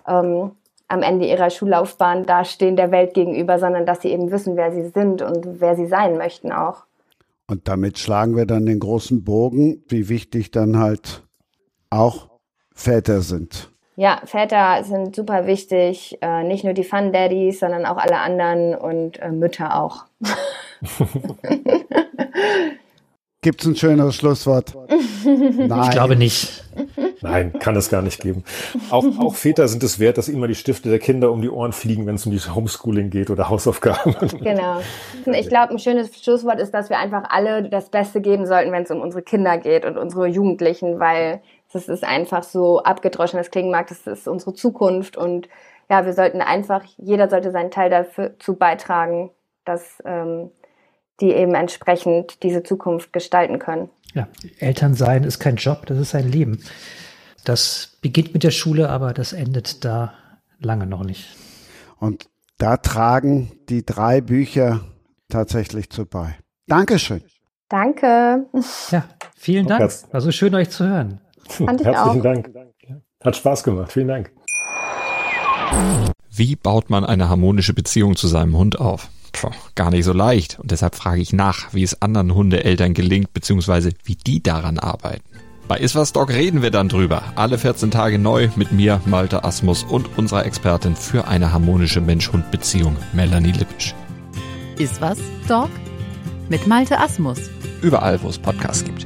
ähm, am Ende ihrer Schullaufbahn dastehen der Welt gegenüber, sondern dass sie eben wissen, wer sie sind und wer sie sein möchten auch. Und damit schlagen wir dann den großen Bogen, wie wichtig dann halt auch Väter sind. Ja, Väter sind super wichtig. Äh, nicht nur die Fun Daddies, sondern auch alle anderen und äh, Mütter auch. Gibt es ein schöneres Schlusswort? Nein. Ich glaube nicht. Nein, kann es gar nicht geben. Auch, auch Väter sind es wert, dass ihnen mal die Stifte der Kinder um die Ohren fliegen, wenn es um die Homeschooling geht oder Hausaufgaben. Genau. Ich glaube, ein schönes Schlusswort ist, dass wir einfach alle das Beste geben sollten, wenn es um unsere Kinder geht und unsere Jugendlichen, weil das ist einfach so abgedroschen, das klingen mag, das ist unsere Zukunft und ja, wir sollten einfach, jeder sollte seinen Teil dazu beitragen, dass ähm, die eben entsprechend diese Zukunft gestalten können. Ja, Elternsein ist kein Job, das ist ein Leben. Das beginnt mit der Schule, aber das endet da lange noch nicht. Und da tragen die drei Bücher tatsächlich zu bei. Dankeschön. Danke. Ja, vielen Dank. War so schön, euch zu hören. Fand ich Herzlichen auch. Dank. Hat Spaß gemacht. Vielen Dank. Wie baut man eine harmonische Beziehung zu seinem Hund auf? Puh, gar nicht so leicht. Und deshalb frage ich nach, wie es anderen Hundeeltern gelingt, beziehungsweise wie die daran arbeiten. Bei Iswas Dog reden wir dann drüber. Alle 14 Tage neu mit mir, Malte Asmus und unserer Expertin für eine harmonische Mensch-Hund-Beziehung, Melanie Lippisch. Ist was, Dog? Mit Malte Asmus. Überall, wo es Podcasts gibt.